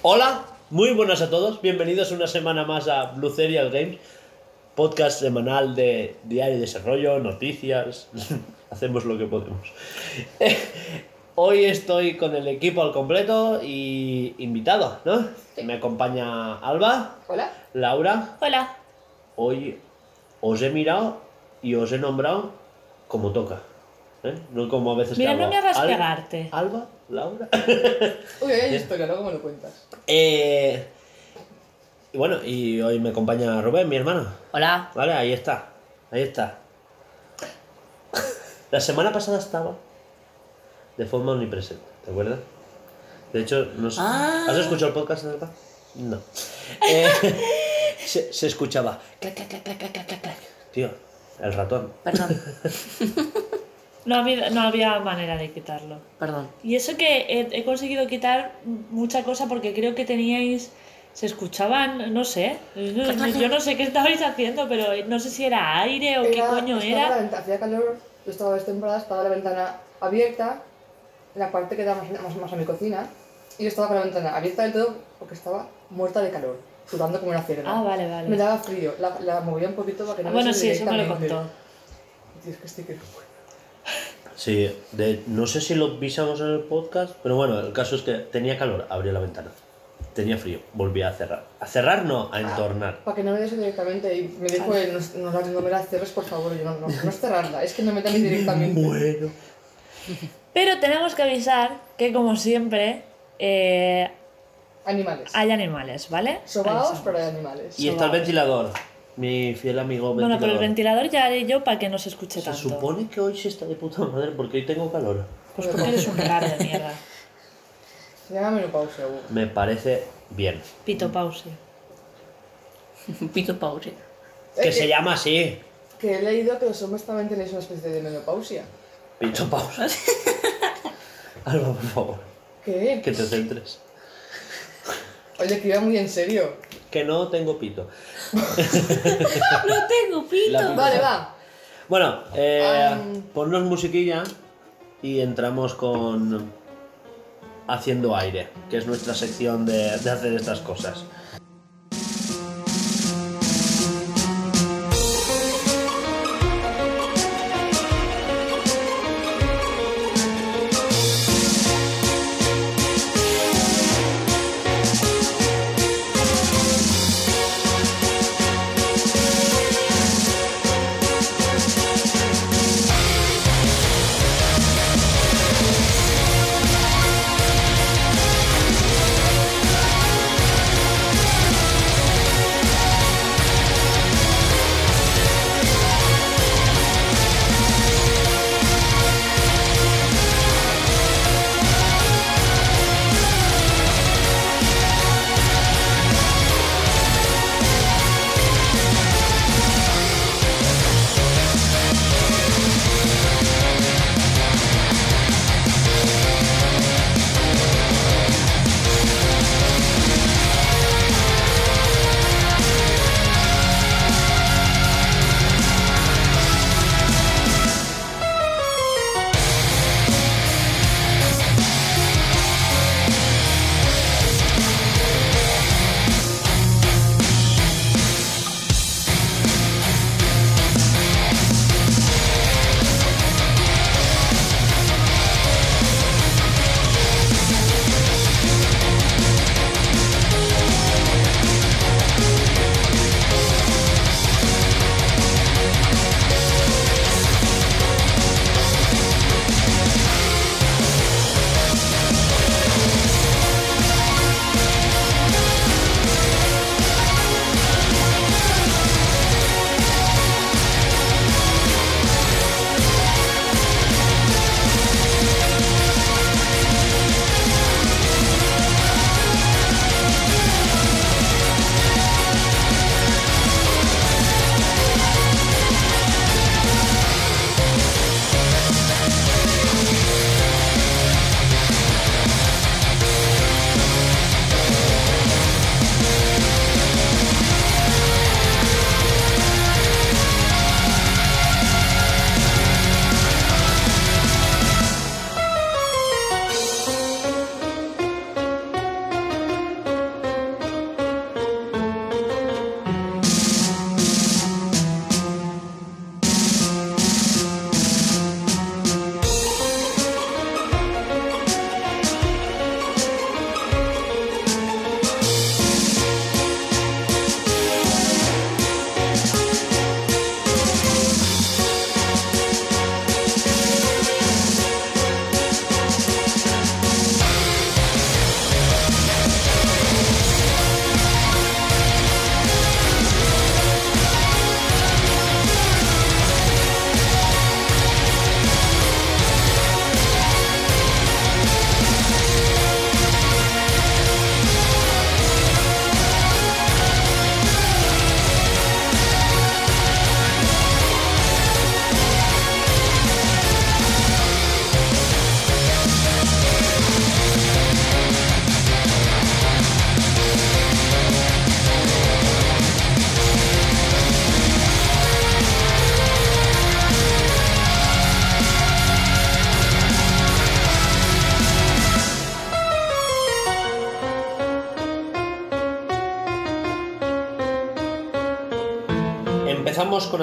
Hola, muy buenas a todos. Bienvenidos una semana más a Blue Serial Games, podcast semanal de diario de desarrollo, noticias. Hacemos lo que podemos. Hoy estoy con el equipo al completo y invitado, ¿no? Me acompaña Alba, Hola. Laura. Hola. Hoy os he mirado y os he nombrado como toca. ¿eh? No como a veces Mira, que no me hagas Al- pegarte. Alba, Laura. Uy, hay historia, luego me lo cuentas. Eh, y bueno, y hoy me acompaña Rubén, mi hermano. Hola. Vale, ahí está. Ahí está. La semana pasada estaba de forma omnipresente, ¿te acuerdas? De hecho, no sé- Ah. ¿has escuchado el podcast de verdad? No. Eh, se, se escuchaba. Clac, clac, clac, clac, clac, clac, clac. Tío, el ratón. Perdón. No había, no había manera de quitarlo. Perdón. Y eso que he, he conseguido quitar mucha cosa porque creo que teníais. Se escuchaban, no sé. Yo no sé qué estabais haciendo, pero no sé si era aire o qué coño era. venta- hacía calor, yo estaba esta temporada, estaba la ventana abierta, la parte que da más, más, más a mi cocina, y yo estaba con la ventana abierta del todo porque estaba muerta de calor, sudando como una cerda. Ah, vale, vale. Me daba frío, la, la movía un poquito para que no Ah, me bueno, se sí, eso me lo contó. Tío, es que estoy que no puedo. Sí, de- no sé si lo visamos en el podcast, pero bueno, el caso es que tenía calor, abrí la ventana. Tenía frío, volví a cerrar. A cerrar no, a entornar. Para que no me diese directamente, y me dijo él, no, no, no me la cierres por favor, y yo no, no, no es cerrarla, es que no me metan directamente. Bueno. Pero tenemos que avisar que, como siempre, eh, Animales. hay animales, ¿vale? Sobaos, pero hay animales. Y está el ventilador. Mi fiel amigo ventilador. Bueno, pero el ventilador ya haré yo para que no se escuche Se tanto. supone que hoy sí está de puta madre porque hoy tengo calor. Pues porque eres un raro de mierda. Se llama menopausia, Hugo. Me parece bien. Pito pause. Pito Pause. Que Eh, se llama así. Que he leído que los hombres también tenéis una especie de menopausia. Pito pausa. Alba, por favor, ¿Qué? que te centres. Oye, que iba muy en serio. Que no tengo pito. ¡No tengo pito! Vale, va. Bueno, eh, Am. ponnos musiquilla y entramos con Haciendo Aire, que es nuestra sección de, de hacer estas cosas.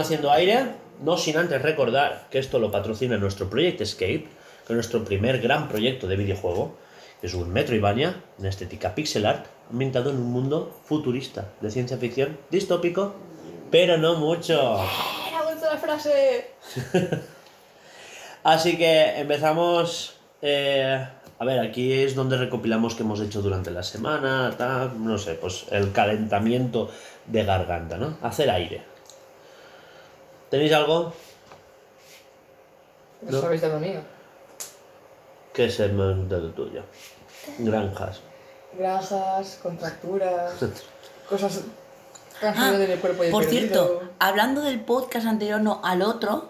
Haciendo Aire, no sin antes recordar que esto lo patrocina nuestro Project Escape, que es nuestro primer gran proyecto de videojuego. Es un Metroidvania en estética pixel art, ambientado en un mundo futurista de ciencia ficción distópico, pero no mucho. ¡Me ha vuelto la frase! Así que empezamos. eh, a ver, aquí es donde recopilamos qué hemos hecho durante la semana, tal, no sé, pues el calentamiento de garganta, ¿no? Hacer aire. ¿Tenéis algo No sabéis de lo mío. que se me de lo tuyo? Granjas. Granjas, contracturas, cosas Ah, salido de mi cuerpo y Por perdido. cierto, hablando del podcast anterior, no, al otro,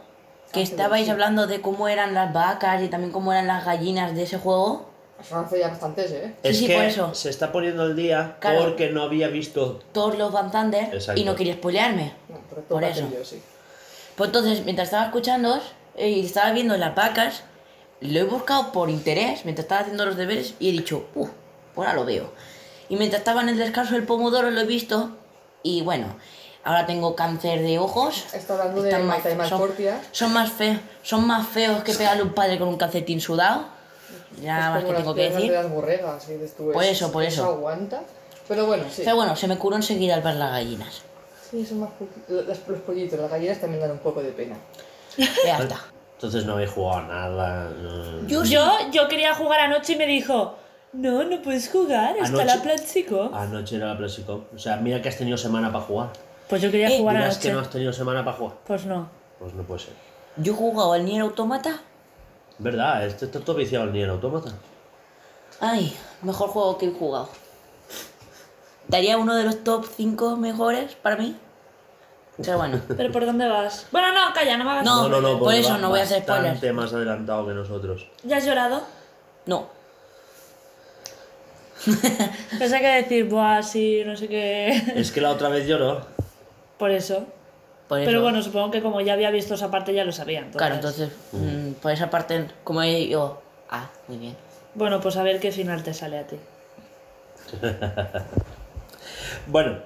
que Ah, estabais sí. hablando de cómo eran las vacas y también cómo eran las gallinas de ese juego. Hace ya bastantes, ¿eh? Sí, es sí, que por eso. se está poniendo el día Claro. porque no había visto. Todos los Van Thunder Exacto. y no quería spoilearme. No, Por eso. yo, sí. Pues entonces, mientras estaba escuchando y estaba viendo las vacas, lo he buscado por interés, mientras estaba haciendo los deberes, y he dicho, uff, ahora lo veo. Y mientras estaba en el descanso del pomodoro lo he visto, y bueno, ahora tengo cáncer de ojos. Está hablando de más- son, son más feos, son más feos que pegarle un padre con un calcetín sudado. Ya nada más que tengo que decir. de las borregas, tú, Por es- eso, por eso. aguanta. Pero bueno, sí. Pero bueno, se me curó enseguida al ver las gallinas. Sí, son más las- los pollitos, las gallinas también dan un poco de pena. Ya está. Entonces no habéis jugado nada. no- Yo- Yo, yo quería jugar anoche y me dijo, no, no puedes jugar, está Anoche- la Planchico. Anoche era la Playsico. O sea, mira que has tenido semana para jugar. Pues yo quería Eh, jugar Dirás que anoche. no has tenido semana para jugar. Pues no. Pues no puede ser. Yo he jugado al Nier Automata. ¿Verdad? Este está todo viciado el Nier Automata. Ay, mejor juego que he jugado. Daría uno de los top 5 mejores para mí. Pero bueno. ¿Pero por dónde vas? Bueno, no, calla, no me hagas No, No, no, no, por eso no voy a hacer bastante spoilers. más adelantado que nosotros. ¿Ya has llorado? No. Pensé que decir, buah, sí, no sé qué. Es que la otra vez lloró. Por eso. Por eso. Pero bueno, supongo que como ya había visto esa parte ya lo sabía. Entonces. Claro, entonces, mm, por esa parte, como he yo. Ah, muy bien. Bueno, pues a ver qué final te sale a ti. Bueno,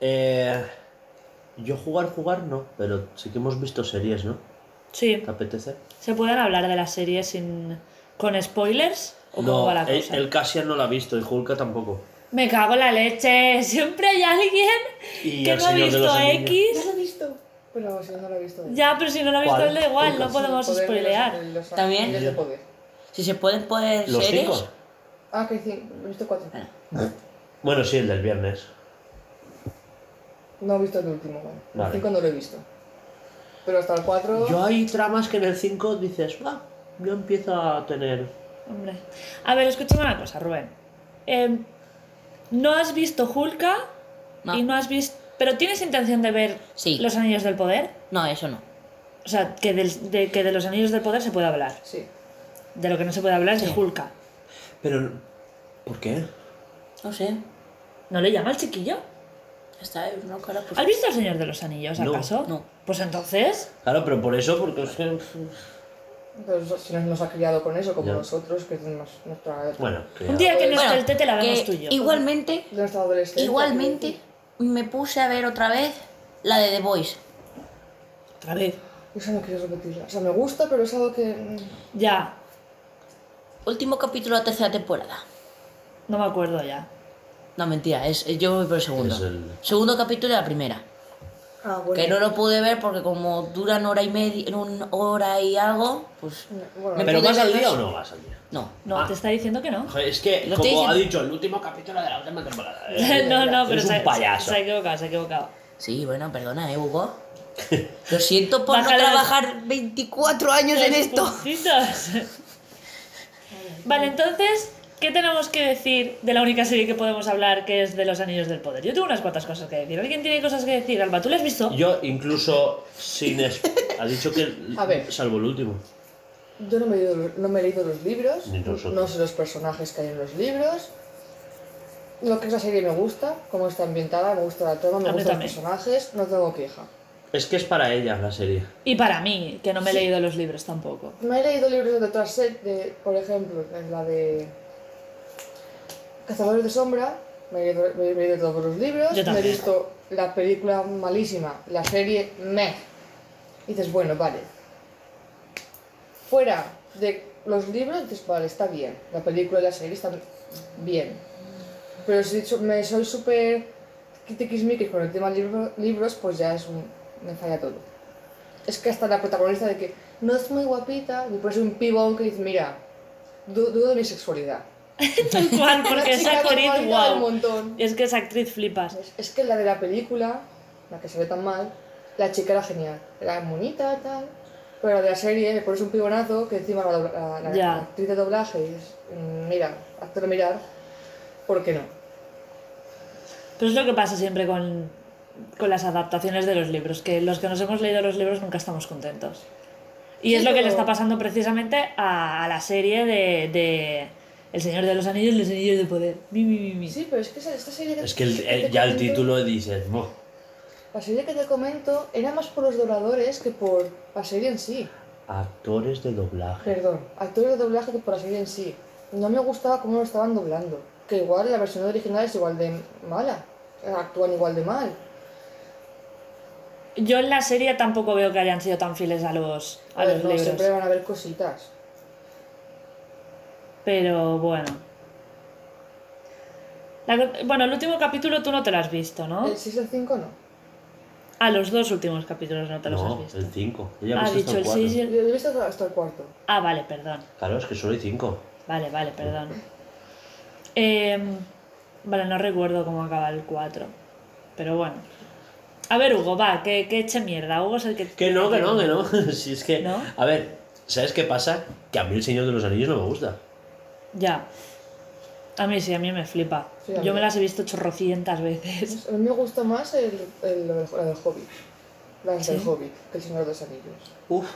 eh, yo jugar, jugar no, pero sí que hemos visto series, ¿no? Sí. ¿Te apetece? ¿Se pueden hablar de la serie sin... con spoilers? ¿O No, la el, cosa? el Cassian no la ha visto y Hulka tampoco. Me cago en la leche. Siempre hay alguien Y que no ha visto los X. lo he visto. Pero si no lo he visto. Ya, pero si no lo ha visto da igual, no Sí, podemos Poder de los- spoilear. de los También. de poder. Si se pueden poner ¿Los series. cinco? Ah, que cinco. He visto cuatro. Bueno, sí, el del viernes. No he visto el último, bueno. Vale. El cinco no lo he visto. Pero hasta el cuatro... Yo hay tramas que en el 5 dices, va, yo empiezo a tener... Hombre. A ver, escúchame una cosa, Rubén. Em, no has visto Hulka No. y no has visto... Pero tienes intención de ver Sí. los Anillos del Poder. No, eso no. O sea, que, del- de, que de los Anillos del Poder se puede hablar. Sí. De lo que no se puede hablar es de Hulka. Pero, ¿por qué? No sé. ¿No le llama al chiquillo? Está es una cara pues- ¿Has visto El Señor de los Anillos, No, acaso? no. Pues entonces... Claro, pero por eso, porque es que... Entonces, si nos, nos ha criado con eso, como Ya. nosotros, que es nuestra, Bueno, que Un día que no Bueno, esté el tete la vemos que tú y yo. Igualmente, de nuestra adolescencia. igualmente, me puse a ver otra vez la de The Voice. Otra vez. Esa no quiero repetirla. O sea, me gusta, pero es algo que... Ya. Último capítulo de la tercera temporada. No me acuerdo ya. No, mentira, es, es- yo voy por el segundo. Es el- Segundo capítulo de la primera. Ah, bueno. Que no lo pude ver porque como duran hora y media, una hora y algo, pues Bueno, Me ¿Pero pude vas al ver día dos. o no vas al día? no. No, Ah. te está diciendo que no. Joder, es que, Lo como estoy ha diciendo. dicho, el último capítulo de la última temporada. no, no, pero es se, un payaso. se ha equivocado, se ha equivocado. Sí, bueno, perdona, ¿eh, Hugo? Lo siento por Bájale no trabajar 24 años en Los esto. puntitos. vale, entonces, ¿qué tenemos que decir de la única serie que podemos hablar que es de los Anillos del Poder? Yo tengo unas cuantas cosas que decir. ¿Alguien tiene cosas que decir? Alba, ¿tú la has visto? Yo incluso sin... es- Ha dicho que... A ver. Salvo el último. Yo no me, he leído, los- no me he leído los libros, Ni nosotros. no sé los personajes que hay en los libros. Lo que es la serie me gusta, cómo está ambientada, me gusta la trama, me A mí gustan los también. personajes, no tengo queja. Es que es para ella la serie. Y para mí, que no me he leído los libros tampoco. Me he leído libros de otras series, por ejemplo, en la de Cazadores de Sombra, me he leído, me he leído todos los libros, me he visto la película malísima, la serie meh. Y dices, bueno, vale. Fuera de los libros, dices, vale, está bien. La película y la serie están bien. Pero si me soy súper tiquismiquis con el tema libro- libros, pues ya es un, me falla todo. Es que hasta la protagonista de que no es muy guapita, y pues un pibón que dice, mira, du- dudo de mi sexualidad. Tal cual, porque es chica actriz, wow. Es que es actriz flipas. Es, es que la de la película, la que se ve tan mal, la chica era genial. Era bonita, tal. Pero la de la serie le pones un pibonazo que encima la, la- la- la actriz de doblaje y es, mm, mira, hazte mirar, ¿por qué no? Pero es lo que pasa siempre con, con las adaptaciones de los libros, que los que nos hemos leído los libros nunca estamos contentos. Y Sí, es lo que le pero- está pasando precisamente a, a la serie de, de El Señor de los Anillos y los Anillos de Poder. Mi, mi, mi, mi. Sí, pero es que esta serie que Es que el- ya el título dices, "Buah". La serie que te comento era más por los dobladores que por la serie en sí. actores de doblaje. Perdón, actores de doblaje que por la serie en sí. No me gustaba cómo lo estaban doblando. Que igual la versión original es igual de mala. Actúan igual de mal. Yo en la serie tampoco veo que hayan sido tan fieles a los, a A ver, los no, libros. siempre van a haber cositas. Pero bueno. La bueno, el último capítulo tú no te lo has visto, ¿no? El Season 5 no. Ah, los dos últimos capítulos no te los has No, visto. el 5. Ella Ah, ha visto dicho hasta el el 4. seis y Yo el... he visto hasta el cuarto. Ah, vale, perdón. Claro, es que solo hay 5. Vale, vale, perdón. Em, vale, no recuerdo cómo acaba el 4. Pero bueno. A ver, Hugo, va, que, que eche mierda. Hugo es el que... Que no, que no, que no. si es que. ¿No? A ver, ¿sabes qué pasa? Que a mí el Señor de los Anillos no me gusta. Ya. A mí sí, a mí me flipa. Sí, Yo mí. me las he visto chorrocientas veces. A mí me gusta más el, el, del- la del Hobbit. Las del ¿Sí? Hobbit, que el Señor de los Anillos. Uf.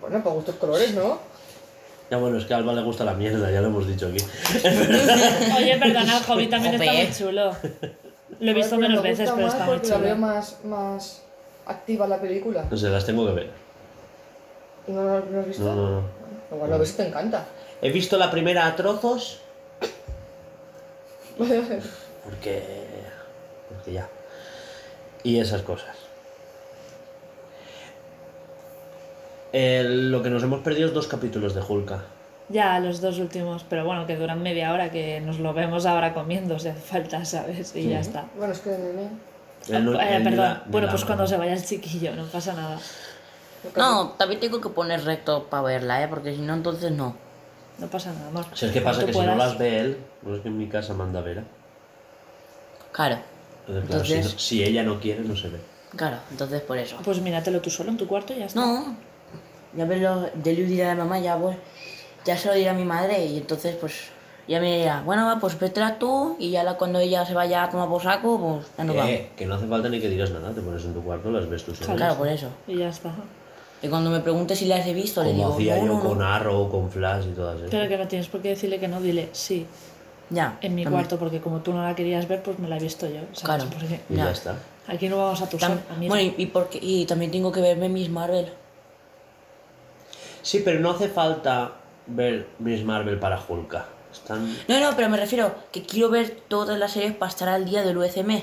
Bueno, para gustos colores, ¿no? Ya bueno, es que a Alba le gusta la mierda, ya lo hemos dicho aquí. Oye, perdona, el Hobbit también está muy chulo. Lo he visto menos me veces, pero está muy porque la veo chulo. más, más activa la película. No sé, las tengo que ver. ¿No lo no lo has visto? No, no, no. Igual lo ves y te encanta. He visto la primera a trozos porque. Porque ya. Y esas cosas. Lo que nos hemos perdido es dos capítulos de Hulka. Ya, los dos últimos, pero bueno, que duran media hora, que nos lo vemos ahora comiendo, si hace falta, ¿sabes? Y ya está. Bueno, es que Eh, ni perdón, la- bueno, pues cuando se vaya el chiquillo, no pasa nada. No, también tengo que poner recto para verla, ¿eh? Porque si no, entonces no. No pasa nada, amor. Si es que pasa que tú si no puedas. las ve él, no es que en mi casa manda Vera. Claro, Entonces, claro, si, Entonces- no- si ella no quiere, no se ve. claro, entonces por eso. Pues míratelo tú solo en tu cuarto y ya está. No, ya verlo, de le diré a la mamá, ya pues, ya se lo diré a mi madre y entonces pues ya me dirá, bueno, pues vétela tú y ya la, cuando ella se vaya a tomar por saco, pues ya nos vamos. Eh, que no hace falta ni que digas nada, te pones en tu cuarto, las ves tú sola. Claro, por eso. Y ya está. Y cuando me pregunte si las he visto, le Como digo, hacía no, yo no, con no. Arrow, con Flash y todas esas. Pero que no tienes por qué decirle que no, dile sí, Ya. en mi también. cuarto, porque como tú no la querías ver, pues me la he visto yo, ¿sabes? Claro. Porque Y Ya. ya está. aquí no vamos a tu Tam- bueno, y, y porque, y también tengo que verme Miss Marvel. Sí, pero no hace falta ver Miss Marvel para Hulka. Están... No, no, pero me refiero que quiero ver todas las series para estar al día del UCM.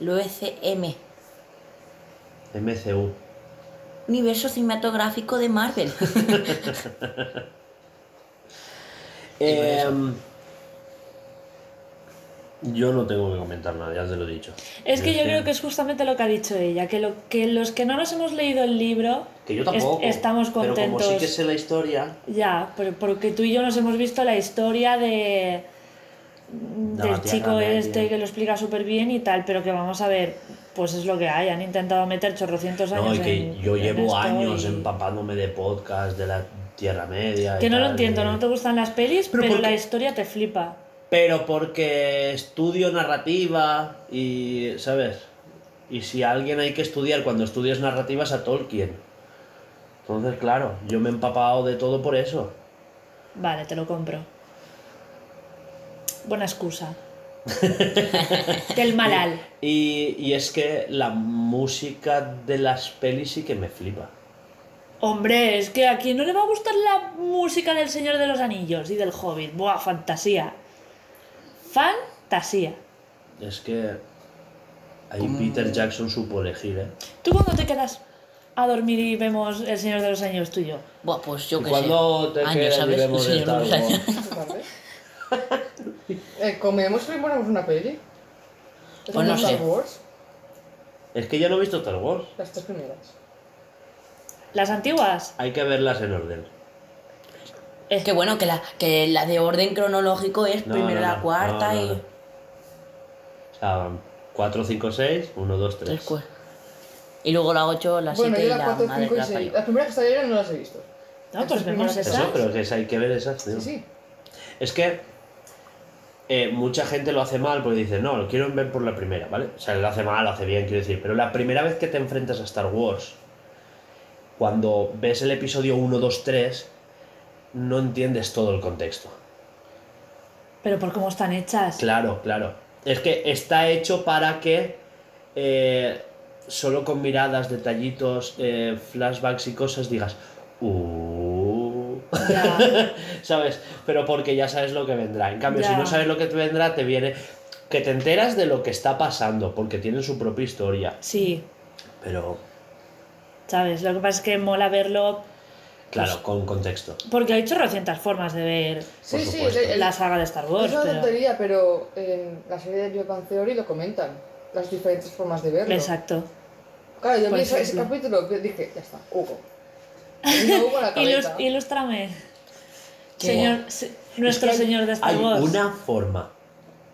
El UCM. MCU. Universo cinematográfico de Marvel. Em, yo no tengo que comentar nada, ya te lo he dicho. Es que yo creo que es justamente lo que ha dicho ella, que, lo, que los que no nos hemos leído el libro Que yo es- tampoco. estamos Pero contentos. como sí que sé la historia, Ya, pero porque tú y yo nos hemos visto la historia de De del chico este que lo explica súper bien y tal, pero que vamos a ver, pues es lo que hay, han intentado meter chorrocientos años no, y que en- yo llevo años y- empapándome de podcast de la Tierra Media. y Que no lo entiendo, y- no te gustan las pelis, Pero pero, ¿por la historia te flipa. Pero porque estudio narrativa y, ¿sabes? Y si a alguien hay que estudiar cuando estudias narrativa es a Tolkien. Entonces, claro, yo me he empapado de todo por eso. Vale, te lo compro. Buena excusa. Del malal. Y, y es que la música de las pelis sí que me flipa. Hombre, es que a quien no le va a gustar la música del Señor de los Anillos y del Hobbit. Buah, fantasía. Fantasía. Es que Ahí Peter Jackson supo elegir, ¿eh? ¿Tú cuándo te quedas a dormir y vemos El Señor de los Años tuyo? Buah, pues yo ¿Y cuándo sé. te Años, quedas y ¿sabes? vemos sé. Wars? Esta tarde. Eh, ¿Comemos y ponemos una peli? ¿Es Pues no Star sé. Wars? Es que yo no he visto Star Wars. Las tres primeras. ¿Las antiguas? Hay que verlas en orden. Eh, Que bueno, que la, que la de orden cronológico es No, primero no, la no, cuarta no, no, y. no. O sea, 4, 5, 6, 1, 2, 3. Después. Y luego la 8, la 7 Bueno, y la la 4, madre 5 que y la 6. parió. Las primeras que salieron no las he visto. No, Las pues vemos esas. Eso, pero que es- hay que ver esas, tío. Sí, sí. Es que eh, mucha gente lo hace mal porque dice, no, lo quiero ver por la primera, ¿vale? O sea, lo hace mal, lo hace bien, quiero decir. Pero la primera vez que te enfrentas a Star Wars, cuando ves el episodio 1, 2, 3, no entiendes todo el contexto. Pero por cómo están hechas. Claro, claro. Es que está hecho para que eh, solo con miradas, detallitos, eh, flashbacks y cosas digas, uh. ¿Sabes? Pero porque ya sabes lo que vendrá. En cambio, si Ya. no sabes lo que te vendrá, te viene que te enteras de lo que está pasando, porque tienen su propia historia. Sí, Pero, ¿sabes? Lo que pasa es que mola verlo claro, con contexto. porque hay chorrocientas formas de ver Sí, sí, el- la saga de Star Wars. es una pero- tontería, pero en la serie de Big Bang Theory lo comentan. Las diferentes formas de verlo. Exacto. Claro, yo vi ese, capítulo y dije, ya está, Hugo. Hugo la Ilus- ilústrame. Señor, se- nuestro Es que señor de Star Hay Wars. una forma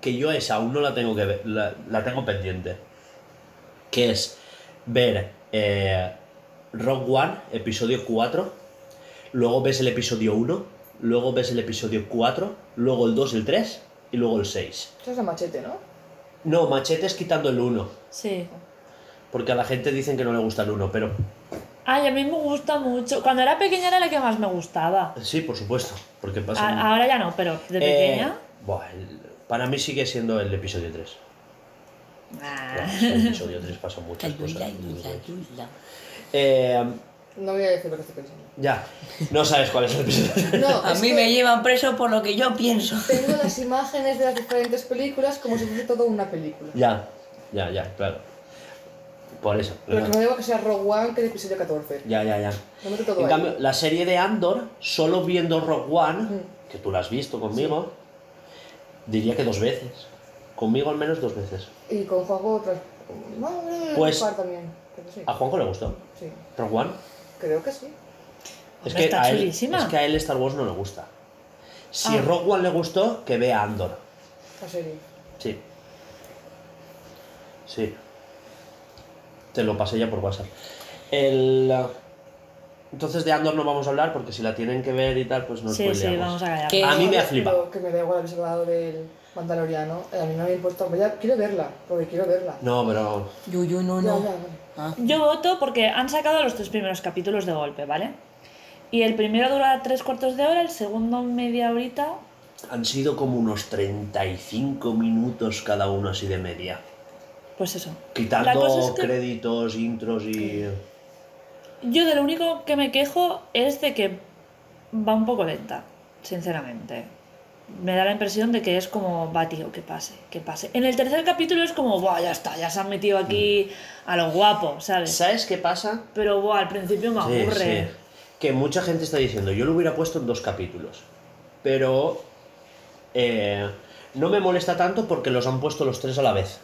que yo esa aún no la tengo que ver, la, la tengo pendiente. Que es ver eh, Rogue One, episodio 4, luego ves el episodio 1, luego ves el episodio 4, luego el 2, el 3 y luego el 6. Eso es de machete, ¿no? No, machetes quitando el 1, Sí. porque a la gente dicen que no le gusta el 1, pero Ay, a mí me gusta mucho. Cuando era pequeña era la que más me gustaba. sí, por supuesto, porque pasa... A- ahora ya no, pero de Eh, pequeña. buah, el- para mí sigue siendo el episodio 3. Ah. el episodio 3 pasa muchas cosas. ayuda. Eh, No voy a decir lo que estoy pensando. ya, no sabes cuál es el episodio. No, A es mí que me llevan preso por lo que yo pienso. tengo las imágenes de las diferentes películas como si fuese todo una película. ya, ya, ya, claro. Por eso. Pero que no digo que sea Rogue One que el episodio 14. Ya, ya, ya. No meto todo En ahí. cambio, la serie de Andor, solo viendo Rogue One, Mm. que tú la has visto conmigo, diría que dos veces. Conmigo al menos dos veces. Y con Juanjo otras... No, no, Pues- un par también. Creo que sí. ¿A Juanjo le gustó? Sí, ¿Rogue One? creo que sí. Es Hombre, que, está a él, chulísima. es que a él Star Wars no le gusta. Si Ah. Rogue One le gustó, que vea Andor. La serie. Sí. Sí. Te lo pasé ya por WhatsApp. El... Entonces de Andor no vamos a hablar porque si la tienen que ver y tal, pues no Sí, sí, vamos a callar. ¿Qué? A mí me ha flipado. Que me da igual haberse hablado del Mandaloriano. A mí no me importa. Voy a- Quiero verla, porque quiero verla. No, pero... Yo, yo, no, Ya, no. ya. Ah. Yo voto porque han sacado los tres primeros capítulos de golpe, ¿vale? Y el primero dura tres cuartos de hora, el segundo media horita. Han sido como unos 35 minutos cada uno así de media. Pues eso. Quitando es que- créditos, intros y... Yo de lo único que me quejo es de que va un poco lenta, sinceramente. Me da la impresión de que es como, va tío, que pase, que pase. En el tercer capítulo es como, buah, ya está, ya se han metido aquí a lo guapo, ¿sabes? ¿Sabes qué pasa? Pero buah, al principio me Sí, aburre. sí. Que mucha gente está diciendo, yo lo hubiera puesto en dos capítulos. Pero eh, no me molesta tanto porque los han puesto los tres a la vez.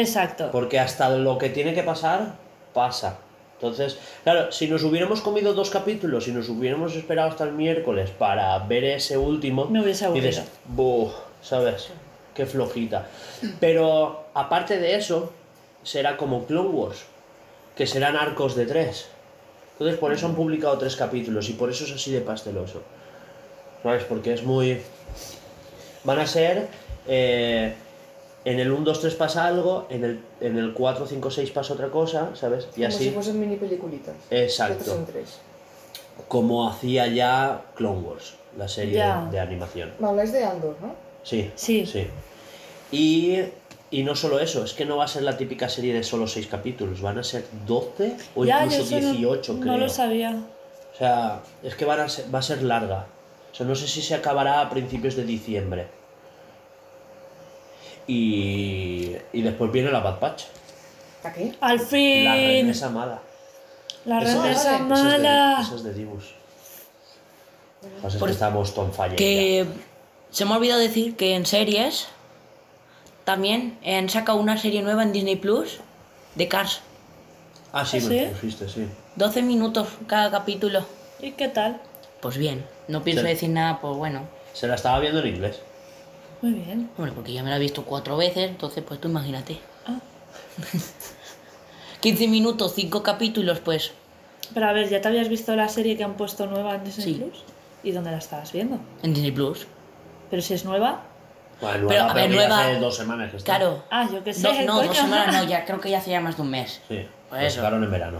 Exacto. Porque hasta lo que tiene que pasar, pasa. Entonces, claro, si nos hubiéramos comido dos capítulos y nos hubiéramos esperado hasta el miércoles para ver ese último, Me hubiese aburrido. dices, "Buh", ¿sabes? Qué flojita. Pero aparte de eso, será como Clone Wars, que serán arcos de tres. Entonces, por eso han publicado tres capítulos y por eso es así de pasteloso. ¿Sabes? Porque es muy. Van a ser. eh, en el 1, 2, 3 pasa algo, en el, en el 4, 5, 6 pasa otra cosa, ¿sabes? Y Como así. si fuesen mini peliculitas. Exacto. en tres. Como hacía ya Clone Wars, la serie Ya. de, de animación. Me habláis de Andor, ¿no? Sí. Sí. Sí. Y, y no solo eso, es que no va a ser la típica serie de solo 6 capítulos, van a ser 12 o Ya, incluso eso no- 18, no, creo. lo sabía. O sea, es que van a ser- va a ser larga. O sea, no sé si se acabará a principios de diciembre. Y, y después viene la Bad Batch. ¿Para qué? Al La fin. remesa mala. La Esa- remesa esa es de- mala. esa es de Dibus. Pasa es Por- que estamos fire. Que se me ha olvidado decir que en series también han sacado una serie nueva en Disney Plus de Cars. Ah, sí, ¿Ah, me sí? pusiste, sí. 12 minutos cada capítulo. ¿Y qué tal? Pues bien, no pienso Sí. decir nada, pues bueno. Se la estaba viendo en inglés. Muy bien. Bueno, porque ya me la he visto cuatro veces, entonces pues tú imagínate. Ah. 15 minutos, 5 capítulos, pues Pero a ver, ¿ya te habías visto la serie que han puesto nueva en Disney Sí. Plus? ¿Y dónde la estabas viendo? en Disney Plus. Pero si es nueva. Bueno, Pero, nueva, a ver, nueva- hace dos semanas que está. Claro. Ah, yo qué sé. No, no, coño. dos semanas no, ya creo que ya hace ya más de un mes. Sí, Pues la eso. sacaron en verano.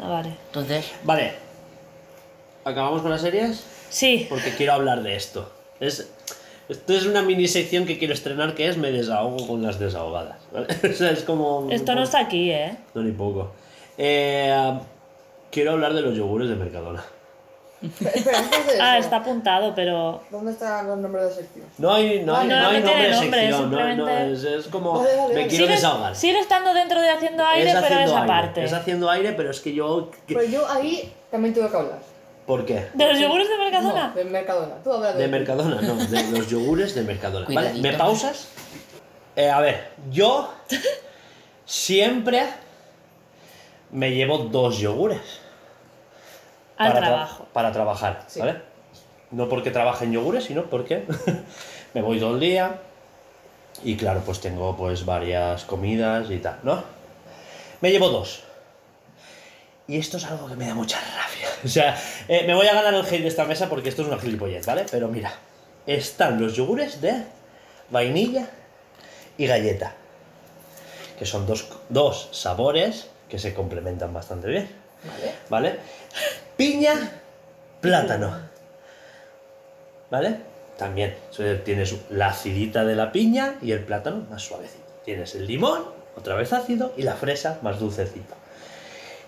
Ah, vale. Entonces, Vale. ¿Acabamos con las series? Sí. Porque quiero hablar de esto. Es, esto es una mini sección que quiero estrenar que es Me desahogo con las desahogadas. ¿vale? O sea, es como... Esto no está aquí, ¿eh? No, ni poco. Eh, quiero hablar de los yogures de Mercadona. Ah, está apuntado, pero. ¿Dónde están los nombres de sección? No hay, no hay, No, no hay nombre de nombre, sección, no, no, simplemente- es, es como Vale, vale, me quiero sigue, desahogar. sigue estando dentro de haciendo aire, pero es haciendo aire, aparte. Es haciendo aire, pero es que yo... Pero yo ahí también tengo que hablar. ¿Por qué? ¿De los yogures de Mercadona? No, de Mercadona. Tú hablas de... De Mercadona, no, de los yogures de Mercadona. ¿Vale? ¿Me pausas? Eh, a ver, yo siempre me llevo dos yogures. Al para tra- trabajo. para trabajar, Sí. ¿vale? No porque trabaje en yogures, sino porque me voy todo el día y claro, pues tengo pues varias comidas y tal, ¿no? Me llevo dos. Y esto es algo que me da mucha rabia. O sea, eh, me voy a ganar el hate de esta mesa porque esto es una gilipollez, ¿vale? Pero mira, están los yogures de vainilla y galleta. Que son dos, dos sabores que se complementan bastante bien. Vale. ¿Vale? Piña, plátano. ¿Vale? También tienes la acidita de la piña y el plátano más suavecito. Tienes el limón, otra vez ácido, y la fresa más dulcecito.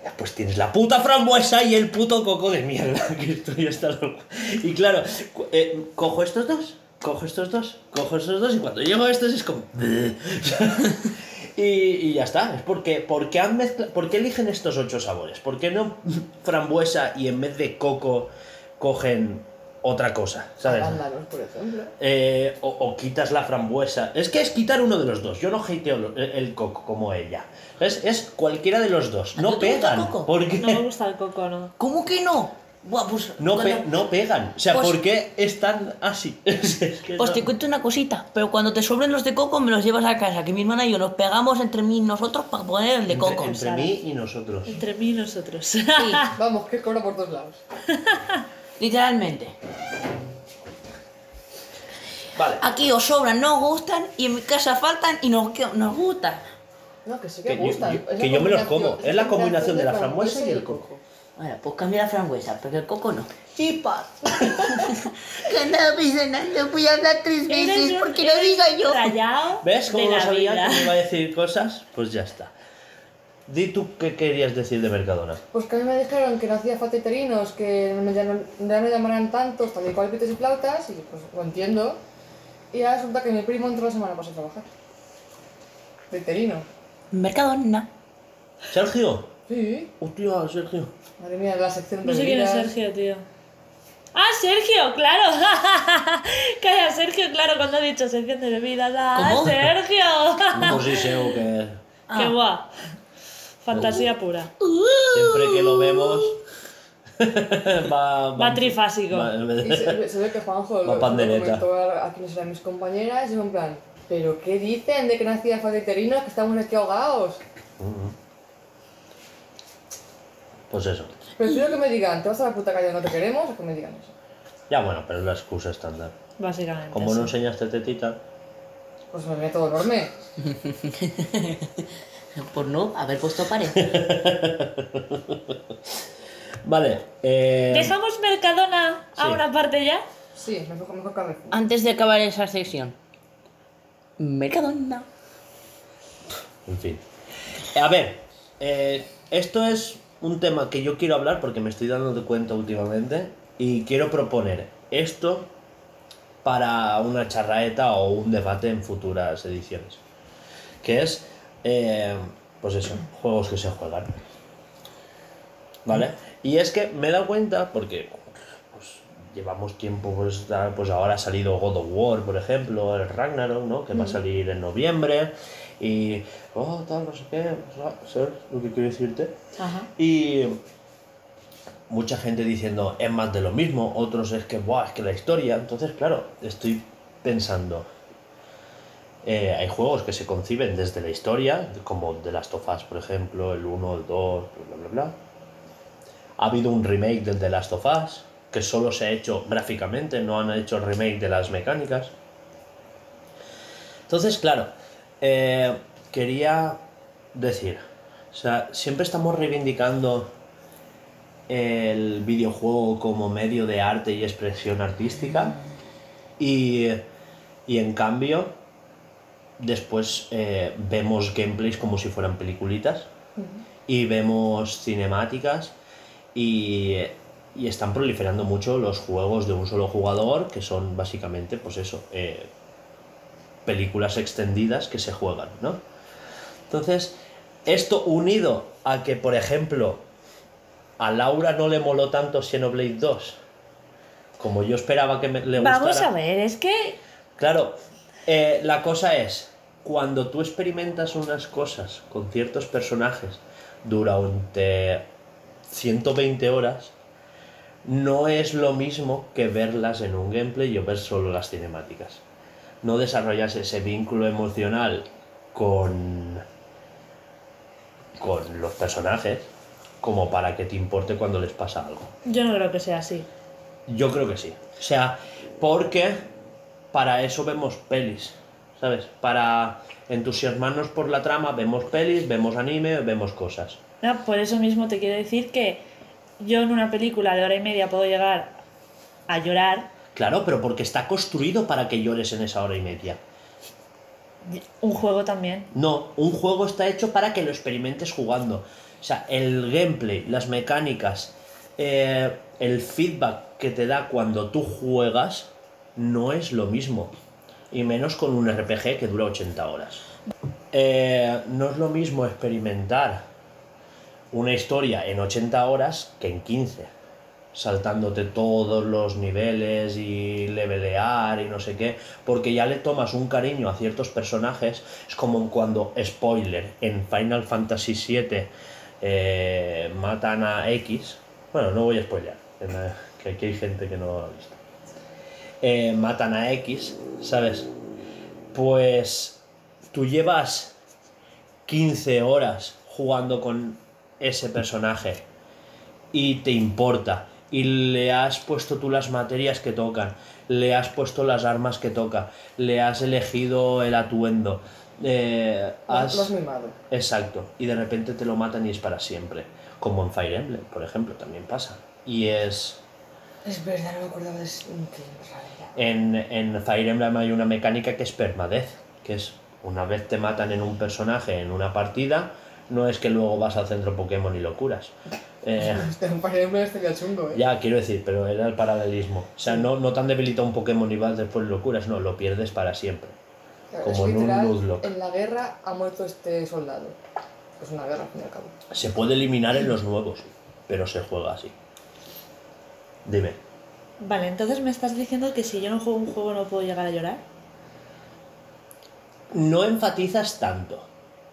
Ya, Pues tienes la puta frambuesa y el puto coco de mierda. Que esto ya loco. Y claro, eh, cojo estos dos, cojo estos dos, cojo estos dos, y cuando llego a estos es como. Y, y ya está. Es porque, porque han mezcla- ¿por qué eligen estos ocho sabores? ¿Por qué no frambuesa y en vez de coco cogen otra cosa? ¿Sabes? Arándanos, por ejemplo. Eh, o, o quitas la frambuesa. Es que es quitar uno de los dos. Yo no hateo el, el coco como ella. Es, es cualquiera de los dos. ¿A No pegan. coco? ¿Por qué? No me gusta el coco, no. ¿cómo que no? Buah, pues, No, pe- cuando- no pegan. O sea, Pues- ¿por qué están así? Es que Pues no- te cuento una cosita, pero cuando te sobren los de coco me los llevas a casa, que mi hermana y yo nos pegamos entre mí y nosotros para poner el de entre, coco. entre mí y nosotros. Entre mí y nosotros. Sí, Vamos, que cobra por todos lados. literalmente. Vale. Aquí os sobran, no os gustan, y en mi casa faltan y nos, que- nos gustan. No, que sí que, Que yo- gustan. yo- Es que yo me los como. Es la combinación de la frambuesa y el coco. Bueno, pues cambia la frambuesa, porque el coco no. Chipas. Que andaba pensando, voy a hablar tres un- porque lo diga yo. ¿Ves cómo de no la sabía vida. que me iba a decir cosas? Pues ya está. Di tú qué querías decir de Mercadona. Pues que a mí me dijeron que no hacía falta terinos, que me llam- ya no llamaran tantos, tal y cual y flautas, y pues lo entiendo. Y ahora resulta que mi primo entró la semana pasada a trabajar. Veterino. Mercadona. ¿Sergio? Sí. Hostia, Sergio. Madre mía, la sección de No sé quién es. Sergio, tío. ¡Ah, Sergio! ¡Claro! Calla, Sergio, claro, cuando ha dicho sección de bebidas. ¡Ah, ¿Cómo? Sergio! Pues sí, sé o que Ah. ¡Qué guay! Fantasía pura. siempre que lo vemos va, Va trifásico. va- Y se, se ve que Juanjo Va lo, comentó a, a quienes eran mis compañeras y yo en plan, ¿pero qué dicen de que no hacía falta terinos, que estamos aquí ahogados? Pues eso. Prefiero que me digan, te vas a la puta calle, no te queremos, o que me digan eso. Ya bueno, pero es la excusa estándar. Básicamente. Como no enseñaste tetita, Pues me meto enorme. Por no haber puesto pared. Vale. Eh, ¿Dejamos Mercadona a Sí. una parte ya? Sí, mejor, mejor cabeza. Antes de acabar esa sección. Mercadona. En fin. Eh, A ver, eh, esto es un tema que yo quiero hablar porque me estoy dando de cuenta últimamente y quiero proponer esto para una charraeta o un debate en futuras ediciones. Que es, eh, pues eso, juegos que se juegan. ¿Vale? Y es que me he dado cuenta, porque pues, llevamos tiempo, pues, pues ahora ha salido God of War, por ejemplo, el Ragnarok, ¿no? Que va a salir en noviembre. Y, oh, tal, no sé qué, ¿sabes lo que quiero decirte? Ajá. Y mucha gente diciendo es más de lo mismo, otros es que, Buah, es que la historia. Entonces, claro, estoy pensando. Eh, hay juegos que se conciben desde la historia, como The Last of Us, por ejemplo, el 1, el 2, bla, bla, bla. Ha habido un remake del The Last of Us, que solo se ha hecho gráficamente, no han hecho remake de las mecánicas. Entonces, claro, eh, quería decir, o sea, siempre estamos reivindicando el videojuego como medio de arte y expresión artística y, y en cambio después eh, vemos gameplays como si fueran peliculitas y vemos cinemáticas y, y están proliferando mucho los juegos de un solo jugador que son básicamente pues eso eh, películas extendidas que se juegan ¿no? entonces esto unido a que por ejemplo a Laura no le moló tanto Xenoblade 2 como yo esperaba que me, le gustara Vamos a ver, es que Claro, eh, la cosa es, cuando tú experimentas unas cosas con ciertos personajes durante 120 horas, no es lo mismo que verlas en un gameplay o ver solo las cinemáticas. No desarrollas ese vínculo emocional con, con los personajes como para que te importe cuando les pasa algo. yo no creo que sea así. Yo creo que sí. O sea, porque para eso vemos pelis, ¿sabes? Para entusiasmarnos por la trama, vemos pelis, vemos anime, vemos cosas. No, por eso mismo te quiero decir que yo en una película de hora y media puedo llegar a llorar. Claro, pero porque está construido para que llores en esa hora y media. Un juego también. No, un juego está hecho para que lo experimentes jugando. O sea, el gameplay, las mecánicas, eh, el feedback que te da cuando tú juegas no es lo mismo. Y menos con un RPG que dura 80 horas. Eh, no es lo mismo experimentar una historia en 80 horas que en 15 saltándote todos los niveles y levelear y no sé qué, porque ya le tomas un cariño a ciertos personajes, es como cuando, spoiler, en Final Fantasy VII eh, matan a X, bueno, no voy a spoilear, que aquí hay gente que no lo ha visto, Eh, matan a X, ¿sabes? Pues tú llevas 15 horas jugando con ese personaje y te importa y le has puesto tú las materias que tocan, le has puesto las armas que toca, le has elegido el atuendo, eh, has... Lo has mimado. Exacto, y de repente te lo matan y es para siempre, como en Fire Emblem, por ejemplo, también pasa. Y es... Es verdad, no me acordaba de. En, en Fire Emblem hay una mecánica que es permadez, que es una vez te matan en un personaje en una partida, no es que luego vas al centro Pokémon y lo curas. Eh, Este, un estaría chungo, ¿eh? ya, quiero decir, pero era el paralelismo. O sea, no, no tan debilita un Pokémon y vas después lo curas, no, lo pierdes para siempre. Claro, como en un literal, Nuzlocke. En la guerra ha muerto este soldado. Es una guerra, al fin y al cabo. Se puede eliminar en los nuevos, pero se juega así. Dime. Vale, entonces me estás diciendo que si yo no juego un juego no puedo llegar a llorar. no enfatizas tanto.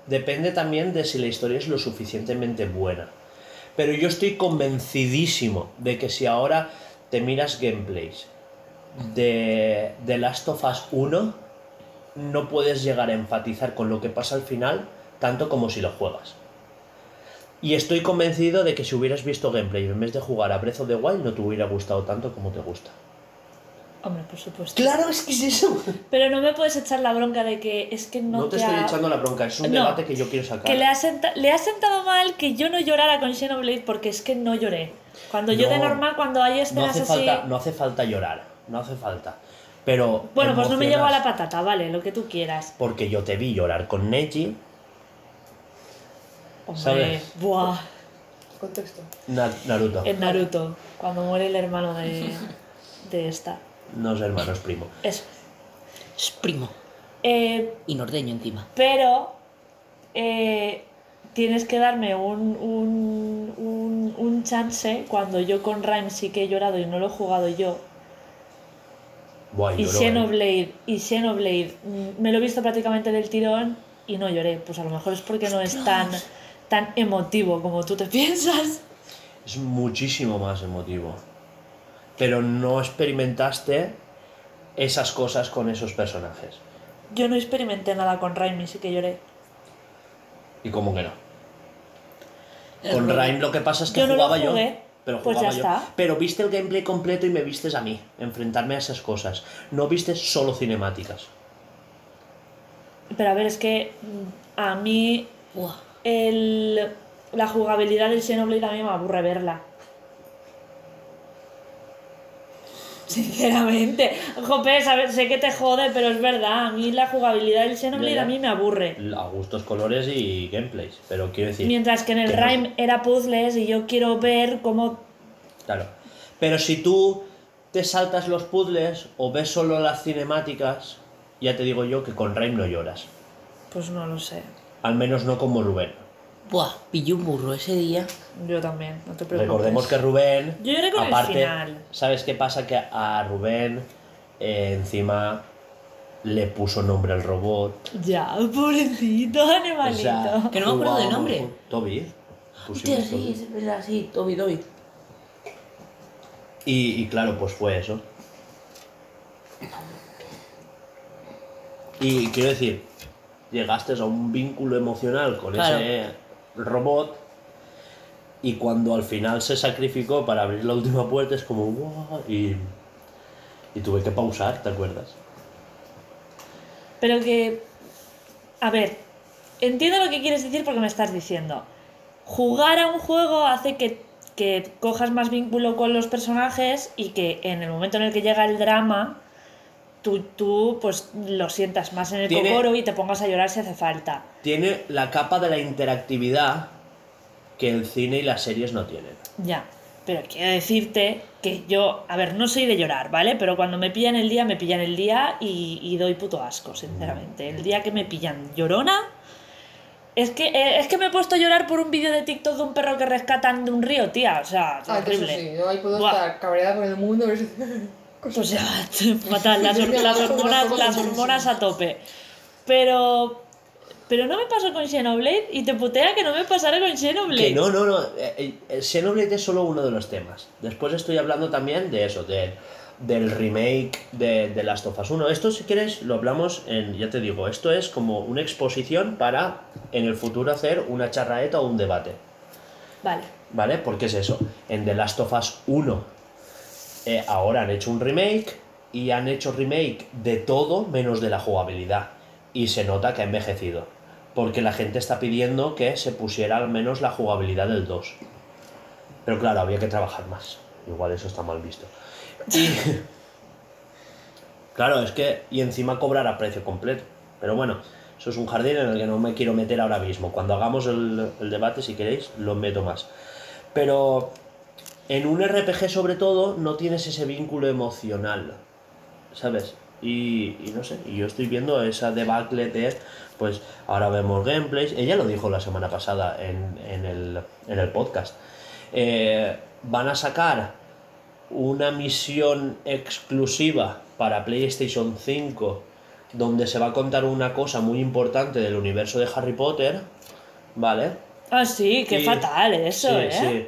Depende también de si la historia es lo suficientemente buena. Pero yo estoy convencidísimo de que si ahora te miras gameplays de The Last of Us 1, no puedes llegar a enfatizar con lo que pasa al final tanto como si lo juegas. Y estoy convencido de que si hubieras visto gameplay en vez de jugar a Breath of the Wild no te hubiera gustado tanto como te gusta. Hombre, por supuesto. Claro, es que es eso. Pero no me puedes echar la bronca de que es que no, No te te estoy ha- echando la bronca, es un No. debate que yo quiero sacar. Que le ha, senta- le ha sentado mal que yo no llorara con Xenoblade porque es que no lloré. Cuando yo de No, normal, cuando hay no escenas hace, así... falta, no hace falta llorar, no hace falta. Pero. Bueno, pues no me llevo a la patata, vale, lo que tú quieras. Porque yo te vi llorar con Neji, Hombre, ¿Sabes? buah, Contexto. Na- Naruto. en Naruto, cuando muere el hermano de, de esta. No es hermano, es primo. Eso. Es primo. Eh, Y norteño encima. pero eh, tienes que darme un, un, un, un chance cuando yo con Rhyme sí que he llorado y no lo he jugado yo. Buah, Y lloró, ¿eh? Xenoblade, y Xenoblade, mm, me lo he visto prácticamente del tirón y no lloré. Pues a lo mejor es porque no es tan, tan emotivo como tú te piensas. Es muchísimo más emotivo. Pero no experimentaste esas cosas con esos personajes. Yo no experimenté nada con y sí que lloré. ¿Y cómo que no? El Con. Rhyme lo que pasa es que Yo no lo jugaba yo. Pero pues jugaba ya yo. está. Pero viste el gameplay completo y me vistes a mí, enfrentarme a esas cosas. No viste solo cinemáticas. Pero a ver, es que mm, a mí Buah. El, la jugabilidad del Xenoblade a mí me aburre verla. Sinceramente, Jope, sabes, sé que te jode, pero es verdad, a mí la jugabilidad del Xenoblade Ya, ya. a mí me aburre. A gustos, colores y gameplays. Pero quiero decir. Mientras que en el que no- Rhyme era puzzles y yo quiero ver cómo... Claro. Pero si tú te saltas los puzzles o ves solo las cinemáticas, ya te digo yo que con Rhyme no lloras. Pues no lo sé. Al menos no como Rubén. Buah, pillé un burro ese día. Yo también, no te preocupes. Recordemos que Rubén. Yo lloré con el aparte, final. ¿Sabes qué pasa? Que a Rubén eh, encima le puso nombre al robot. Ya, pobrecito, O animalito. sea, Que no me acuerdo del nombre. Toby. Hostia, sí, es verdad, sí. Toby, Toby. Y, y claro, pues fue eso. Y quiero decir, llegaste a un vínculo emocional con Claro. ese robot y cuando al final se sacrificó para abrir la última puerta es como "Guau", y, y tuve que pausar, ¿te acuerdas? Pero que. A ver, entiendo lo que quieres decir porque me estás diciendo. Jugar a un juego hace que, que cojas más vínculo con los personajes y que en el momento en el que llega el drama, tú, tú pues lo sientas más en el Tiene- cocoro y te pongas a llorar si hace falta. Tiene la capa de la interactividad que el cine y las series no tienen. Ya. Pero quiero decirte que yo, a ver, no soy de llorar, ¿vale? Pero cuando me pillan el día, me pillan el día y, y doy puto asco, sinceramente. El día que me pillan llorona, es que, eh, es que me he puesto a llorar por un vídeo de TikTok de un perro que rescatan de un río, tía. O sea, es Ah, eso horrible. sí, yo ahí puedo Buah. estar cabreada con el mundo. pero es- O sea, fatal, las, las hormonas, las hormonas a tope. Pero, pero no me pasó con Xenoblade y te putea que no me pasara con Xenoblade. Que no, no, no. eh, eh, Xenoblade es solo uno de los temas. Después estoy hablando también de eso, de, del remake de, de Last of Us 1. Esto, si quieres, lo hablamos en. Ya te digo, esto es como una exposición para en el futuro hacer una charraeta o un debate. Vale. ¿Vale? Porque es eso. En The Last of Us 1, eh, ahora han hecho un remake y han hecho remake de todo menos de la jugabilidad. Y se nota que ha envejecido. Porque la gente está pidiendo que se pusiera al menos la jugabilidad del 2. Pero claro, había que trabajar más. Igual eso está mal visto. Y. Claro, es que. Y encima cobrar a precio completo. Pero bueno, eso es un jardín en el que no me quiero meter ahora mismo. Cuando hagamos el, el debate, si queréis, lo meto más. Pero. En un RPG, sobre todo, no tienes ese vínculo emocional. ¿Sabes? Y, y no sé, y yo estoy viendo esa debacle de. Pues ahora vemos gameplays. Ella lo dijo la semana pasada en, en el, en el podcast. Eh, van a sacar una misión exclusiva para PlayStation 5 donde se va a contar una cosa muy importante del universo de Harry Potter, ¿vale? Ah, sí, qué Y- fatal eso, sí, ¿eh? sí.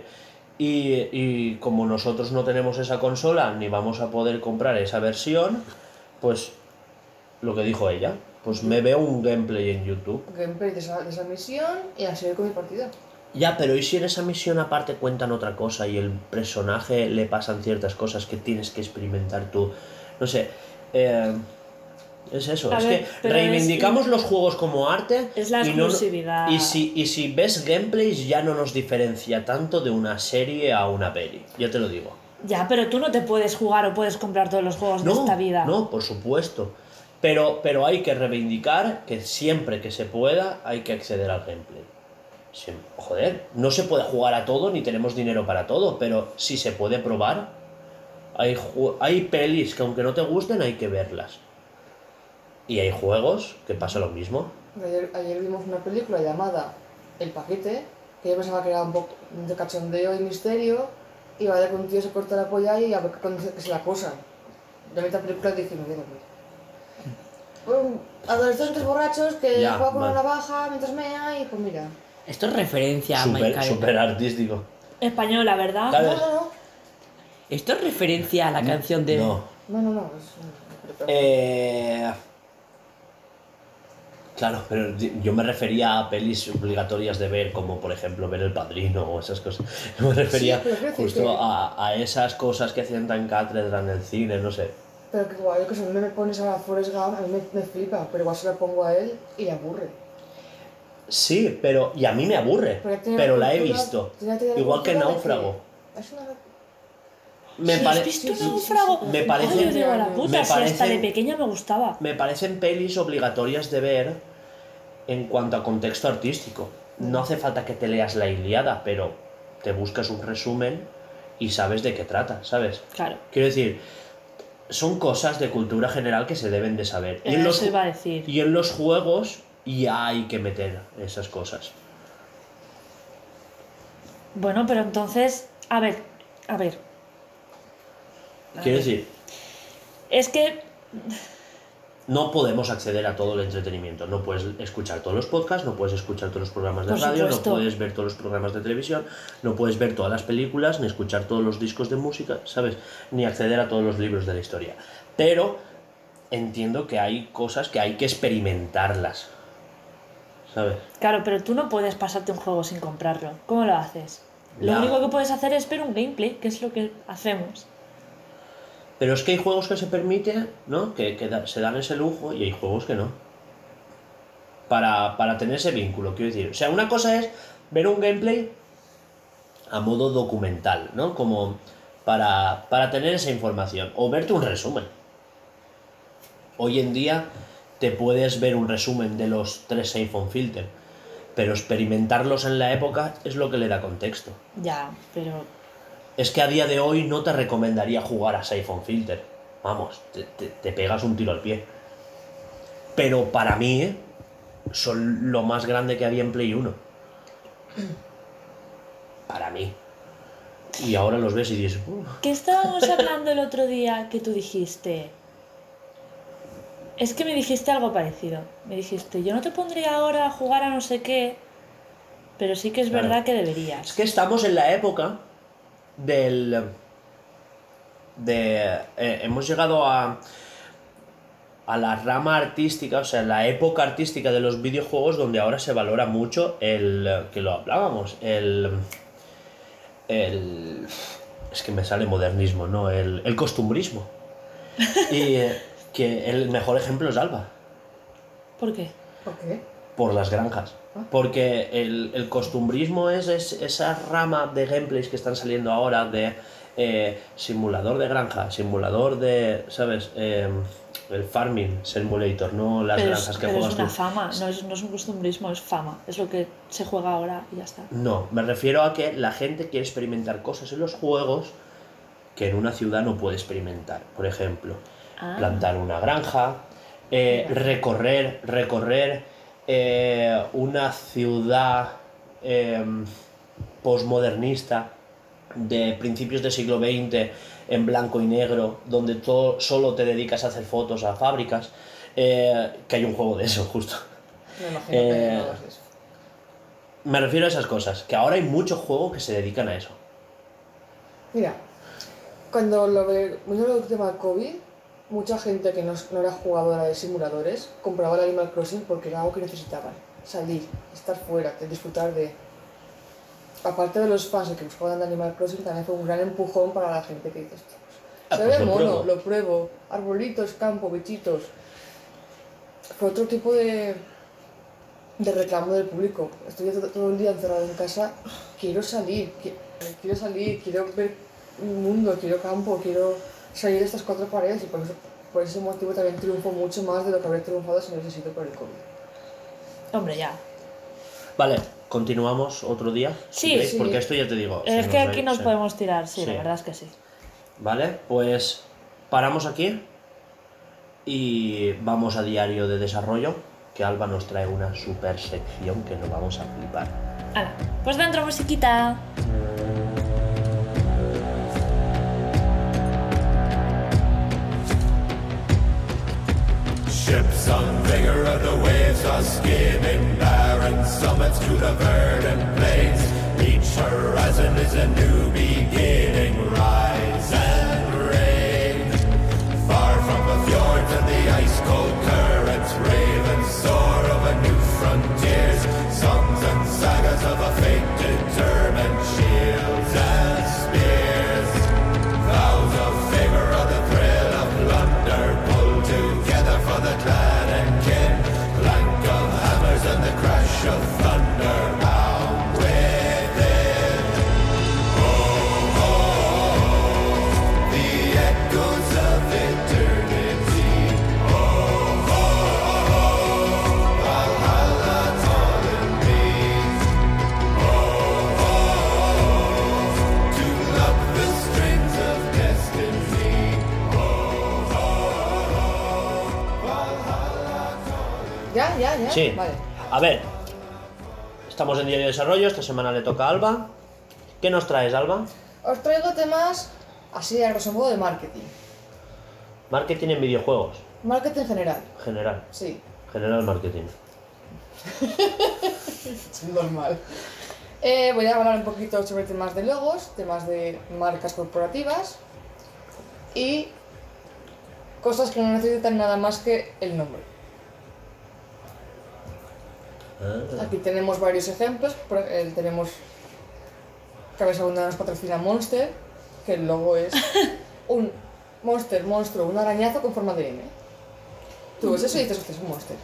Y, y como nosotros no tenemos esa consola ni vamos a poder comprar esa versión, pues lo que dijo ella, pues me veo un gameplay en YouTube. Gameplay de esa, de esa misión y a seguir con mi partida. Ya, pero ¿y si en esa misión aparte cuentan otra cosa y el personaje le pasan ciertas cosas que tienes que experimentar tú? No sé. eh, es eso, A es ver, que reivindicamos es- los juegos como arte. Es la y no- exclusividad. y, si, y si ves gameplays ya no nos diferencia tanto de una serie a una peli, ya te lo digo. Ya, pero tú no te puedes jugar o puedes comprar todos los juegos de No, esta vida. no, por supuesto. Pero, pero hay que reivindicar que siempre que se pueda hay que acceder al gameplay. Joder, no se puede jugar a todo ni tenemos dinero para todo, pero si se puede probar, Hay, hay pelis que aunque no te gusten hay que verlas. Y hay juegos que pasa lo mismo. Ayer, ayer vimos una película llamada El Paquete, que yo pensaba que era un poco de cachondeo y misterio, y vaya que un tío se corta la polla y a ver que se la acosan. La mitad película dice, no quiero ver. Um, adolescentes borrachos que Ya, juegan con vale. una navaja mientras mea y pues mira. Esto es referencia a Super, Minecraft. super artístico. Española, ¿verdad? Claro. No, no, no. Esto es referencia a la canción de. No. No, no, no. Es película. Eh, Claro, pero yo me refería a pelis obligatorias de ver, como por ejemplo ver El Padrino o esas cosas. Me refería Sí, justo que- a, a esas cosas que hacían tan cátedra en el cine, no sé. Pero que guay, yo que si a mí me pones a Forrest Gump, a mí me, me flipa, pero igual se la pongo a él y le aburre. Sí, pero. Y a mí me aburre, Pero la he visto. la Igual que Náufrago. Es una... Me, ¿Sí pare- ¿Has visto sí, sí, sí, Me parece- me puta, si hasta de pequeña me gustaba. me parecen pelis obligatorias de ver en cuanto a contexto artístico. No hace falta que te leas la Iliada, pero te buscas un resumen y sabes de qué trata, ¿sabes? Claro. Quiero decir, son cosas de cultura general que se deben de saber. Y en los, iba a decir. y en los juegos ya hay que meter esas cosas. Bueno, pero entonces, a ver, a ver. Quiero decir, Es que no podemos acceder a todo el entretenimiento. No puedes escuchar todos los podcasts, no puedes escuchar todos los programas de Por radio, supuesto. no puedes ver todos los programas de televisión, no puedes ver todas las películas, ni escuchar todos los discos de música, ¿sabes? Ni acceder a todos los libros de la historia. Pero entiendo que hay cosas que hay que experimentarlas. ¿Sabes? Claro, pero tú no puedes pasarte un juego sin comprarlo. ¿Cómo lo haces? Lo único que puedes hacer es ver un gameplay, que es lo que hacemos. Pero es que hay juegos que se permiten, ¿no? Que, se dan ese lujo y hay juegos que no. Para, para tener ese vínculo, quiero decir. O sea, una cosa es ver un gameplay a modo documental, ¿no? Como para, para tener esa información. O verte un resumen. Hoy en día te puedes ver un resumen de los tres iPhone Filter. Pero experimentarlos en la época es lo que le da contexto. Ya, pero Es que a día de hoy no te recomendaría jugar a Siphon Filter. Vamos, te, te- te pegas un tiro al pie. Pero para mí, ¿eh? son lo más grande que había en Play 1. Para mí. Y ahora los ves y dices. ¿Qué estábamos hablando el otro día que tú dijiste? Es que me dijiste algo parecido. Me dijiste, yo no te pondría ahora a jugar a no sé qué, pero sí que es Claro. verdad que Es deberías. que estamos en la época del. de. eh, hemos llegado a. a la rama artística, o sea, la época artística de los videojuegos donde ahora se valora mucho el. que lo hablábamos, el. el. es que me sale modernismo, ¿no? El, el costumbrismo. Y eh, que el mejor ejemplo es Alba ¿Por qué? ¿Por qué? por las granjas. Porque el, el costumbrismo es, es esa rama de gameplays que están saliendo ahora de eh, simulador de granja, simulador de, ¿sabes? Eh, el farming simulator, no las pero es, granjas que pero es juegas una tú. fama, no es, no es un costumbrismo, es fama. Es lo que se juega ahora y ya está. No, me refiero a que la gente quiere experimentar cosas en los juegos que en una ciudad no puede experimentar. Por ejemplo, Ah. plantar una granja, eh, recorrer, recorrer eh, una ciudad em, posmodernista de principios del siglo XX en blanco y negro, donde todo, solo te dedicas a hacer fotos a fábricas, eh, que hay un juego de eso, justo. Me imagino Eh, que no hagas eso. Me refiero a esas cosas, que ahora hay muchos juegos que se dedican a eso. Mira, cuando lo vino el tema del COVID, mucha gente que no, no era jugadora de simuladores compraba el Animal Crossing porque era algo que necesitaban. Salir, estar fuera, disfrutar de... Aparte de los fans que buscaban de Animal Crossing, también fue un gran empujón para la gente que dice, "Hostia, Ah, se pues ve mono, pruebo". lo pruebo, arbolitos, campo, bichitos. Fue otro tipo de, de reclamo del público. Estoy todo, todo el día encerrado en casa, quiero salir, qui- quiero salir, quiero ver un mundo, quiero campo, quiero salir de estas cuatro paredes y por, eso- por ese motivo también triunfo mucho más de lo que habría triunfado si no hubiese sido por el COVID. Hombre, ya. Vale, continuamos otro día. Sí, sí. Porque esto ya te digo. Es que nos aquí nos se- podemos tirar, sí, Sí. la verdad es que sí. Vale, pues paramos aquí y vamos a diario de desarrollo, que Alba nos trae una super sección que nos vamos a flipar. Hala, pues dentro musiquita. Ships on vigor of the waves are skimming barren summits to the verdant plains. Each horizon is a new beginning. Rise and reign. Far from the fjords and the ice cold currents, ravens soar over new frontiers. Songs and sagas of a fate Sí. Vale. A ver, estamos en diario de desarrollo, esta semana le toca a Alba. ¿Qué nos traes, Alba? Os traigo temas así a grosso modo de marketing. Marketing en videojuegos, Marketing general, general. sí. General marketing. Normal. Eh, voy a hablar un poquito sobre temas de logos, temas de marcas corporativas y cosas que no necesitan nada más que el nombre. Ah, Aquí tenemos varios ejemplos. eh, tenemos Cabeza Abundante nos patrocina Monster, que el logo es un monster, monstruo, un arañazo con forma de M. Tú ves eso y dices, es un monster.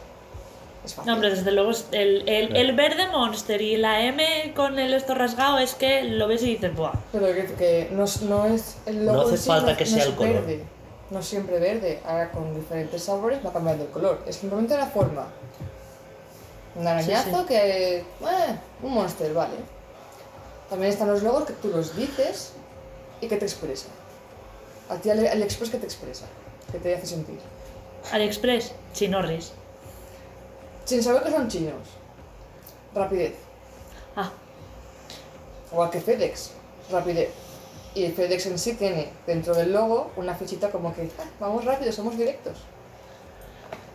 Es fácil. No, hombre, desde luego es el, el, el verde monster y la M con el esto rasgado es que lo ves y dices, ¡buah! Pero que, que no, es- no es el logo No hace sí falta no- que no sea es el color. verde. No es siempre verde. Ahora con diferentes sabores va cambiando el color. Es simplemente la forma. Un arañazo sí. que. Eh, un monster, vale. También están los logos que tú los dices y que te expresa. A ti Ale- AliExpress que te expresa, que te hace sentir. AliExpress, chinorris. Sin saber que son chinos. Rapidez. Ah, Igual que FedEx, rapidez. Y el FedEx en sí tiene dentro del logo una flechita como que "Ah, vamos rápido, somos directos.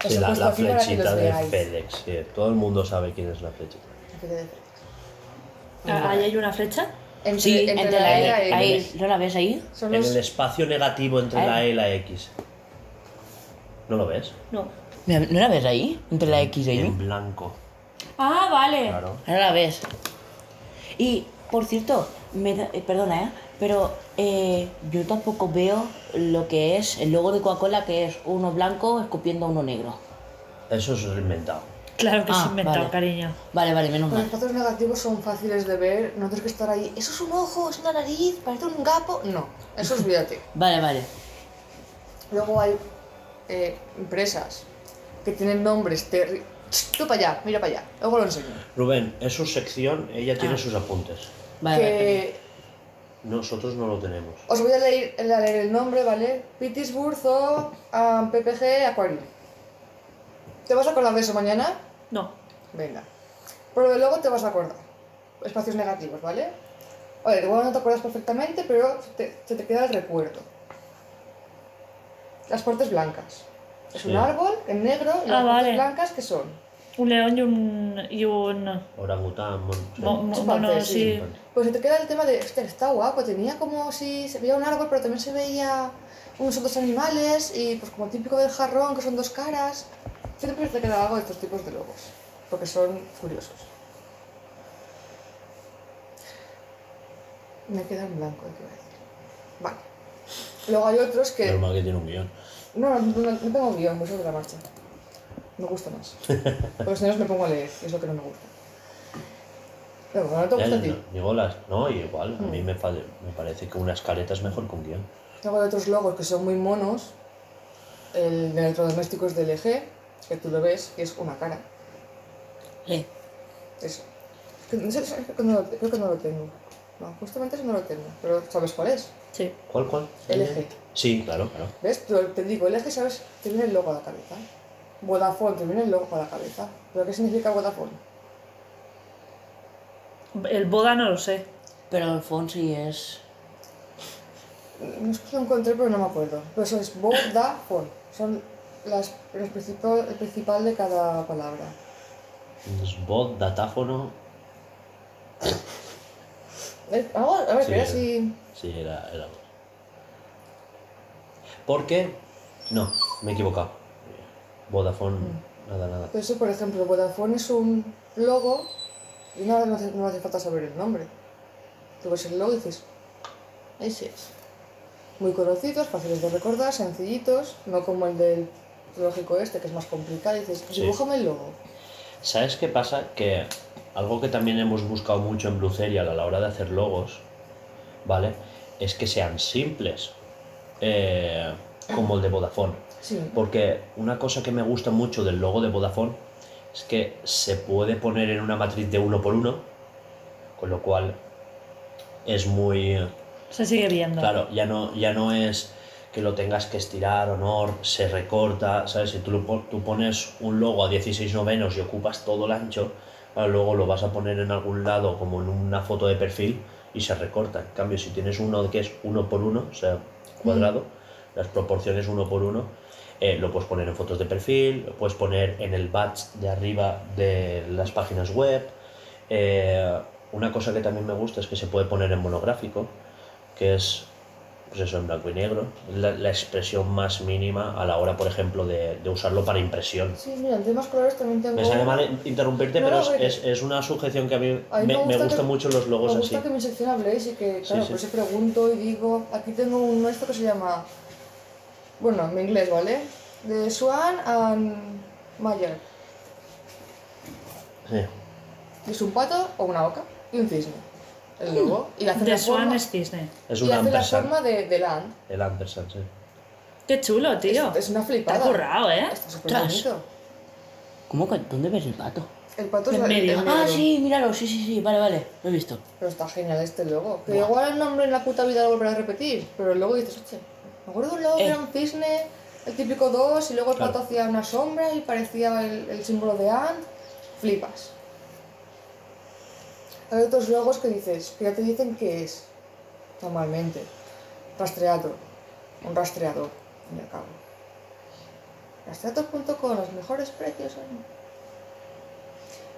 Sí, la, la flechita de. FedEx, sí, todo el mundo sabe quién es la flechita. La flecha de FedEx. ah, ¿ahí hay una flecha? Entre, Sí, entre entre la la E y la E. X. Ahí, ¿no la ves ahí? Son En los- el espacio negativo entre la E y la X. ¿No lo ves? No. ¿No la ves ahí? Entre la X y ahí. En blanco, Ah, vale. claro. Ahora la ves. Y, por cierto, me da- eh, perdona, ¿eh? Pero eh, yo tampoco veo lo que es el logo de Coca-Cola, que es uno blanco escupiendo a uno negro. Eso es inventado. Claro que Ah, es inventado, vale. cariño. Vale, vale, menos Los mal. espacios negativos son fáciles de ver, no tienes que estar ahí. Eso es un ojo, es una nariz, parece un gapo. No, eso olvídate. Vale, vale. Luego hay eh, empresas que tienen nombres terri... Tú para allá, mira para allá, luego lo enseño. Rubén, es su sección, ella tiene Ah. sus apuntes. Vale, vale. Nosotros no lo tenemos. os voy a leer, a leer el nombre, ¿vale? Pittsburgh Zoo um, PPG Aquarium. ¿Te vas a acordar de eso mañana? No. Venga. Pero luego te vas a acordar. Espacios negativos, ¿vale? Oye, igual no te acuerdas perfectamente, pero se te, se te queda el recuerdo. Las partes blancas. Es un árbol en negro y Ah, las vale. partes blancas que son. Un león y un. y un. Orangután, mon- sí. mo- mo- Chimpancé, mono, sí. sí. Pues se te queda el tema de, hostia, está guapo, tenía como si se veía un árbol, pero también se veía unos otros animales y pues como típico del jarrón, que son dos caras. Siempre te queda algo de estos tipos de logos, porque son curiosos. Me queda en blanco, ¿qué iba a decir? Vale. Luego hay otros que... Menos mal que tiene un guion. No, no, no, no tengo guion, voy sobre la marcha. Me gusta más. Porque si no me pongo a leer, es lo que no me gusta. Pero bueno, no te gusta a ti. no, digo las- no, igual, a Mm. mí me, fa- me parece que una escaleta es mejor que un guion. Luego hay otros logos que son muy monos. El de electrodoméstico es de LG, que tú lo ves, que es una cara. Eh, Eso. No sé- Creo que no, lo- creo que no lo tengo. No, justamente eso no lo tengo. Pero ¿sabes cuál es? Sí. ¿Cuál, cuál? LG. Sí, claro, claro. ¿Ves? Pero te digo, LG, ¿sabes? Te viene el logo a la cabeza. Vodafone, te viene el logo a la cabeza. ¿Pero qué significa Vodafone? El boda no lo sé. Pero el phone sí es. No es que lo encontré, pero no me acuerdo. Pero eso es Vodafone. Son las, los principal, el principal de cada palabra. Bot, datáfono. Eh, a ver, Sí, que eh. si... Sí, era, era. ¿Por qué? No, me he equivocado. Vodafone, nada, nada. Pero eso, por ejemplo, Vodafone es un logo y no, no, hace, no hace falta saber el nombre. Tú ves el logo y dices, ese es. Muy conocidos, fáciles de recordar, sencillitos, no como el del lógico este, que es más complicado. Y dices, Sí. dibújame el logo. ¿Sabes qué pasa? Que algo que también hemos buscado mucho en Blue Serial a la hora de hacer logos, ¿vale? Es que sean simples, eh, como el de Vodafone. Sí. Porque una cosa que me gusta mucho del logo de Vodafone es que se puede poner en una matriz de uno por uno, con lo cual es muy... Se sigue viendo. Claro, ya no, ya no es que lo tengas que estirar o no, se recorta, ¿sabes? Si tú, lo tú pones un logo a 16 novenos y ocupas todo el ancho, luego lo vas a poner en algún lado como en una foto de perfil y se recorta. En cambio, si tienes uno que es uno por uno, o sea, cuadrado, las proporciones uno por uno, eh, lo puedes poner en fotos de perfil, lo puedes poner en el badge de arriba de las páginas web. Eh, una cosa que también me gusta es que se puede poner en monográfico, que es pues eso, en blanco y negro, la, la expresión más mínima a la hora, por ejemplo, de, de usarlo para impresión. Sí, mira, en temas colores también tengo... Me sale mal interrumpirte, No, pero no, es, es, una sujeción que a mí A mí me, me gusta gustan que- mucho los logos Me así. gusta que mi sección habléis y que, claro, sí. por eso pregunto y digo, aquí tengo un esto que se llama, bueno, en inglés, ¿vale? De Swan and Mayer. Sí. Es un pato o una oca y un cisne. El logo. Y hace De la Swan forma, es cisne. Es y un hace la forma de, de land. El ampersand, sí. Qué chulo, tío. Es, es una flipada. ha currado, ¿eh? Está súper bonito. ¿Cómo que dónde ves el pato? El pato es el- medio. el Ah, sí, míralo, sí, sí, sí, vale, vale, lo he visto. Pero está genial este logo. Que igual el nombre en la puta vida lo volverá a repetir. Pero luego dices, oye, me acuerdo un logo que Eh. era un cisne, el típico 2, y luego el Claro. pato hacía una sombra y parecía el, el símbolo de Ant. Flipas. Hay otros logos que dices, que ya te dicen qué es. Normalmente. Rastreador. Un rastreador, y al cabo. Rastreador.com, los mejores precios.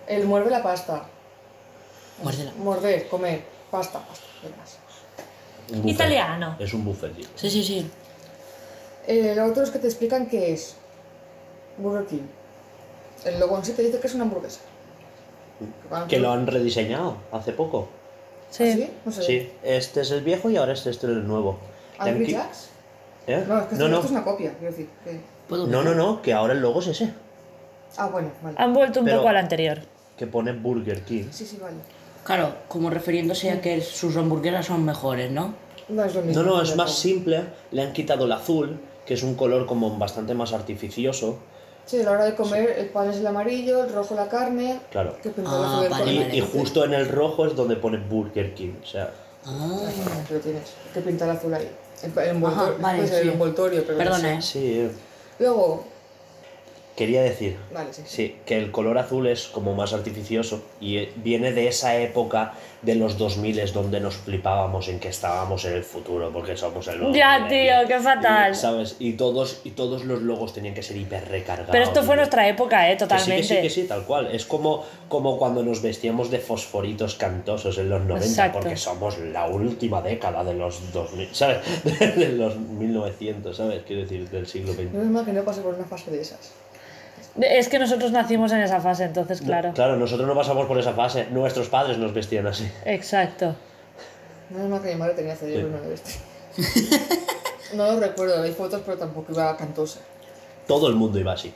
El muerde la pasta. Muérdela. Morder, comer, pasta, pasta, verás. Italiano. Es un buffet, tío. Sí, sí, sí. Eh, lo otro es que te explican qué es Burger King. El logo en sí te dice que es una hamburguesa. Que lo han rediseñado hace poco. Sí. ¿Ah, sí? No sé. Sí, este es el viejo y ahora este, este es el nuevo. ¿Angry Jacks? ¿Eh? No, es que no, esto, no. esto es una copia, quiero decir. que- ¿Puedo no, no, no, que ahora el logo es ese. Ah, bueno, vale. Han vuelto un Pero- poco al anterior. Que pone Burger King. Sí, sí, vale. Claro, como refiriéndose a que sus hamburguesas son mejores, ¿no? No es lo mismo. No, no, es más simple. Le han quitado el azul, que es un color como bastante más artificioso. Sí, a la hora de comer, el pan es el amarillo, el rojo la carne. Claro. Que Ah, el azul del vale, Y, color. vale. y justo en el rojo es donde pone Burger King. O sea, Ah, Que lo tienes. Que pinta el azul ahí. El, el envoltorio. Ajá, vale, el sí. envoltorio, pero. no perdona, sé. ¿eh? sí. eh. Luego. Quería decir, Vale, sí. sí, que el color azul es como más artificioso y eh, viene de esa época de los 2000 donde nos flipábamos en que estábamos en el futuro porque somos el Ya, 2000, tío, qué fatal. y, ¿Sabes? Y todos, y todos los logos tenían que ser hiper recargados. Pero esto fue nuestra época, ¿eh? Que sí, Totalmente. que sí, que sí, tal cual. Es como, como cuando nos vestíamos de fosforitos cantosos en los 90, Exacto. porque somos la última década de los 2000, ¿sabes? De los 1900, ¿sabes? Quiero decir, del siglo XX. No es mal que no pase por una fase de esas. Es que nosotros nacimos en esa fase, entonces, claro. Claro, nosotros no pasamos por esa fase. Nuestros padres nos vestían así. Exacto. No es mal que mi madre tenía cerebro y no lo viste. no lo recuerdo, hay fotos, pero tampoco iba cantosa. Todo el mundo iba así.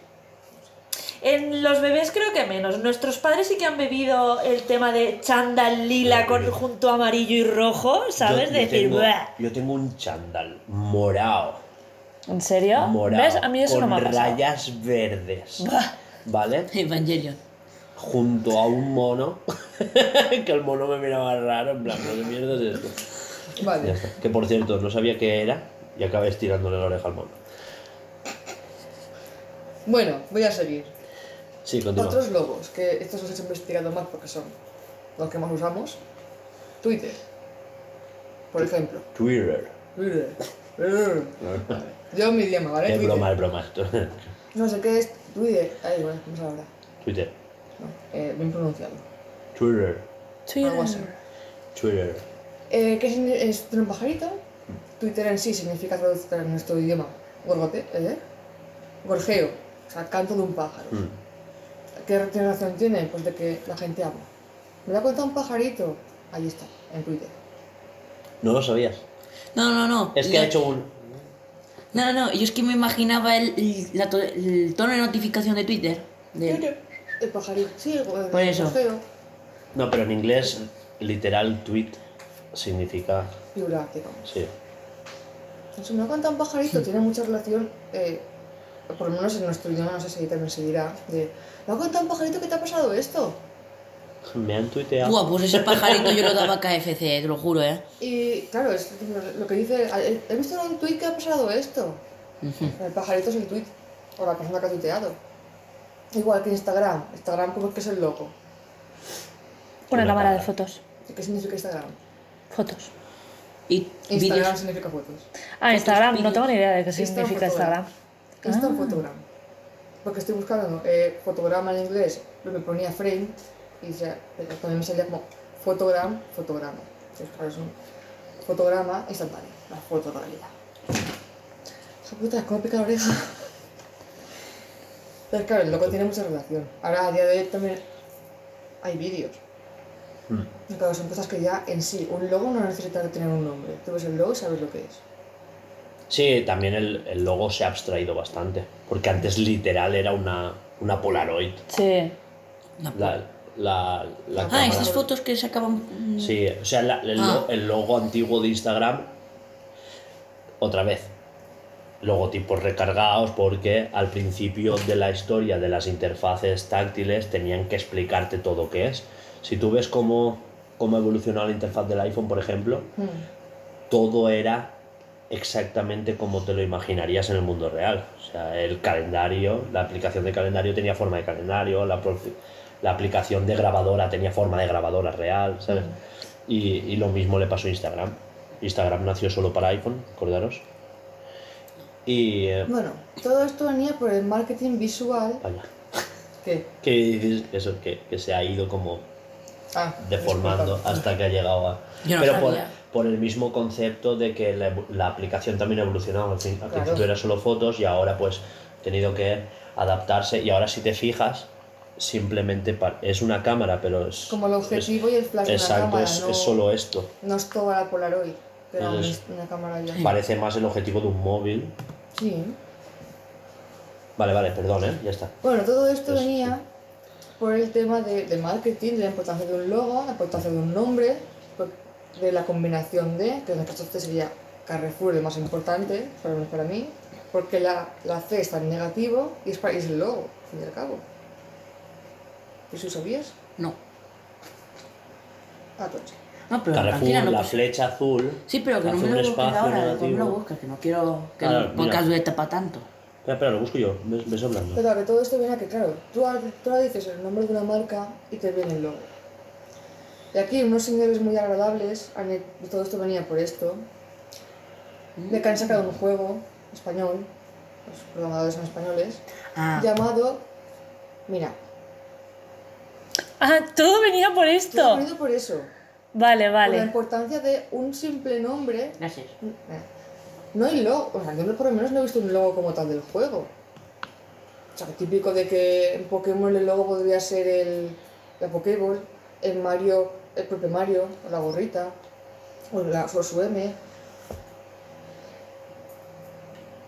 En los bebés creo que menos. Nuestros padres sí que han bebido el tema de chándal lila con junto amarillo y rojo, ¿sabes? Yo- de decir, tengo, "Buah". yo tengo un chándal morado. ¿En serio? Morado. ¿Ves? A mí eso con no me ha pasado. rayas verdes. ¿Vale? Evangelion. junto a un mono, que el mono me miraba raro, en plan, ¿qué mierda es esto? Ya Vale. está. Que por cierto, no sabía qué era y acabé estirándole la oreja al mono. Bueno, voy a seguir. Sí, continúa. Otros logos, que estos los he investigado más porque son los que más usamos. Twitter. Por ejemplo. Twitter. Twitter. Yo mi idioma, ¿vale? Es Twitter. broma, es broma. esto. No sé qué es Twitter. Ahí, bueno, vamos a hablar. Twitter. No, eh, bien pronunciado. Twitter. Algo así. Twitter. Eh, ¿Qué es tiene un pajarito? Twitter en sí significa traducir en nuestro idioma. Gorgote, ¿eh? Gorjeo, o sea, canto de un pájaro. Mm. ¿Qué relación tiene? Pues de que la gente habla. ¿Me lo ha contado un pajarito? Ahí está, en Twitter. No lo sabías. No, no, no. Es que ha hecho un. No, no, no. Yo es que me imaginaba el, el- la to- el tono de notificación de Twitter. de- El pajarito, sí, el, el Por eso. gorjeo. No, pero en inglés, literal, tweet significa. Digamos. Sí. Entonces, me ha contado un pajarito, tiene mucha relación, eh, por lo menos en nuestro idioma, no sé si también se dirá, de, me ha contado un pajarito que te ha pasado esto. Me han tuiteado. Buah, pues ese pajarito yo lo daba a KFC, te lo juro, ¿eh? Y claro, es lo que dice, he visto en un tuit que ha pasado esto. El pajarito es el tuit, o la persona que ha tuiteado. Igual que Instagram, Instagram como que es el logo. Una cámara de fotos. ¿Qué significa Instagram? Fotos. Y Instagram significa fotos. Ah, Instagram. No tengo ni idea de qué significa fotograma. Instagram. Instant Ah. Porque estoy buscando eh, fotograma en inglés, me ponía frame y ya, pero también me salía como fotogram, fotograma. Entonces, claro, es un fotograma instantáneo, la foto en realidad. Hija puta, ¿cómo pica la oreja? Pero claro, el logo tiene mucha relación. Ahora, a día de hoy también hay vídeos. Mm. Claro, son cosas que ya en sí, un logo no necesita tener un nombre. Tú ves el logo y sabes lo que es. Sí, también el, el logo se ha abstraído bastante. Porque antes literal era una, una Polaroid. Sí. La, la, la ah, cámara. estas fotos que sacaban. mm, Sí, o sea, la- el, Ah. el logo antiguo de Instagram, otra vez, logotipos recargados porque al principio de la historia de las interfaces táctiles tenían que explicarte todo qué es. Si tú ves cómo, cómo ha evolucionado la interfaz del iPhone, por ejemplo, Hmm. todo era exactamente como te lo imaginarías en el mundo real. O sea, el calendario, la aplicación de calendario tenía forma de calendario, la, la aplicación de grabadora tenía forma de grabadora real, ¿sabes? Y, y lo mismo le pasó a Instagram. Instagram nació solo para iPhone, acordaros. Y... eh, Bueno, todo esto venía por el marketing visual vaya, que... que dices eso, que, que se ha ido como Ah, deformando disculpa. hasta que ha llegado a... Yo no Pero por, sabía. por el mismo concepto de que la, aplicación también ha evolucionado. Al, fin- al Claro. principio era solo fotos y ahora pues ha tenido que adaptarse. Y ahora si te fijas, simplemente es una cámara, pero es... Como el objetivo y el flash de es- una Exacto, cámara, es, no, es solo esto. no es toda la Polaroid, Entonces- una cámara ya. Parece más el objetivo de un móvil. Sí. Vale, vale, perdón, ¿eh? Ya está. Bueno, todo esto Es- venía por el tema de, de marketing, de la importancia de un logo, la importancia de un nombre, de la combinación de, que en el caso este sería Carrefour el más importante, para, para mí, porque la, la C está en negativo y es, para, y es el logo, al fin y al cabo. ¿Eso sabías? No. Ah. No, pero Carrefour, no la pasa- flecha azul. Sí, pero que no me lo busques ahora, después me lo busques, que no quiero que Ah, el podcast dure para tanto. Espera, espera, lo busco yo. Ves, ves hablando. Pero que todo esto viene a que, claro, tú, ahora- tú ahora dices el nombre de una marca y te viene el logo. Y aquí unos señores muy agradables, todo esto venía por esto, de que han sacado un juego español, los programadores son españoles, Ah, llamado, mira, Ah, todo venía por todo esto. venido por eso, Vale, por la vale. importancia de un simple nombre, gracias. no hay logo, o sea, yo por lo menos no he visto un logo como tal del juego. O sea, típico de que en Pokémon el logo podría ser el, la Pokéball, en Mario, el propio Mario, o la gorrita, o, la, o su M.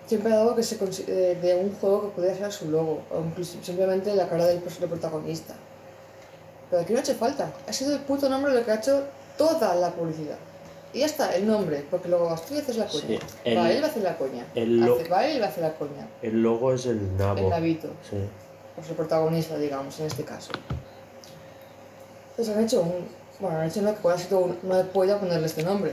Siempre ha dado que se de un juego que pudiera ser su logo, o incluso simplemente la cara del, pers- del protagonista. Pero aquí no ha hecho falta, ha sido el puto nombre lo que ha hecho toda la publicidad. Y ya está, el nombre, porque luego y haces la coña. Sí, el- Va él va a hacer la coña. el Hace- va él va a hacer la coña. El logo es el nabo. El nabito, Sí. pues el protagonista, digamos, en este caso. Entonces han hecho un. Bueno, han hecho una que ha sido un- una polla ponerle este nombre.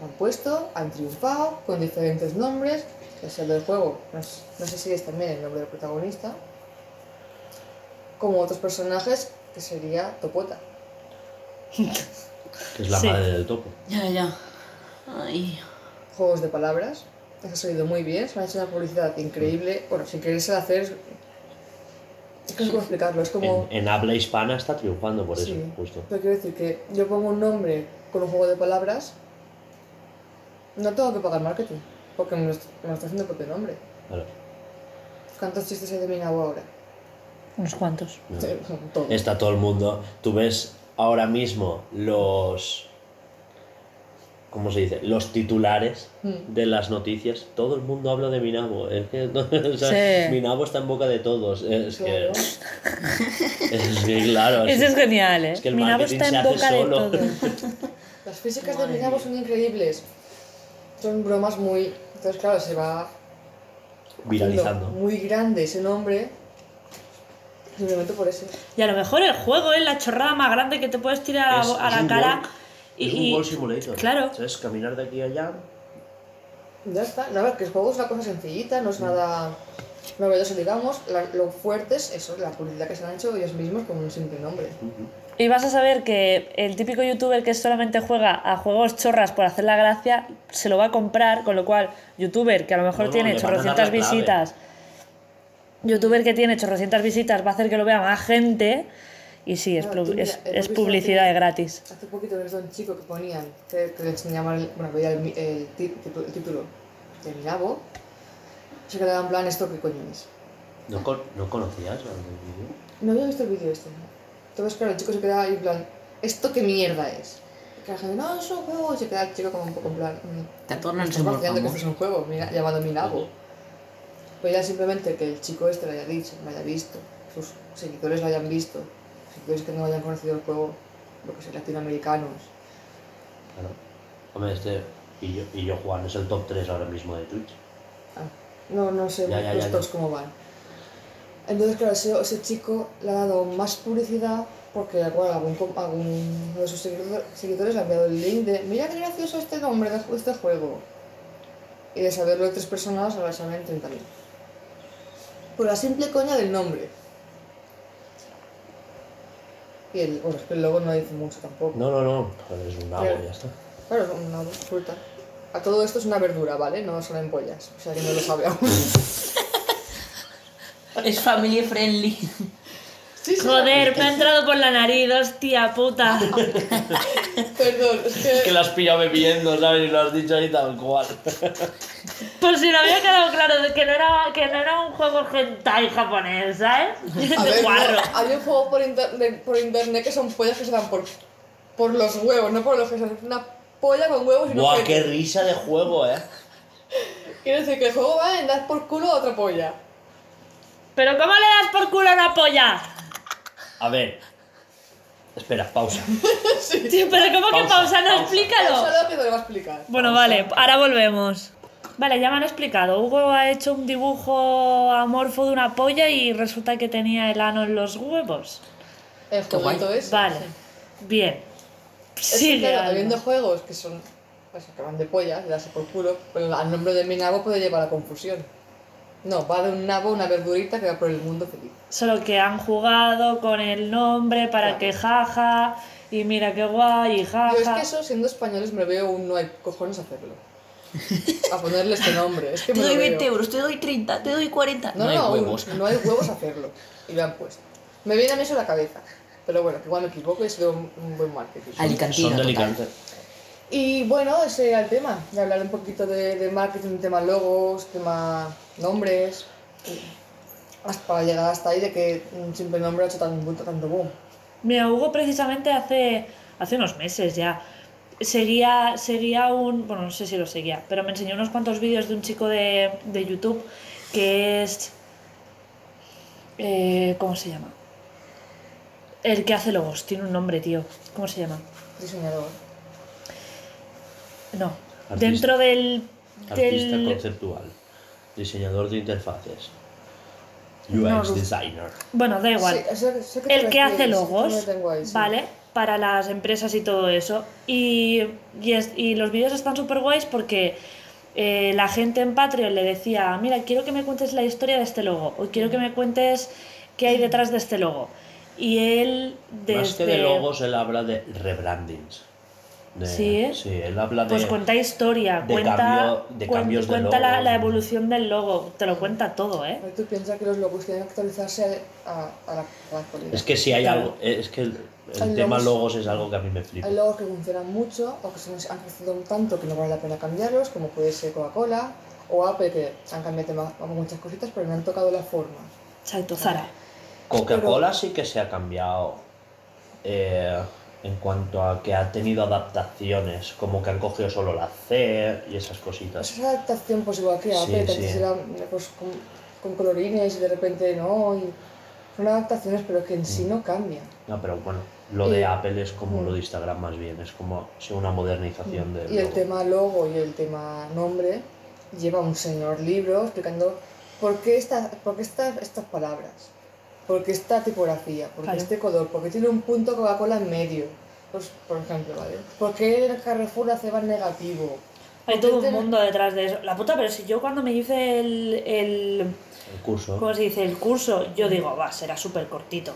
Lo han puesto, han triunfado con diferentes nombres, que es el del juego. No sé si es también el nombre del protagonista. Como otros personajes, que sería Topota. Que es la Sí. madre del topo. Ya, ya. Ay. Juegos de palabras. Les ha salido muy bien, se han hecho una publicidad increíble. Bueno, sin quererse hacer. Es que no sé cómo explicarlo, es como. En, en habla hispana está triunfando por eso, justo. Pero quiero decir que yo pongo un nombre con un juego de palabras, no tengo que pagar marketing, porque me lo, est- me lo está haciendo el propio nombre. Claro. ¿Cuántos chistes hay de Minabo ahora? Unos cuantos. No. Todos. Está todo el mundo. Tú ves ahora mismo los. ¿Cómo se dice? Los titulares Mm. de las noticias. Todo el mundo habla de Minabo. Es que o sea, Sí. Minabo está en boca de todos. Es que. Claro. Es que, claro. Eso es genial, ¿eh? es que el Mi nabo marketing está se en hace boca de solo. todo. Las físicas de Minabo son increíbles. Son bromas muy... Entonces, claro, se va Viralizando. muy grande ese nombre, simplemente por eso. Y a lo mejor el juego es la chorrada más grande que te puedes tirar a, Es- a es la cara. walk. y, es un Goal Simulator. Claro. ¿Sabes? Caminar de aquí a allá. Ya está. No, a ver, que el juego es una cosa sencillita, no es nada novedoso, digamos. La- lo fuerte es eso, la publicidad que se han hecho ellos mismos con un simple nombre. y vas a saber que el típico youtuber que solamente juega a juegos chorras por hacer la gracia se lo va a comprar, con lo cual, youtuber que a lo mejor No, no, tiene chorrocientas la clave. Youtuber que tiene chorrocientas visitas va a hacer que lo vea más gente. Y sí, es, Claro, tú mira, es, es publicidad de gratis. Hace poquito he visto un chico que ponían, que, que le enseñaban, el, bueno, veía el, el el título de Minabo, se quedaba en plan, ¿esto qué coño es? ¿No, con- ¿no conocías el vídeo? No había visto el vídeo este. ¿no? Entonces, claro, el chico se quedaba ahí en plan, ¿esto qué mierda es? Y la gente, no, es un juego. Y se queda el chico como un poco en plan, mm, Te atornan estás que esto es un juego, mira, llamado Minabo. Pues ya simplemente que el chico este lo haya dicho, lo haya visto, sus seguidores lo hayan visto, seguidores que no hayan conocido el juego, lo que sé, latinoamericanos. Claro. Hombre, este. Y yo, y yo Juan es el top 3 ahora mismo de Twitch. Ah, no, no sé Ya, ya, los ya, tops cómo van. Entonces, claro, ese, ese chico le ha dado más publicidad porque bueno, algún, algún de sus seguidor- seguidores le ha enviado el link de mira qué gracioso este nombre de este juego. Y de saberlo de tres personas, ahora saben 30.000. Por la simple coña del nombre. Y el, bueno, es que el logo no dice mucho tampoco. No, no, no. Joder, es un nabo, Claro. ya está. Claro, es una fruta. A todo esto es una verdura, ¿vale? No son en pollas. O sea que no lo sabe aún. Es family friendly. Sí, sí, Joder, me ha entrado por la nariz, hostia puta. Perdón, es que... Es que lo has pillado bebiendo, ¿sabes? Y lo has dicho ahí tal cual. Por si no había quedado claro de que no era, que no era un juego hentai japonés, ¿sabes? A De ver, no, hay un juego por, inter- de- por internet que son pollas que se dan por, por los huevos, no por los que son una polla con huevos y no Buah, qué risa de juego, eh. Quiero decir que el juego va en dar por culo a otra polla. Pero ¿cómo le das por culo a una polla? A ver. Espera, pausa. Pero ¿cómo que Pausa, pausa? No, pausa. explícalo. Solo que te lo va a explicar. Bueno, vale, ahora volvemos. Vale, ya me han explicado. Hugo ha hecho un dibujo amorfo de una polla y resulta que tenía el ano en los huevos. El jueguito es. Vale, bien. Es que, Sigue. claro, habiendo juegos que son. Pues que van de pollas, de darse por culo, pero al nombre de mi nabo puede llevar a confusión. No, va de un nabo, una verdurita que va por el mundo feliz. Solo que han jugado con el nombre para Claro. que jaja y mira qué guay y jaja. Yo es que eso, siendo españoles, me veo un no hay cojones hacerlo. A ponerle este nombre. Es que Te me doy lo 20 veo. euros, te doy 30, te doy 40. No, No, hay no, huevos. no hay huevos a hacerlo. Y lo han puesto. Me viene a mí eso a la cabeza. Pero bueno, que igual me equivoco y sido un, un buen marketing. Son de total. Alicante. Y bueno, ese era el tema. De hablar un poquito de, de marketing, tema logos, tema nombres. para llegar hasta ahí de que un simple nombre ha hecho tanto, tanto boom. Mira, Hugo precisamente hace, hace unos meses ya seguía, seguía un... Bueno, no sé si lo seguía, pero me enseñó unos cuantos vídeos de un chico de, de YouTube que es... eh, ¿Cómo se llama? El que hace logos, tiene un nombre, tío. ¿Cómo se llama? Diseñador. No. Artista. Dentro del... Artista conceptual. Diseñador de interfaces. UX No, designer. Bueno, da igual. Sí, sé- sé que te el que hace logos, ahí, sí. ¿vale? Para las empresas y todo eso. Y, y, es- y los vídeos están súper guays porque eh, la gente en Patreon le decía, mira, quiero que me cuentes la historia de este logo, o quiero que me cuentes qué hay detrás de este logo. Y él, desde... Más que de logos, él habla de rebrandings. De- Sí. Sí, él habla de... Pues cuenta historia, de cuenta, cambio- de cuen- cambios de cuenta la, la evolución del logo, te lo cuenta todo, ¿eh? Tú piensas que los logos tienen que actualizarse a, a la, a la actualidad. Es que si hay Claro. algo... Es que el, el tema logos- logos es algo que a mí me flipa. Hay logos que funcionan mucho o que se nos han crecido un tanto que no vale la pena cambiarlos, como puede ser Coca-Cola o Apple, que han cambiado tema- muchas cositas, pero no han tocado la forma. Exacto, Zara. Coca-Cola sí que se ha cambiado eh, en cuanto a que ha tenido adaptaciones, como que han cogido solo la C y esas cositas. Esa adaptación, pues igual que Apple, que antes sí. era pues, con, con colorines y de repente no. Y son adaptaciones, pero que en sí no cambian. No, pero bueno, lo de Y- Apple es como Mm. lo de Instagram más bien, es como una modernización del Y el logo. tema logo y el tema nombre lleva un señor libro explicando por qué, esta, por qué esta- estas palabras, por qué esta tipografía, por qué Claro. este color, por qué tiene un punto Coca-Cola en medio. Pues, por ejemplo, ¿vale? ¿Por qué el Carrefour hace más negativo? Hay ¿Por qué todo un mundo detrás de eso. La puta, pero si yo cuando me hice el, el El curso. ¿cómo se dice? El curso, yo digo, va, será súper cortito.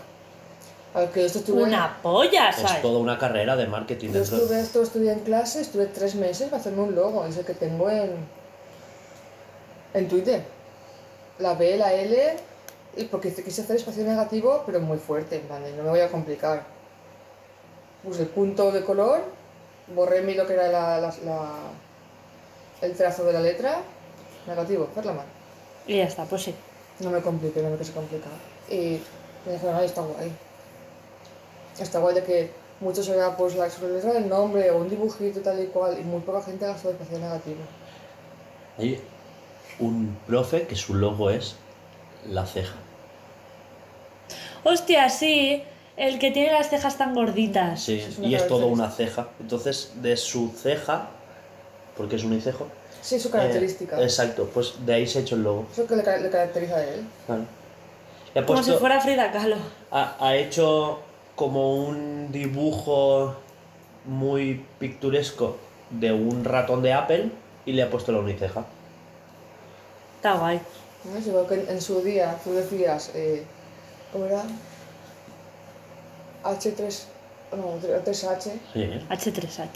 A ver, que esto estuve, Una polla, Es ¿sabes? toda una carrera de marketing yo dentro. estuve, esto estudié en clase, estuve tres meses para hacerme un logo, es el que tengo en, en Twitter. La B, la L, porque quise hacer espacio negativo, pero muy fuerte, en plan, de, no me voy a complicar. Puse el punto de color, borré mi lo que era la, la- la- el trazo de la letra, negativo, hacerla mal. Y ya está, pues sí. No me compliqué, no me quise complicar. Y me dijeron, ay, está guay. Está guay de que muchos era pues la sobre la letra del nombre o un dibujito tal y cual, y muy poca gente gastó espacio negativo. Hay un profe que su logo es la ceja. Hostia, sí, el que tiene las cejas tan gorditas. Sí, es y es todo una ceja. Entonces, de su ceja, porque es unicejo. Sí, su eh, característica. exacto, pues de ahí se ha hecho el logo. Eso que le, ca- le caracteriza a él. Claro. Como si fuera Frida Kahlo. ha, ha hecho como un dibujo muy picturesco de un ratón de Apple y le ha puesto la uniceja. Está guay. ¿No? Es igual que en, en su día tú decías, eh, ¿cómo era? H3, no, 3H. Sí, H3H.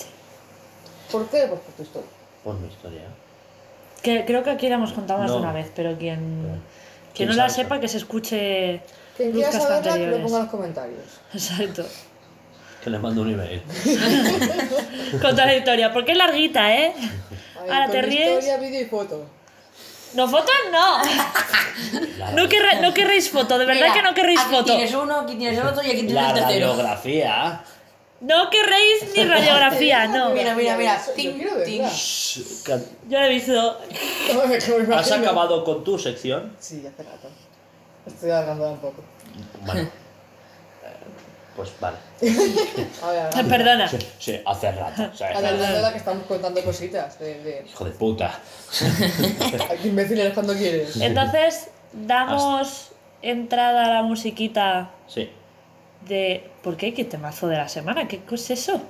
¿Por qué? Pues por tu historia. por mi historia. Que creo que aquí la hemos contado más de No. una vez, pero quien, Pero, quien ¿quién no la sepa, que se escuche Quien quiera saberla, que lo anteriores. ponga en los comentarios. Exacto. Que le mando un email. Contar la historia, porque es larguita, ¿eh? Ahí, Ahora con te ríes. Historia, vídeo y foto. No, fotos no. No, querrá- no querréis foto, de verdad Mira, que no querréis aquí foto. tienes uno, aquí tienes el otro y aquí tienes La el tercero. radiografía. No querréis ni radiografía, no. Mira, mira, mira. Yo Ting, quiero ting. verla. Shh, que- Yo lo he visto. ¿Has acabado con tu sección? Sí, hace rato. Estoy alargando un poco. Bueno. eh, Pues vale. A ver, a ver. Perdona. Sí, sí, hace rato. o sea, Alargando la que estamos contando cositas. De, de... Hijo de puta. Ay, qué imbécil eres cuando quieres. Entonces, damos entrada a la musiquita Sí. de. ¿Por qué? ¿Qué temazo de la semana? ¿Qué es eso?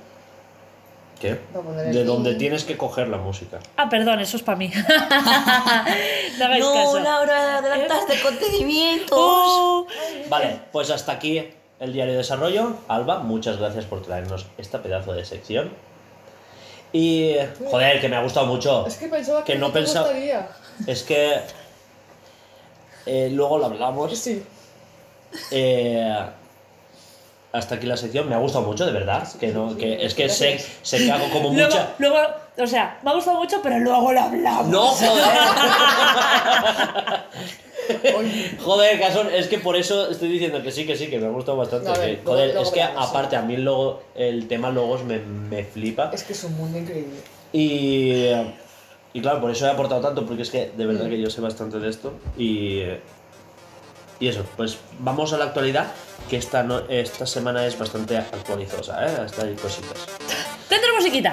¿Qué? A De donde tienes que coger la música. Ah, perdón, eso es para mí. no hagáis No, caso. Laura, adelantaste contenimientos. Uh, Vale, pues hasta aquí el diario de desarrollo. Alba, muchas gracias por traernos esta pedazo de sección. Y, joder, que me ha gustado mucho. Es que pensaba que, Que no te pensaba-. Es que eh, luego lo hablamos. Sí. Eh, hasta aquí la sección. Me ha gustado mucho, de verdad. Que no, que es que sé, sé que hago como luego, mucha. luego, o sea, me ha gustado mucho, pero luego lo hablamos. No, joder. Joder, Casón, es que por eso estoy diciendo que sí, que sí, que me ha gustado bastante. A ver, que, luego- joder, luego es que aparte a mí el, logo, el tema logos me, me flipa. es que es un mundo increíble. Y, y claro, por eso he aportado tanto, porque es que de verdad que yo sé bastante de esto. Y, y eso, pues vamos a la actualidad, que esta, no, esta semana es bastante actualizosa, ¿eh? Hasta hay cositas. Dentro musiquita.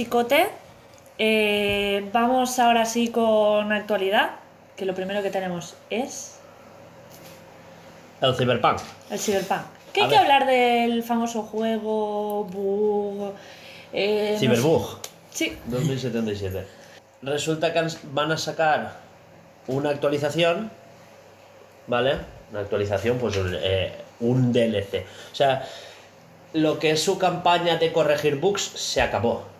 Musicote. Eh, vamos ahora sí con actualidad, que lo primero que tenemos es El Cyberpunk. el Cyberpunk. Que A hay que hablar del famoso juego, bug... eh, no sé. Cyberbug. Sí, 2077. Resulta que van a sacar una actualización, ¿vale? Una actualización, pues eh, un DLC. O sea, lo que es su campaña de corregir bugs se acabó.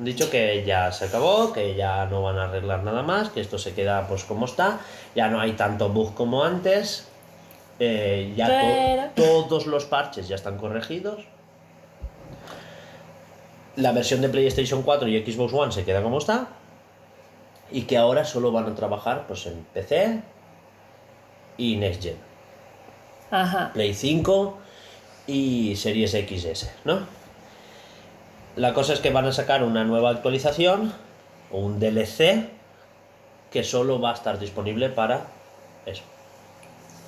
Han dicho que ya se acabó, que ya no van a arreglar nada más, que esto se queda pues como está, ya no hay tanto bug como antes, eh, ya to- todos los parches ya están corregidos. La versión de PlayStation 4 y Xbox One se queda como está. Y que ahora solo van a trabajar pues, en PC y Next Gen. ajá. Play 5 y Series XS, ¿no? La cosa es que van a sacar una nueva actualización, o un DLC, que solo va a estar disponible para eso.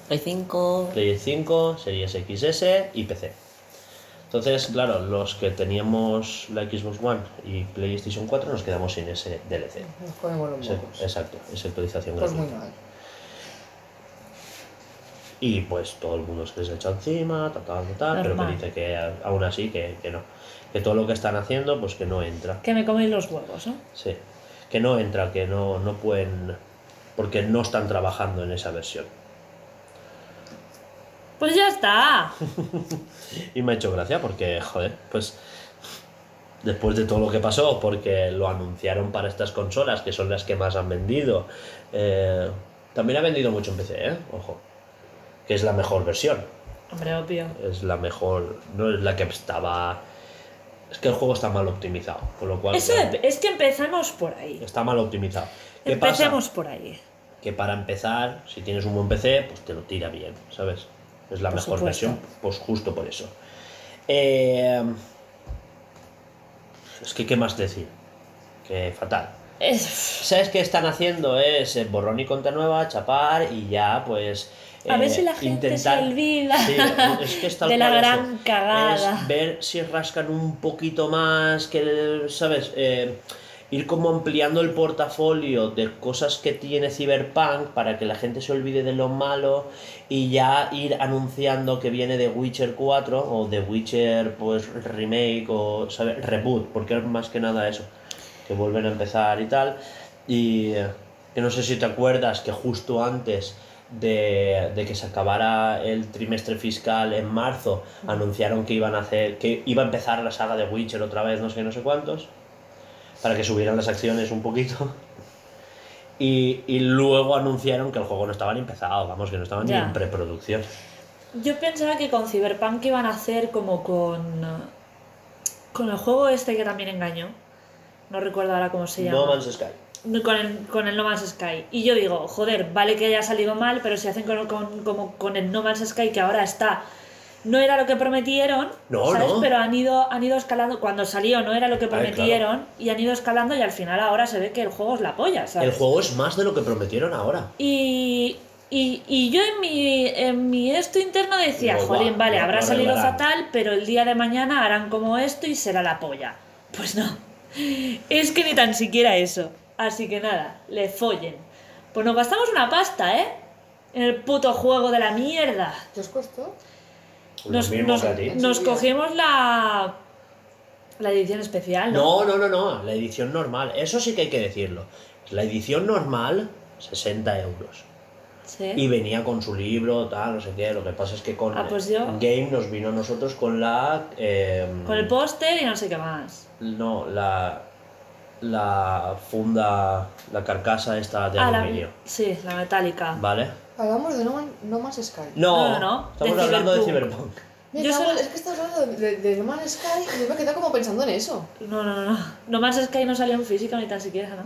Play 5. Play 5, Series XS y PC. Entonces, claro, los que teníamos la Xbox One y PlayStation 4 nos quedamos sin ese DLC. Nos los exacto, esa actualización Pues muy mal. Y pues todo el mundo se les echa encima, tal, tal, tal, pero que Normal. dice que aún así que, que no. Que todo lo que están haciendo, pues que no entra. Que me coméis los huevos, ¿no? Sí. Que no entra, que no, no pueden. Porque no están trabajando en esa versión. Pues ya está. Y me ha hecho gracia porque, joder, pues. Después de todo lo que pasó, porque lo anunciaron para estas consolas, que son las que más han vendido. eh, también ha vendido mucho en PC, ¿eh? Ojo. Que es la mejor versión. Hombre, obvio. es la mejor, no es la que estaba... Es que el juego está mal optimizado, con lo cual Eso claro, es que empezamos por ahí. está mal optimizado. ¿Qué Empecemos pasa? por ahí. Que para empezar, si tienes un buen PC, pues te lo tira bien, ¿sabes? Es la Por mejor supuesto. versión, pues justo por eso. Eh, es que, ¿qué más decir? Que fatal. Es... ¿Sabes qué están haciendo? Es eh, borrón y cuenta nueva, chapar y ya, pues. A ver eh, si la gente se intentar- olvida Sí, es que es tal de la cual eso. gran cagada. Es ver si rascan un poquito más, que, ¿sabes? Eh, ir como ampliando el portafolio de cosas que tiene Cyberpunk para que la gente se olvide de lo malo y ya ir anunciando que viene de Witcher 4 o de Witcher pues remake o ¿sabes? reboot, porque es más que nada eso, que vuelven a empezar y tal. Y eh, que no sé si te acuerdas que justo antes de, de que se acabara el trimestre fiscal en marzo, anunciaron que iban a hacer, que iba a empezar la saga de Witcher otra vez, no sé no sé cuántos, para que subieran las acciones un poquito. Y, y luego anunciaron que el juego no estaba ni empezado, vamos, que no estaba ni Ya. en preproducción. Yo pensaba que con Cyberpunk iban a hacer como con. Con el juego este que también engañó. No recuerdo ahora cómo se llama. No Man's Sky. No, Con el, con el No Man's Sky. Y yo digo, joder, vale que haya salido mal, pero si hacen con, con- como con el No Man's Sky, que ahora está. No era lo que prometieron, No, ¿sabes? no. Pero han ido, han ido escalando. Cuando salió no era lo que Ay, claro. prometieron y han ido escalando y al final ahora se ve que el juego es la polla, ¿sabes? El juego es más de lo que prometieron ahora. Y, y, y yo en mi, en mi esto interno decía, va- jolín, vale, habrá salido arreglarán". fatal, pero el día de mañana harán como esto y será la polla. Pues no, es que ni tan siquiera eso. Así que nada, le follen. Pues nos gastamos una pasta, ¿eh? En el puto juego de la mierda. ¿Qué os costó? Nos, mismo nos- nos cogimos la, la edición especial, ¿no? No, no, no, no, la edición normal. Eso sí que hay que decirlo. La edición normal, 60 euros. Sí. Y venía con su libro, tal, no sé qué. Lo que pasa es que con Ah, pues yo- Game nos vino a nosotros con la. eh, Con el póster y no sé qué más. No, la. La funda, la carcasa esta de Ah, la, aluminio. sí, la metálica. ¿Vale? Hablamos de No, Man- no Man's Sky. No, No, no, no, estamos de hablando de Cyberpunk. Cyberpunk. Me Yo solo- Es que estás hablando de, de, de No Man's Sky y yo me he quedado como pensando en eso. No, no, no, no. No Man's Sky no salió en física ni tan siquiera, ¿no?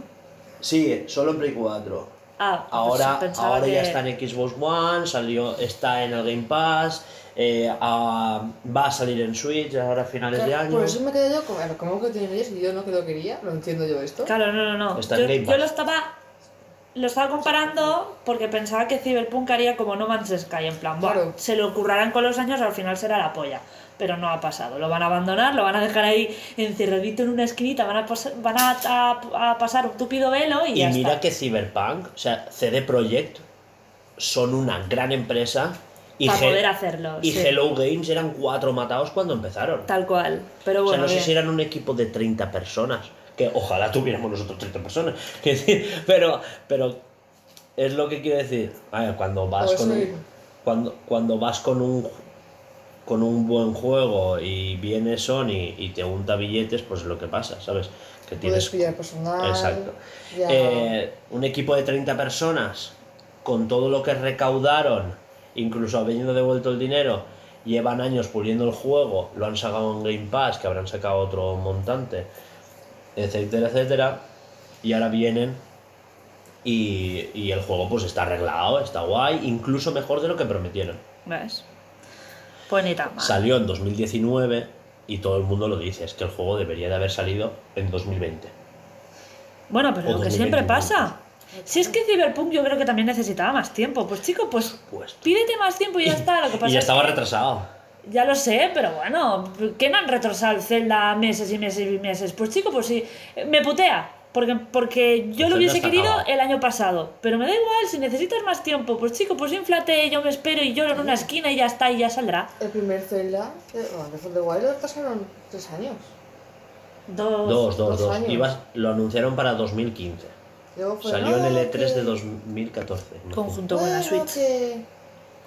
Sí, solo en Play 4. Ah, pues Ahora, pensaba ahora ya que- está en Xbox One, salió, está en el Game Pass, eh, ah, va a salir en Switch ahora a finales de año. Por eso me quedé yo como, a ver, ¿cómo que tienen ellos y yo no que lo quería? No entiendo yo esto. Claro, no, no, no. Está yo, en Game yo lo estaba. lo estaba comparando porque pensaba que Cyberpunk haría como No Man's Sky, en plan, "Buah, Claro. se lo currarán con los años, al final será la polla. Pero no ha pasado, lo van a abandonar, lo van a dejar ahí encerradito en una esquinita, van a, pas- van a, a- a pasar un tupido velo y, Y ya mira está. que Cyberpunk, o sea, CD Projekt son una gran empresa y, Para poder hacerlo, y sí. Hello Games eran cuatro matados cuando empezaron. Tal cual. Pero o sea, bueno, no sé si eran un equipo de 30 personas, que ojalá tuviéramos nosotros 30 personas, pero, pero es lo que quiero decir. A ver, cuando vas Pues con sí. un, cuando, cuando vas con un con un buen juego y viene Sony y te unta billetes, pues es lo que pasa, ¿sabes? Que Puedes tienes personal. Exacto. Eh, un equipo de 30 personas, con todo lo que recaudaron, incluso habiendo devuelto el dinero, llevan años puliendo el juego, lo han sacado en Game Pass, que habrán sacado otro montante, etcétera, etcétera, y ahora vienen y, y el juego pues está arreglado, está guay, incluso mejor de lo que prometieron. ¿Ves? Pues ni tan mal. Salió en 2019 y todo el mundo lo dice, es que el juego debería de haber salido en 2020. Bueno, pero O lo que siempre 2021. pasa. Si es que Cyberpunk yo creo que también necesitaba más tiempo. Pues chico, pues pídete más tiempo y ya está. Lo que pasa Y ya es estaba que- retrasado. Ya lo sé, pero bueno, ¿qué no han retrasado el Zelda meses y meses y meses? Pues chico, pues sí, me putea, porque, porque yo El lo hubiese querido acabado. el año pasado, pero me da igual, si necesitas más tiempo, pues chico, pues inflate, yo me espero y lloro en una esquina y ya está, y ya saldrá. El primer Zelda, eh, of the Wild, lo retrasaron tres años. Dos. Dos, dos, dos dos. años. Ibas- lo anunciaron para 2015. Luego fue, Salió en el "No, E3 de que- 2014. Conjunto con la Switch. que-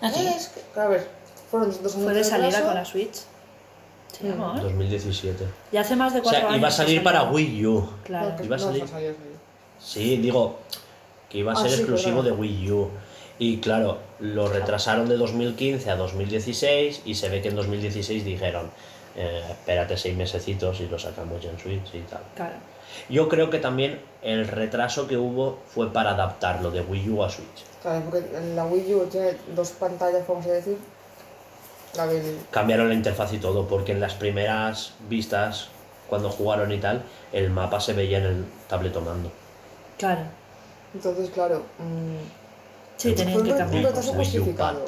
¿Ah, sí? es que- a ver, fueron dos años Fue de salida con la Switch. Sí, Mm. amor. 2017. Y hace más de O cuatro sea, años. iba a salir para. Wii U. Claro. No, Iba a no, salir- no. Sí, digo que iba a Ah, ser sí, exclusivo verdad. de Wii U. Y claro, lo retrasaron de 2015 a 2016 y se ve que en 2016 dijeron, eh, espérate seis mesecitos y lo sacamos ya en Switch y tal. Claro. Yo creo que también el retraso que hubo fue para adaptarlo de Wii U a Switch. Claro, porque la Wii U tiene dos pantallas, vamos a decir. La del. Cambiaron la interfaz y todo, porque en las primeras vistas, cuando jugaron y tal, el mapa se veía en el tabletomando. Claro. Entonces, claro. mm, Sí, tenían que un cambiar. retraso Wii U justificado.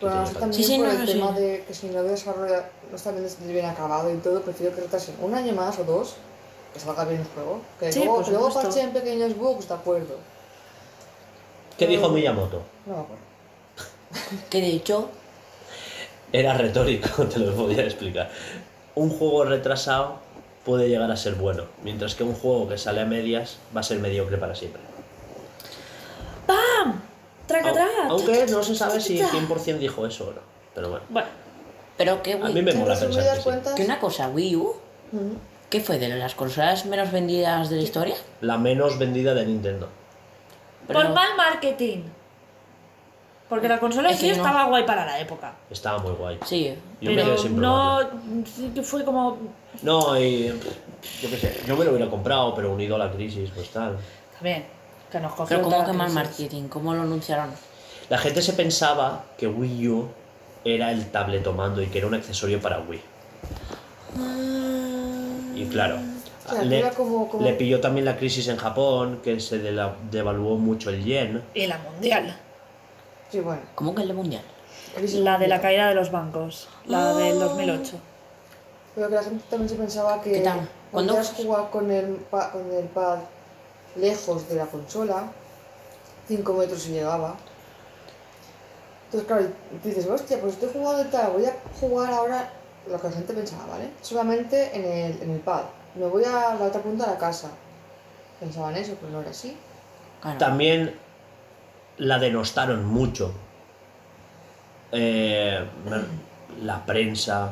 Pero no también Sí, sí, por no, el no, sí. tema de que si no desarrolla, no está bien, bien acabado y todo, prefiero que retrasen un año más o dos, que salga bien el juego. Que Sí, luego, que luego pequeños bugs, de acuerdo. ¿Qué dijo. Miyamoto? No me acuerdo. De hecho, Era retórico, te lo podía explicar. Un juego retrasado puede llegar a ser bueno, mientras que un juego que sale a medias va a ser mediocre para siempre. ¡Pam! ¡Traca, Au- traca! Aunque no se sabe si 100% dijo eso o no. Pero bueno, Bueno, pero que a mí Wii, me mola pensar que sí. cuentas. que una cosa, Wii U. ¿qué fue de las consolas menos vendidas de la historia? La menos vendida de Nintendo. Pero- por mal marketing. Porque la consola Es sí no- estaba guay para la época. Estaba muy guay. Sí, Yo me quedé pero sin no. fue como. No, y yo qué sé, yo me lo hubiera comprado, pero unido a la crisis, pues tal. También. Que nos cogió. pero ¿cómo que mal marketing? ¿Cómo lo anunciaron? La gente se pensaba que Wii U era el tabletomando y que era un accesorio para Wii. Y claro, O sea, le, como- como- le pilló también la crisis en Japón, que se de la- devaluó mucho el yen. Y la mundial. Sí, bueno. ¿Cómo que el de mundial? La de la caída de los bancos. La del 2008. Pero que la gente también se pensaba que ¿Qué tal? ¿Cuándo? podías jugar con el, pa- con el pad lejos de la consola, 5 metros si llegaba. Entonces, claro, dices, hostia, pues estoy jugando y tal, voy a jugar ahora lo que la gente pensaba, ¿vale? Solamente en el, en el pad. Me voy a la otra punta de la casa. Pensaban eso, pero no era así. Claro. También la denostaron mucho. Eh, la prensa,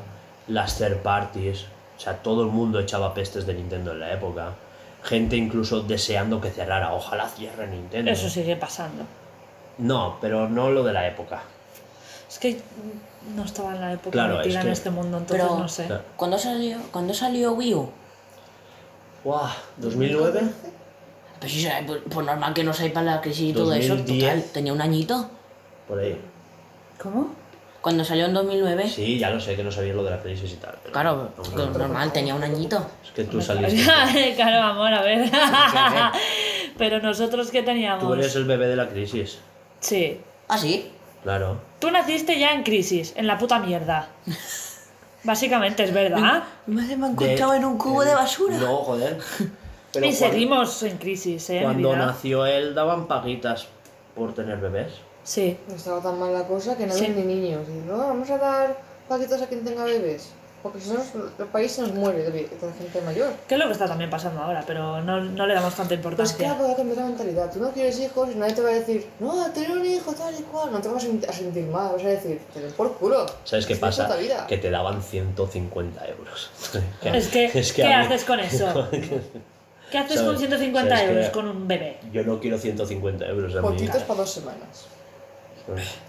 las third parties, o sea, todo el mundo echaba pestes de Nintendo en la época. Gente incluso deseando que cerrara. Ojalá cierre Nintendo. Eso sigue pasando. No, pero no lo de la época. Es que no estaba en la época Claro, metida es en que- este mundo, entonces Pero- no sé. Claro. ¿Cuándo salió, ¿Cuándo salió Wii U? Guau, ¿2009? Pues, sí, pues, pues normal que no sepa la crisis y todo eso. 2010. Total, tenía un añito. Por ahí. ¿Cómo? Cuando salió en 2009, Sí, ya lo sé que no sabía lo de la crisis y tal. pero- claro, No, no. normal, tenía un añito. Es que tú saliste. claro, amor, a ver. Pero nosotros que Tú teníamos. eres el bebé de la crisis. Sí. ¿Ah, sí? Claro. Tú naciste ya en crisis, en la puta mierda. Básicamente es verdad. Mi madre me ha De- encontrado en un cubo de basura. No, joder. Pero y cuando- seguimos en crisis, ¿eh? mi Cuando vida. nació él daban paguitas por tener bebés. Sí. No estaba tan mal la cosa que no Sí. había ni niños. Y no, vamos a dar paquitos a quien tenga bebés. Porque si no, el país se nos muere de, gente mayor. Que es lo que está también pasando ahora, pero no, no le damos tanta Pues que importancia. ha podido cambiar la mentalidad. Tú no quieres hijos y nadie te va a decir, no, tener un hijo tal y cual. No te vas a sent- a sentir mal, vas a decir, te den por culo. ¿Sabes qué pasa? Que te daban 150 euros. Es que, ¿qué haces con eso? ¿Qué haces ¿Sabes? con 150 ¿Sabes euros con un bebé? Yo no quiero 150 euros a mí. Potitos para dos semanas.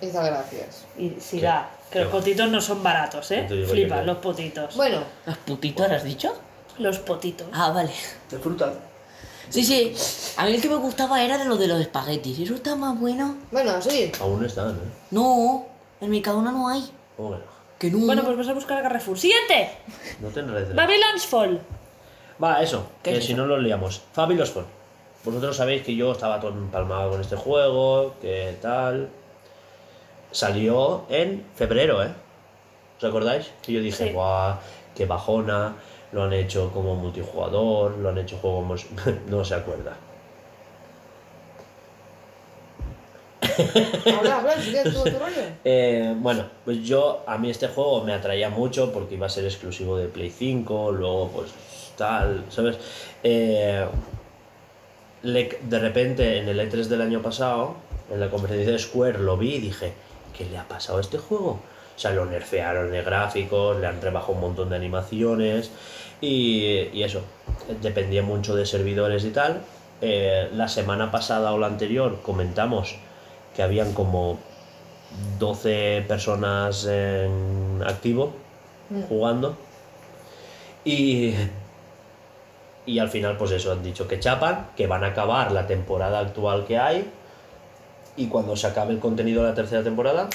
Y da gracias. Y si ¿Qué? da. Que los potitos no son baratos, ¿eh? Flipa, los potitos. Bueno, ¿Las putitos has dicho? Los potitos. Ah, vale. De fruta. Sí, sí. A mí el que me gustaba era de lo de los espaguetis. Eso está más bueno. bueno, sí. Aún están, ¿eh? No, en mi cada no hay. ¿Cómo que no? Que no. Bueno, pues vas a buscar a Carrefour. ¡Siguiente! No te enredes. Babylon's Fall. Va, eso, ¿Qué que es si eso? no lo liamos. Fabulous Fall. Vosotros sabéis que yo estaba todo empalmado con este juego, que tal. Salió en febrero, ¿eh? ¿Os acordáis? Que yo dije, Sí. guau, qué bajona, lo han hecho como multijugador, lo han hecho juego... mos-". no se acuerda. Habla, habla, sigue tu, tu rollo. Eh, bueno, pues yo, a mí este juego me atraía mucho porque iba a ser exclusivo de Play 5, luego pues tal, ¿sabes? Eh, le- de repente en el E3 del año pasado, en la conferencia de Square, lo vi y dije, ¿qué le ha pasado a este juego? O sea, lo nerfearon de gráficos, le han rebajado un montón de animaciones y, y eso, dependía mucho de servidores y tal. Eh, la semana pasada o la anterior comentamos que habían como 12 personas en activo jugando y y al final pues eso han dicho que chapan que van a acabar la temporada actual que hay y cuando se acabe el contenido de la tercera temporada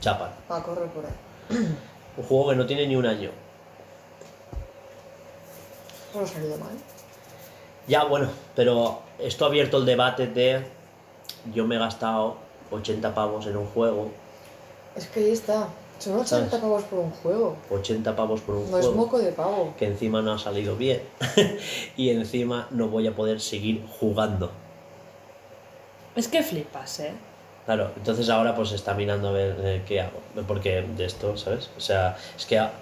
chapan Va, corre por ahí. un juego que no tiene ni un año No ha salido mal. ya bueno pero esto ha abierto el debate de yo me he gastado 80 pavos en un juego Es que ahí está. Son 80 ¿Sabes? pavos por un juego. 80 pavos por un No es juego moco de pavo. que encima no ha salido bien y encima no voy a poder seguir jugando. Es que flipas, ¿eh? Claro, entonces ahora pues está mirando a ver eh, qué hago, porque de esto, ¿sabes? O sea, es que a-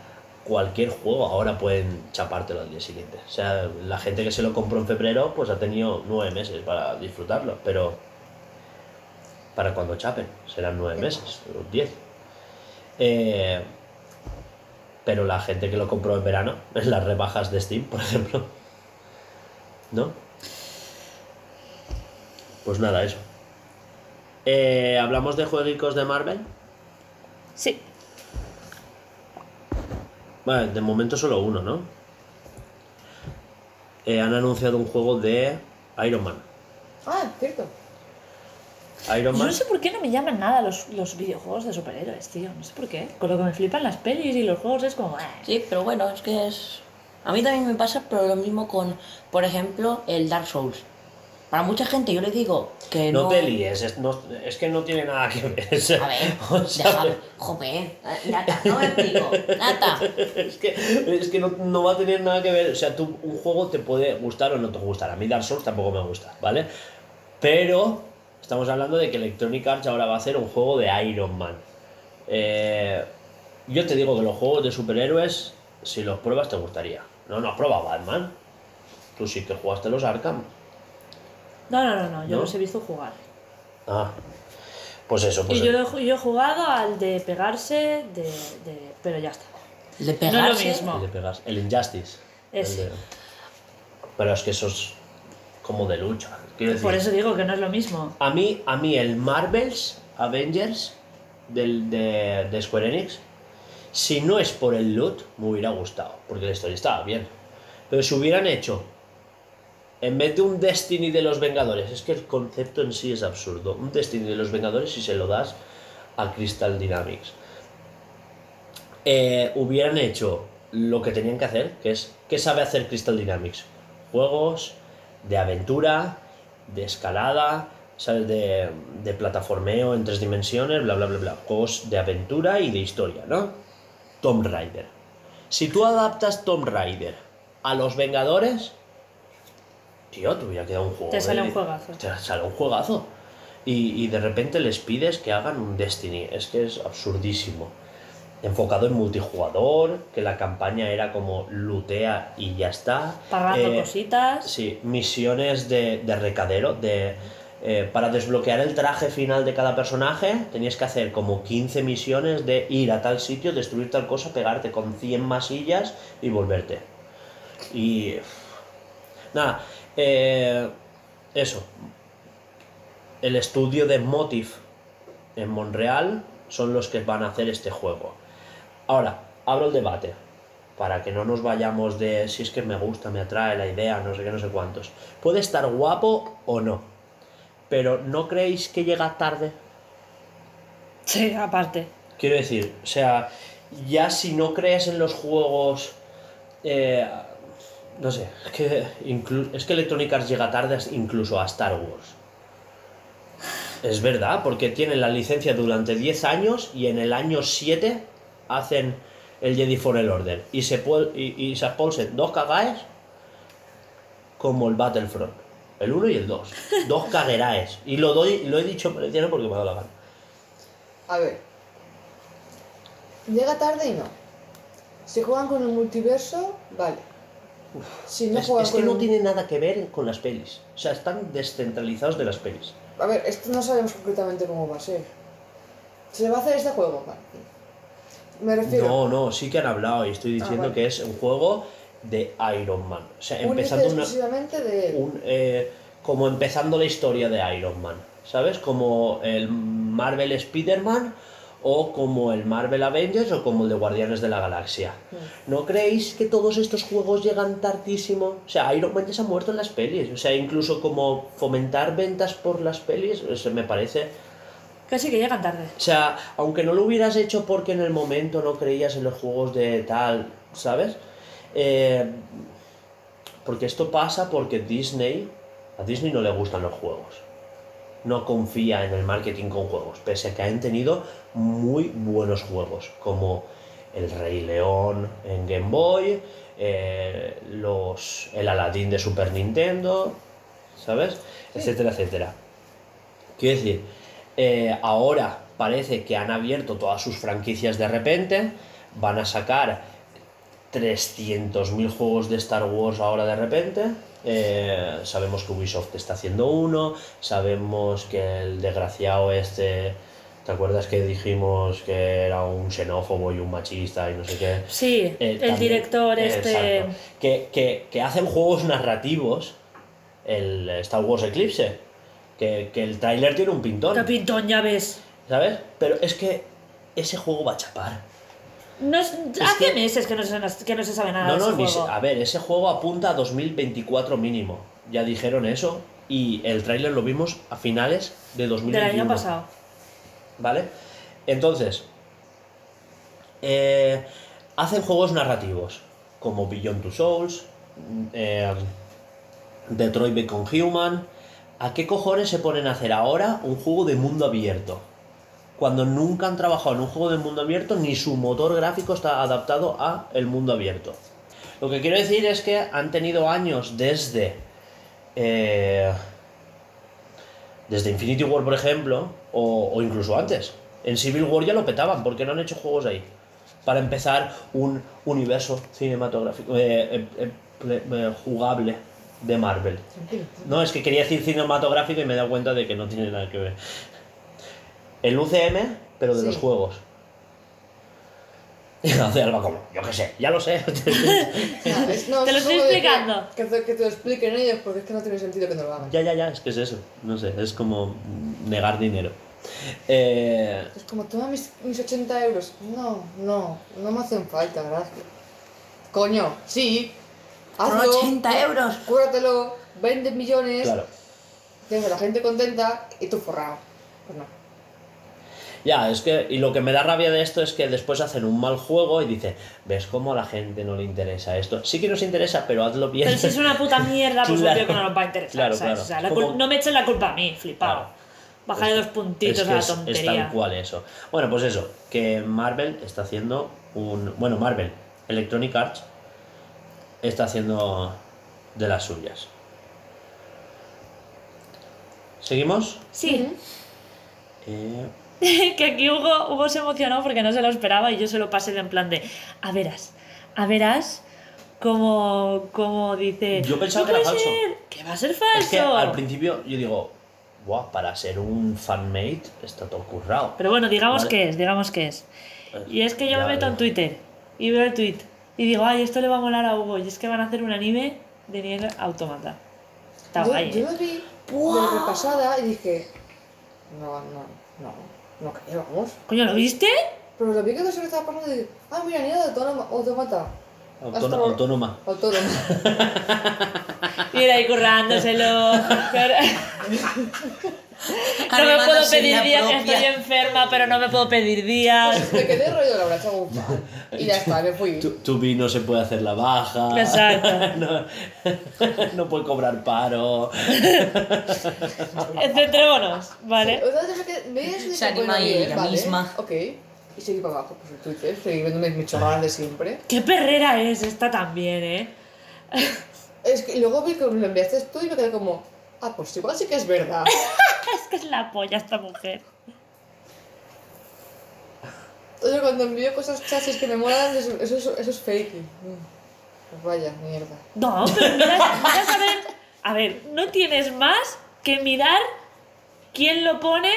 cualquier juego ahora pueden chapártelo al día siguiente. O sea, la gente que se lo compró en febrero pues ha tenido nueve meses para disfrutarlo, pero para cuando chapen serán nueve meses, o diez. Eh, pero la gente que lo compró en verano, en las rebajas de Steam, por ejemplo, ¿no? Pues nada, eso. Eh, ¿Hablamos de jueguicos de Marvel? Sí. Vale, de momento solo uno, ¿no? Eh, han anunciado un juego de Iron Man. Ah, cierto. Iron Yo Man. no sé por qué no me llaman nada los, los videojuegos de superhéroes, tío. No sé por qué. Con lo que me flipan las pelis y los juegos es como... Sí, pero bueno, es que es... A mí también me pasa, pero lo mismo con, por ejemplo, el Dark Souls. Para mucha gente yo le digo que no... No te líes, es, no- es que no tiene nada que ver. o sea, A ver, o sea, déjame... Joder, Nata, no me explico. Nata. es que, es que no, no va a tener nada que ver. O sea, tú, un juego te puede gustar o no te gustar. A mí Dark Souls tampoco me gusta, ¿vale? Pero estamos hablando de que Electronic Arts ahora va a hacer un juego de Iron Man. Eh, yo te digo que los juegos de superhéroes, si los pruebas, te gustaría. No, no has probado Batman. Tú sí que jugaste los Arkham. No, no, no, no. Yo ¿No? los he visto jugar. Ah, pues eso, pues y yo, he ju- yo he jugado al de pegarse, de, de- pero ya está. De No es pegarse... lo mismo. el de pegas, el Injustice. el Ese. de- Pero es que eso es como de lucha. Quiero decir, Por eso digo que no es lo mismo. A mí, a mí el Marvel's Avengers del, de, de Square Enix, si no es por el loot, me hubiera gustado, porque la historia estaba bien. Pero si hubieran hecho, en vez de un Destiny de los Vengadores, es que el concepto en sí es absurdo, un Destiny de los Vengadores si se lo das a Crystal Dynamics. Eh, hubieran hecho lo que tenían que hacer, que es, ¿qué sabe hacer Crystal Dynamics? Juegos de aventura, de escalada, ¿sabes? De, de plataformeo en tres dimensiones, bla, bla, bla, bla. Juegos de aventura y de historia, ¿no? Tomb Raider. Si tú adaptas Tomb Raider a los Vengadores, tío, te hubiera quedado un juego. Te sale de- un juegazo. Te sale un juegazo. Y, y de repente les pides que hagan un Destiny. Es que es absurdísimo. Enfocado en multijugador, que la campaña era como lootea y ya está. Pagando Eh, cositas. Sí, misiones de, de recadero, de... eh, para desbloquear el traje final de cada personaje, tenías que hacer como 15 misiones de ir a tal sitio, destruir tal cosa, pegarte con 100 masillas y volverte. Y... Nada, eh, eso. El estudio de Motif en Montreal son los que van a hacer este juego. Ahora, abro el debate para que no nos vayamos de si es que me gusta, me atrae la idea, no sé qué, no sé cuántos. Puede estar guapo o no, pero ¿no creéis que llega tarde? Sí, aparte. Quiero decir, o sea, ya si no crees en los juegos, eh, no sé, es que, es que Electronic Arts llega tarde incluso a Star Wars. Es verdad, porque tienen la licencia durante 10 años y en el año 7 hacen el Jedi Fallen Order. Y se, y, y se expulsen dos cagaes como el Battlefront. El 1 y el 2. Dos cagueraes. Y lo, doy, lo he dicho mereciano porque me ha dado la gana. A ver. Llega tarde y no. Si juegan con el multiverso, vale. No es, que no tiene nada que ver con las pelis. O sea, están descentralizados de las pelis. A ver, esto no sabemos concretamente cómo va a ser. ¿Se va a hacer este juego? Vale. Me refiero. No, no, sí que han hablado y estoy diciendo vale. que es un juego de Iron Man. O sea, empezando una, exclusivamente de él. un, eh, como empezando la historia de Iron Man. ¿Sabes? Como el Marvel Spider-Man o como el Marvel Avengers o como el de Guardianes de la Galaxia. ¿No creéis que todos estos juegos llegan tardísimo? O sea, Iron Man ya se ha muerto en las pelis. O sea, incluso como fomentar ventas por las pelis, eso me parece sí, que llegan tarde. o sea, aunque no lo hubieras hecho porque en el momento no creías en los juegos de tal, ¿sabes? Eh, porque esto pasa porque Disney, a Disney no le gustan los juegos. No confía en el marketing con juegos, pese a que han tenido muy buenos juegos, como El Rey León en Game Boy, eh, los, el Aladdin de Super Nintendo, ¿sabes? Etcétera, etcétera. Quiero decir, eh, ahora parece que han abierto todas sus franquicias de repente, van a sacar 300.000 juegos de Star Wars ahora de repente. Eh, sabemos que Ubisoft está haciendo uno, sabemos que el desgraciado este, ¿te acuerdas que dijimos que era un xenófobo y un machista y no sé qué? Sí, Eh, el también- director este... Exacto. Que, que- que hacen juegos narrativos, el Star Wars Eclipse, que, que el tráiler tiene un pintón, Qué pintón, ya ves. ¿sabes? Pero es que ese juego va a chapar. No es- hace que- meses que no, se, que no se sabe nada No, de no, ese ni juego. a ver, ese juego apunta a 2024 mínimo. Ya dijeron eso y el tráiler lo vimos a finales de 2021. Del año pasado. ¿Vale? Entonces, eh, hacen juegos narrativos como Beyond Two Souls, eh, Detroit Become Human. ¿A qué cojones se ponen a hacer ahora un juego de mundo abierto? Cuando nunca han trabajado en un juego de mundo abierto, ni su motor gráfico está adaptado a el mundo abierto. Lo que quiero decir es que han tenido años desde. eh, desde Infinity War, por ejemplo, o, o incluso antes. En Civil War ya lo petaban, porque no han hecho juegos ahí. Para empezar, un universo cinematográfico eh, eh, eh, eh, jugable de Marvel. No, es que quería decir cinematográfico y me he dado cuenta de que no tiene nada que ver. El UCM, pero de Sí. los juegos. Y hace Alba como, yo qué sé, ya lo sé. No, es- no, Te lo es estoy que- explicando. Que, te- que te lo expliquen ellos, porque es que no tiene sentido que no lo hagan. ya, ya, ya, es que es eso. No sé, es como negar dinero. Eh, Es como, toma mis, mis 80 euros. No, no, no me hacen falta, gracias. Coño, sí. Son Hazlo, 80 euros. cúratelo, vende millones, claro. tienes a la gente contenta y tú forrado. Pues no. Ya, es que, y lo que me da rabia de esto es que después hacen un mal juego y dice, ¿ves cómo a la gente no le interesa esto? Sí que nos interesa, pero hazlo bien. Pero si es una puta mierda, pues Claro. que no nos va a interesar. Claro, ¿sabes? claro. O sea, Es la como- cul- no me echen la culpa a mí, flipado. Claro. Bájale dos puntitos Es que a la es- Es, tontería. tal cual eso. Bueno, pues eso, que Marvel está haciendo un... Bueno, Marvel, Electronic Arts, está haciendo de las suyas. ¿Seguimos? Sí, Eh, que aquí Hugo, Hugo se emocionó porque no se lo esperaba y yo se lo pasé de en plan de, a verás, a verás, como, como dice... Yo pensaba "No que era falso". ser, que va a ser falso. es que al principio yo digo, Buah, para ser un fanmate está todo currado. Pero bueno, digamos Vale. que es, digamos que es. Y es que yo Ya, me meto ya. en Twitter y veo el tweet y digo, ay, esto le va a molar a Hugo. Y es que van a hacer un anime de Nier Automata. Está Yo, guay. yo ¿eh? lo vi de repasada y dije, no, no, no, no creo, vamos. Coño, ¿lo viste? Pero lo vi que se estaba pasando y dije, ah, mira, niña de autónoma, automata. Autóno- Hasta- autónoma. Autónoma. Mira ahí currándoselo. No me puedo pedir días, que propia. estoy enferma, pero no me puedo pedir días. me quedé rollo de la bracha. Y ya está, me fui. Tu, tu vi no se puede hacer la baja. Exacto. no, no puede cobrar paro. Centrémonos, ¿vale? Me quedé, Se anima bien, ella vale, misma. Ok. Y seguí para abajo, pues en Twitter, seguí viendo mis, mis chorradas de siempre. Qué perrera es esta también, ¿eh? Es que luego vi que me lo enviaste tú y me quedé como, ah, pues igual sí que es verdad. Es que es la polla esta mujer. Oye, cuando envío cosas chasis que me molan, eso, eso, es- eso es fake. Mm, Pues vaya, mierda. No, pero mira, mira a ver. A ver, no tienes más que mirar quién lo pone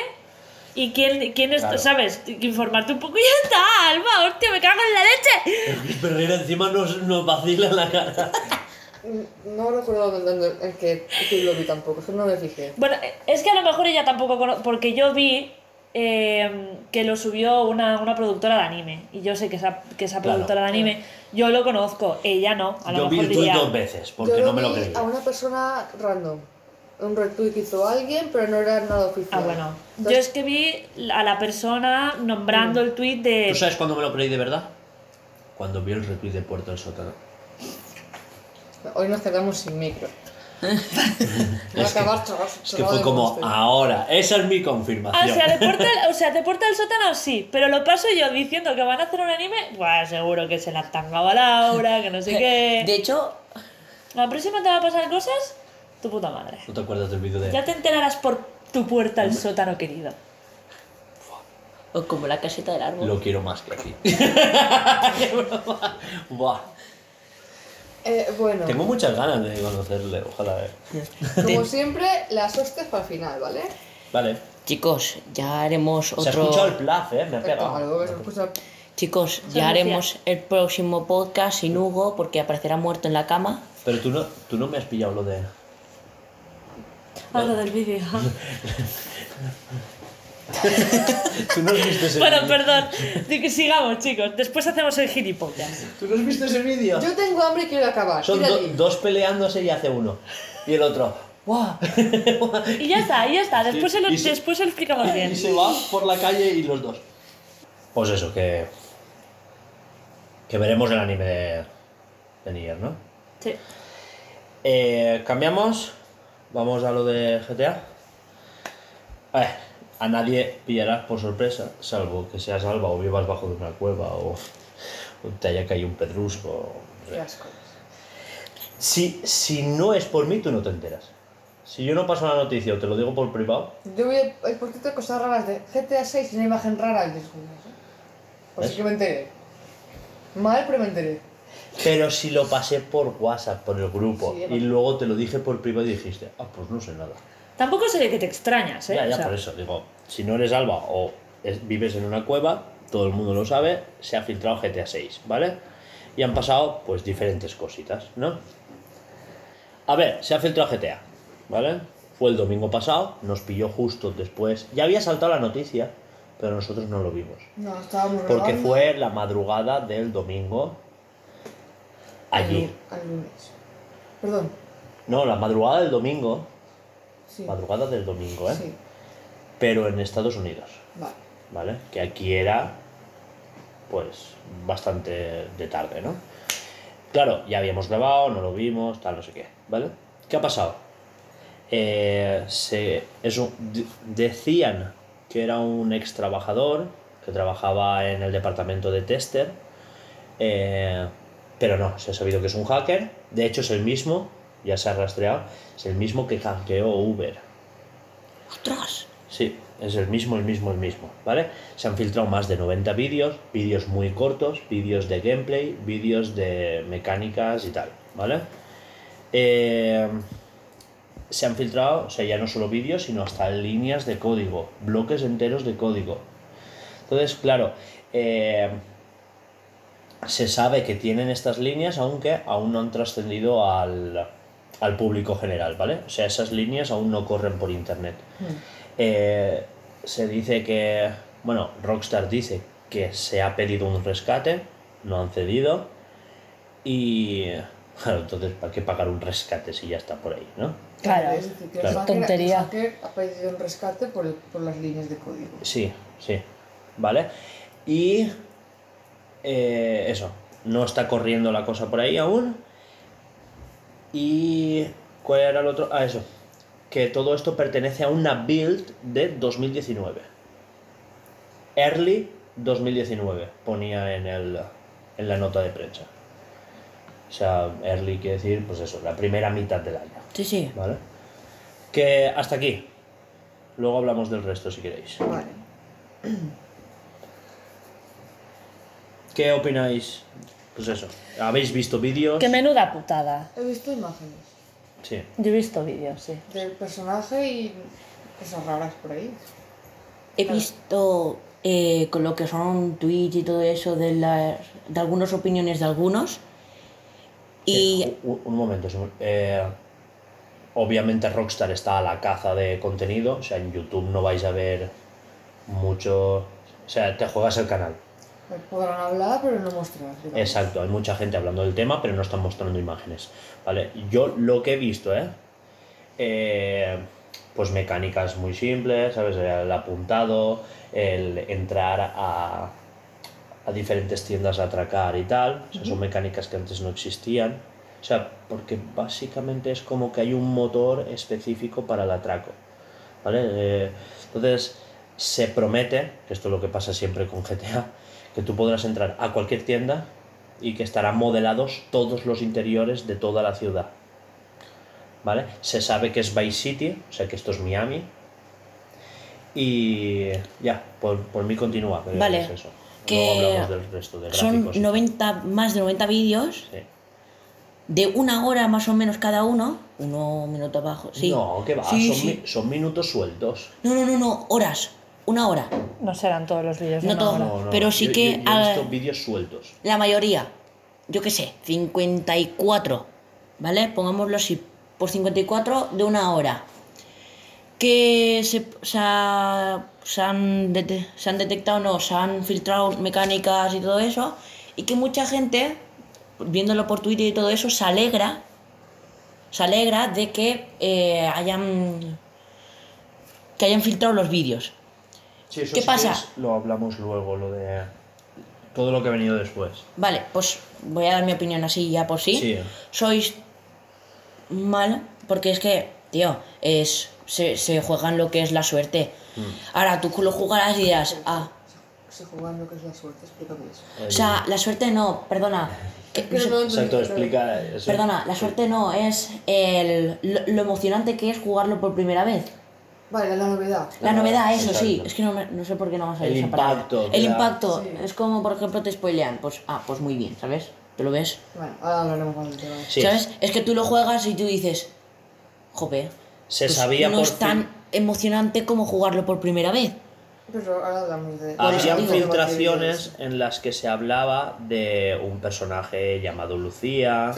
y quién, quién es, Claro. ¿sabes? Informarte un poco y ya está, Alba, hostia, me cago en la leche. Perrera encima nos, nos vacila en la cara. Mm, No recuerdo dónde, en qué tweet lo vi tampoco, es que no me fijé. Bueno, es que a lo mejor ella tampoco conoce, porque yo vi eh, que lo subió una, una productora de anime, y yo sé que esa, que esa Claro. productora de anime, yo lo conozco, ella no, a lo Yo vi mejor el tuit diría... dos veces, porque Yo no me lo vi creía. a una persona random. Un retweet hizo alguien, pero no era nada oficial. Ah, bueno. Yo Entonces, es que vi a la persona nombrando el tweet de... ¿Tú sabes cuándo me lo creí de verdad? Cuando vi el retweet de Puerto del Sótano. Hoy nos quedamos sin micro. Va a acabar chorrado- Es que fue como, ahora, esa es mi Ah, confirmación. o sea, de puerta, al- o sea, de puerta al sótano sí, pero lo paso yo diciendo que van a hacer un anime, pues seguro que se la han tangado a Laura, que no sé qué. De hecho, La próxima te va a pasar cosas, tu puta madre. ¿No te acuerdas del vídeo de...? Ya te enterarás por tu puerta al sótano, querido. o como la caseta del árbol. Lo quiero más que a ti. Qué broma. Buah. Eh, bueno, Tengo muchas ganas de conocerle, ojalá. eh. como siempre, las hostias para el final, ¿vale? Vale. Chicos, ya haremos Se ha escuchado el otro. plaf, eh, me ha pegado. Claro, se escucha- Chicos, ya haremos el próximo podcast sin Hugo porque aparecerá muerto en la cama. Pero tú no, tú no me has pillado lo de... Ah, lo del vídeo. ¿Tú no has visto ese bueno, vídeo? perdón. Que sigamos, chicos. Después hacemos el gilipollas. ¿Tú no has visto ese vídeo? Yo tengo hambre y quiero acabar. Son do- dos peleándose y hace uno. Y el otro... ¡Guau! Y ya está, y ya está. Después, se lo, Y se- después se lo explicamos bien. y se va por la calle y los dos. Pues eso, que... Que veremos el anime de, de Nier, ¿no? Sí. Eh, Cambiamos. Vamos a lo de GTA. A ver, a nadie pillarás por sorpresa, salvo que seas alba o vivas bajo de una cueva o, o te haya caído un pedrusco. o- Qué asco. Si, si no es por mí, tú no te enteras. Si yo no paso la noticia o te lo digo por privado, Yo vi el portito de cosas raras de GTA 6 y una imagen rara y Pues sí que me enteré. Mal, pero me enteré. pero si lo pasé por WhatsApp, por el grupo, Sí, y luego te lo dije por privado y dijiste, ah, pues no sé nada. Tampoco sé de que te extrañas, ¿eh? Ya, ya, O sea, por eso, digo, si no eres alba o es- vives en una cueva, todo el mundo lo sabe, se ha filtrado GTA 6, ¿vale? Y han pasado, pues, diferentes cositas, ¿no? A ver, se ha filtrado GTA, ¿vale? Fue el domingo pasado, nos pilló justo después. Ya había saltado la noticia, pero nosotros no lo vimos. No, estábamos Porque grabando fue la madrugada del domingo. Allí. Al lunes. Perdón. No, la madrugada del domingo. Sí. Madrugada del domingo, ¿eh? Sí. Pero en Estados Unidos. Vale. ¿vale? Que aquí era, pues, bastante de tarde, ¿no? Claro, ya habíamos grabado, no lo vimos, tal, no sé qué, ¿vale? ¿Qué ha pasado? Eh, se, eso, de- decían que era un ex trabajador que trabajaba en el departamento de tester, eh, pero no, se ha sabido que es un hacker. De hecho, es el mismo, ya se ha rastreado, es el mismo que hackeó Uber. ¡Ostras! Sí, es el mismo, el mismo, el mismo, ¿vale? Se han filtrado más de 90 vídeos, vídeos muy cortos, vídeos de gameplay, vídeos de mecánicas y tal, ¿vale? Eh, se han filtrado, o sea, ya no solo vídeos, sino hasta líneas de código, bloques enteros de código. Entonces, claro, eh, se sabe que tienen estas líneas, aunque aún no han trascendido al, al público general, ¿vale? O sea, esas líneas aún no corren por internet. Eh, se dice que, bueno, Rockstar dice que se ha pedido un rescate, no han cedido, y, claro, entonces, ¿para qué pagar un rescate si ya está por ahí, no? Claro, Es que claro. Tontería. hacker ha pedido un rescate por, el- por las líneas de código. Sí, sí, ¿vale? Y eh, eso, no está corriendo la cosa por ahí aún. Y ¿cuál era el otro? Ah, eso, que todo esto pertenece a una build de 2019. Early 2019, ponía en, el, en la nota de prensa. O sea, early quiere decir, pues eso, la primera mitad del año. Sí, sí. ¿Vale? Que hasta aquí. Luego hablamos del resto si queréis. Vale. ¿Qué opináis? Pues eso. ¿Habéis visto vídeos? qué menuda putada. He visto imágenes Sí. Yo he visto vídeos, sí. del personaje y cosas raras por ahí. He visto eh, con lo que son tweets y todo eso de, las, de algunas opiniones de algunos. Y Eh, un, un momento. Simón. Eh, obviamente Rockstar está a la caza de contenido. O sea, en YouTube no vais a ver mucho... O sea, te juegas el canal. Podrán hablar, pero no mostrar. digamos. Exacto, hay mucha gente hablando del tema, pero no están mostrando imágenes. ¿Vale? Yo lo que he visto, ¿eh? Eh, pues mecánicas muy simples, ¿sabes? El apuntado, el entrar a, a diferentes tiendas a atracar y tal. O sea, son mecánicas que antes no existían. O sea, porque básicamente es como que hay un motor específico para el atraco. ¿Vale? Eh, entonces, se promete, que esto es lo que pasa siempre con GTA, que tú podrás entrar a cualquier tienda y que estarán modelados todos los interiores de toda la ciudad. ¿Vale? Se sabe que es Vice City, o sea que esto es Miami. Y ya, por, por mí continúa. pero Vale, es eso. que Luego hablamos del resto de son gráficos. y- 90, más de 90 vídeos Sí. de una hora más o menos cada uno. Uno minuto abajo. Sí. No, que va, Sí, son, sí. mi- son minutos sueltos. No, no, no, no, horas. Una hora. No serán todos los vídeos. de No una todo. hora. No, no, Pero sí yo- que, yo- yo he visto vídeos sueltos. La mayoría. Yo qué sé, 54. ¿Vale? Pongámoslo así. Por 54 de una hora. Que se, se, ha- se han, dete- se han detectado, no, se han filtrado mecánicas y todo eso. Y que mucha gente, viéndolo por Twitter y todo eso, se alegra. Se alegra de que eh, hayan. que hayan filtrado los vídeos. Sí, eso ¿Qué sí pasa? es- lo hablamos luego, lo de todo lo que ha venido después. Vale, pues voy a dar mi opinión así ya por sí. Sí. Sois mal, porque es que, tío, es, se, se juegan lo que es la suerte. Mm. Ahora tú lo jugarás y dirás, ah, Se juegan lo que es la suerte, explícame eso. o sea, la suerte no, perdona. que- Que no Exacto, explica eso. Perdona, la suerte no, es el, lo, lo emocionante que es jugarlo por primera vez. Vale, la novedad. La novedad, eso sí, es que no, me- no sé por qué no vamos a El esa palabra. impacto, El impacto, Sí. es como por ejemplo te spoilean, pues, ah, pues muy bien, ¿sabes? ¿Te lo ves? Bueno, ahora hablaremos del tema. Sí. ¿Sabes? Es que tú lo juegas y tú dices, jope, Se pues sabía no por es tan fin- emocionante como jugarlo por primera vez. Pero ahora hablamos de... Digo. filtraciones en las que se hablaba de un personaje llamado Lucía,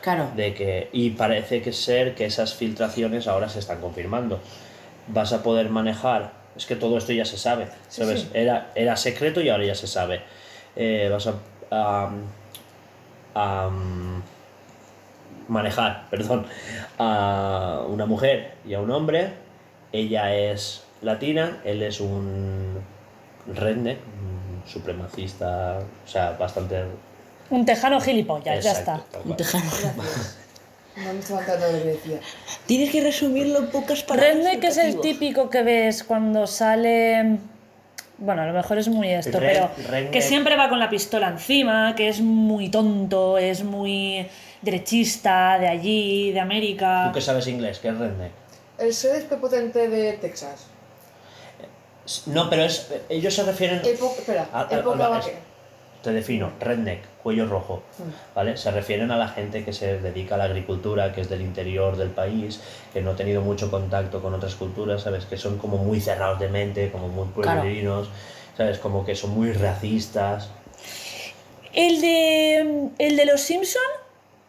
Claro. de que y parece que ser que esas filtraciones ahora se están confirmando. Vas a poder manejar, es que todo esto ya se sabe, ¿sabes? sí. Era, era secreto y ahora ya se sabe. Eh, vas a, a- a, manejar, perdón, a una mujer y a un hombre. Ella es latina, él es un redneck, mm, supremacista, o sea, bastante... Un tejano gilipollas, ya está. Un tejano. Gracias. No me estaba dando lo que decía. Tienes que resumirlo en pocas palabras. Redneck es el típico que ves cuando sale. Bueno, a lo mejor es muy esto, Red- pero redneck. que siempre va con la pistola encima, que es muy tonto, es muy derechista de allí, de América. ¿Tú que sabes inglés? ¿Qué es redneck? El ser prepotente de Texas. No, pero es, ellos se refieren... Época, espera, a- a- época a- vaquera. Te defino, redneck, cuello rojo, ¿vale? Se refieren a la gente que se dedica a la agricultura, que es del interior del país, que no ha tenido mucho contacto con otras culturas, ¿sabes? Que son como muy cerrados de mente, como muy Claro. pueblerinos, ¿sabes? Como que son muy racistas. El de. El de los Simpson,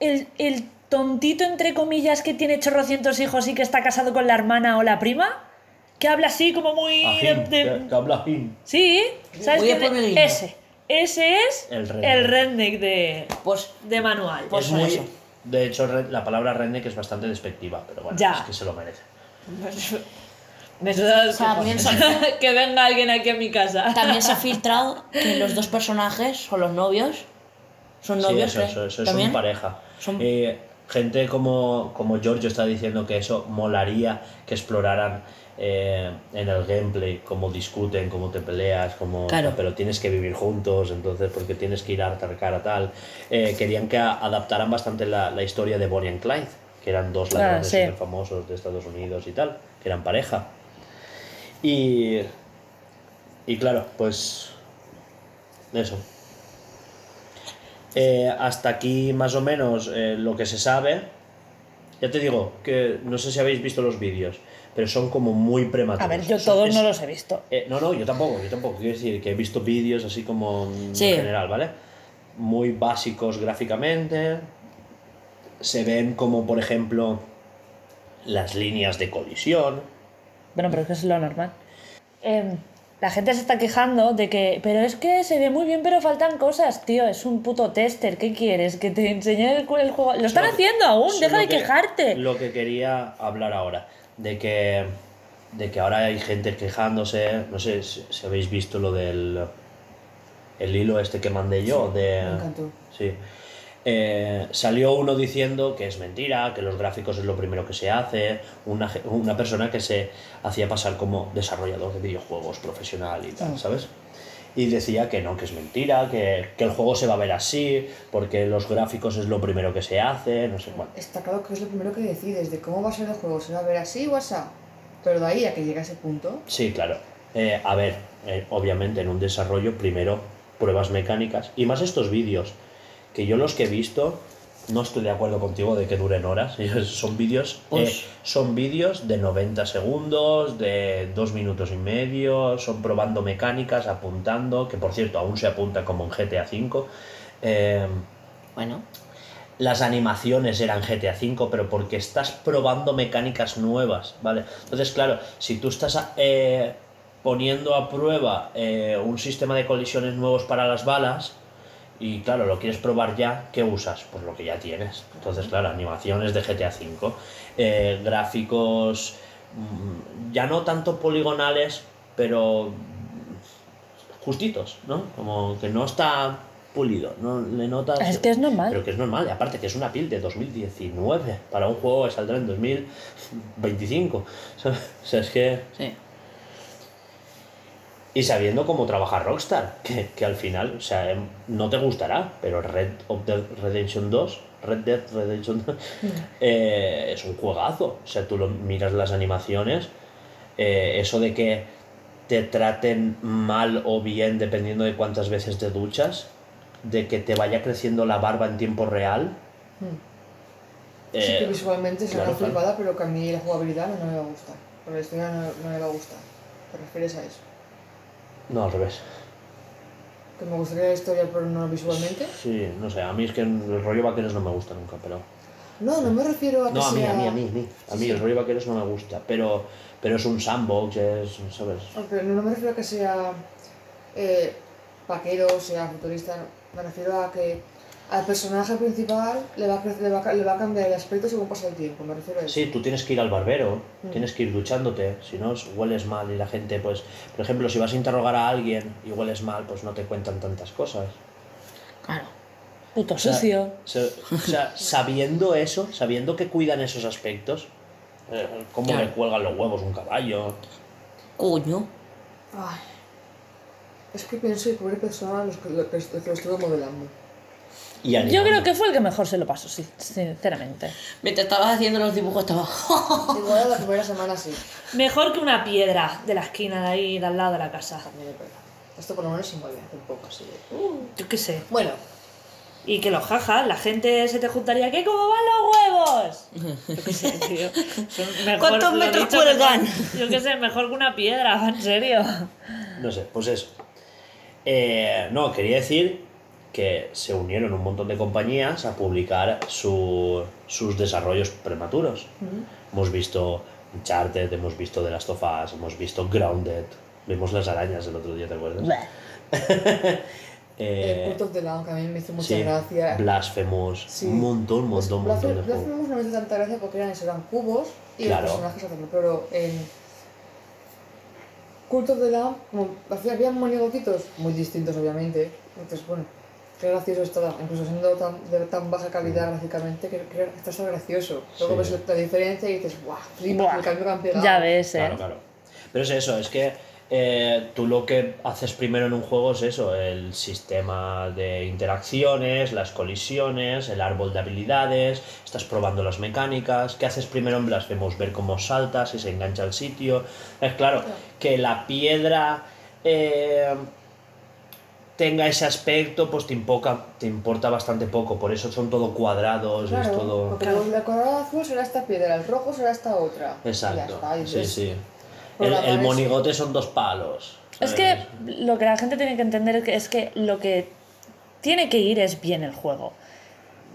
el, el tontito entre comillas que tiene chorrocientos hijos y que está casado con la hermana o la prima, que habla así como muy. Ajín, de- que, que habla ajín. Sí, ¿sabes Ese. Ese es El redneck. el redneck de, Pues de manual. Pues es muy... eso. De hecho, la palabra redneck es bastante despectiva, pero bueno, Ya. es que se lo merece. También se, que venga alguien aquí a mi casa. también se ha filtrado que los dos personajes son los novios. Son Sí, novios, eso, ¿eh? eso, eso es ¿También? una pareja. Son- Eh, gente como, como Giorgio está diciendo que eso molaría que exploraran eh, en el gameplay cómo discuten, cómo te peleas, cómo, Claro. pero tienes que vivir juntos, entonces porque tienes que ir a atacar a tal. Eh, querían que adaptaran bastante la, la historia de Bonnie and Clyde, que eran dos Ah, ladrones sí. famosos de Estados Unidos y tal, que eran pareja. Y, y claro, pues eso. Eh, hasta aquí más o menos lo que se sabe. Ya te digo que no sé si habéis visto los vídeos, pero son como muy prematuros. A ver, yo todos es- no los he visto. eh, no, no, yo tampoco, yo tampoco. Quiero decir que he visto vídeos así como en general, ¿vale? Muy básicos gráficamente. Se ven como, por ejemplo, las líneas de colisión. Bueno, pero es que es lo normal. Em, la gente se está quejando de que, pero es que se ve muy bien, pero faltan cosas, tío. Es un puto tester. ¿Qué quieres? Que te enseñe el, juego. Lo están haciendo aún, deja de que- quejarte. Lo que quería hablar ahora, de que, de que ahora hay gente quejándose, no sé si, si habéis visto lo del el hilo este que mandé yo, de... me encantó. Sí. Eh, salió uno diciendo que es mentira, que los gráficos es lo primero que se hace, una, una persona que se hacía pasar como desarrollador de videojuegos profesional y tal, ¿sabes? Y decía que no, que es mentira, que, que el juego se va a ver así, porque los gráficos es lo primero que se hace, no sé, bueno. Está claro que es lo primero que decides de cómo va a ser el juego. ¿Se va a ver así o así? Pero de ahí a que llegue a ese punto, Sí, claro. Eh, a ver, eh, obviamente en un desarrollo primero pruebas mecánicas y más estos vídeos, que yo los que he visto, no estoy de acuerdo contigo de que duren horas, son vídeos eh, son vídeos de 90 segundos, de 2 minutos y medio, son probando mecánicas, apuntando, que por cierto aún se apunta como en GTA V. Eh, Bueno, las animaciones eran GTA V, pero porque estás probando mecánicas nuevas, ¿vale? Entonces, claro, si tú estás eh, poniendo a prueba eh, un sistema de colisiones nuevos para las balas, y claro, lo quieres probar ya, ¿qué usas? Pues lo que ya tienes. Entonces, claro, animaciones de GTA V, eh, gráficos mm, ya no tanto poligonales, pero justitos, ¿no? Como que no está pulido, no le notas... Es que es normal. Pero que es normal, y aparte que es una pil de 2019 para un juego que saldrá en 2025. O sea, es que... sí. Y sabiendo cómo trabaja Rockstar, que, que al final, o sea, em, no te gustará, pero Red of Dead Redemption 2, Red Dead Redemption 2, eh, es un juegazo. O sea, tú lo miras las animaciones, eh, eso de que te traten mal o bien dependiendo de cuántas veces te duchas, de que te vaya creciendo la barba en tiempo real. sí que eh, visualmente será claro, una flipada, pero que a mí la jugabilidad no me va a gustar. Por la historia no, no me va a gustar. ¿Te refieres a eso? No, al revés. Que me gustaría la historia, pero no visualmente. Sí, no sé, a mí es que el rollo vaqueros no me gusta nunca, pero... No, no me refiero a que No, a mí, sea... a mí, a mí, a mí. A mí el rollo vaqueros no me gusta, pero, pero es un sandbox, es, ¿sabes? Aunque no me refiero a que sea eh, vaquero, sea futurista, me refiero a que al personaje principal le va, le, va, a- le va a cambiar el aspecto según pasa el tiempo, me refiero a eso. Sí, tú tienes que ir al barbero, Mm. tienes que ir duchándote, si no hueles mal y la gente, pues, por ejemplo, si vas a interrogar a alguien y hueles mal, pues no te cuentan tantas cosas. Claro. Puto O sea, sucio. se- o sea, sabiendo eso, sabiendo que cuidan esos aspectos, eh, cómo Claro. le cuelgan los huevos un caballo, Coño. Ay. Es que pienso y pobre persona los que, lo, que, lo que lo estuvo modelando. Y Yo creo que fue el que mejor se lo pasó, sí, sinceramente. Mientras estabas haciendo los dibujos estaba... Igual la primera semana sí. Mejor que una piedra de la esquina de ahí, de al lado de la casa. También es verdad. Esto por lo menos se mueve un poco así. de- Yo qué sé. Bueno, Y que los jajas, la gente se te juntaría, ¿qué? ¿Cómo van los huevos? Yo qué sé, tío. Son mejor- ¿Cuántos metros cuelgan? Yo qué sé, mejor que una piedra, en serio. No sé, pues eso. Eh, no, quería decir que se unieron un montón de compañías a publicar su- sus desarrollos prematuros. Hemos visto Uncharted, hemos visto The Last of Us, hemos visto Grounded, vimos las arañas el otro día, ¿te acuerdas? el Eh, Cult of the Lamb que a mí me hizo mucha sí, gracia. Blasphemous, Sí. un montón, un montón, un Pues montón de Blasphemous juegos. Blasphemous no me hizo tanta gracia porque eran, eran cubos y Claro. los personajes haciendo, pero en Cult of the Lamb, como hacía- había monigotitos muy distintos obviamente, entonces bueno, qué gracioso estaba, incluso siendo tan, de tan baja calidad gráficamente, que, que está hasta gracioso. Luego Sí. ves la diferencia y dices, guau, flipa el cambio que han pegado. Ya ves, eh. Claro, claro. Pero es eso, es que eh, tú lo que haces primero en un juego es eso, el sistema de interacciones, las colisiones, el árbol de habilidades, estás probando las mecánicas. ¿Qué haces primero en Blasphemous? Ver cómo salta, si se engancha al sitio. Es claro, que la piedra eh, tenga ese aspecto, pues te, impoca- te importa bastante poco. Por eso son todo cuadrados, es Claro, todo... porque luego el color azul será esta piedra, el rojo será esta otra. Y Exacto, está, sí, sí. El, el monigote son dos palos. Es ¿sabes? que lo que la gente tiene que entender es que lo que tiene que ir es bien el juego.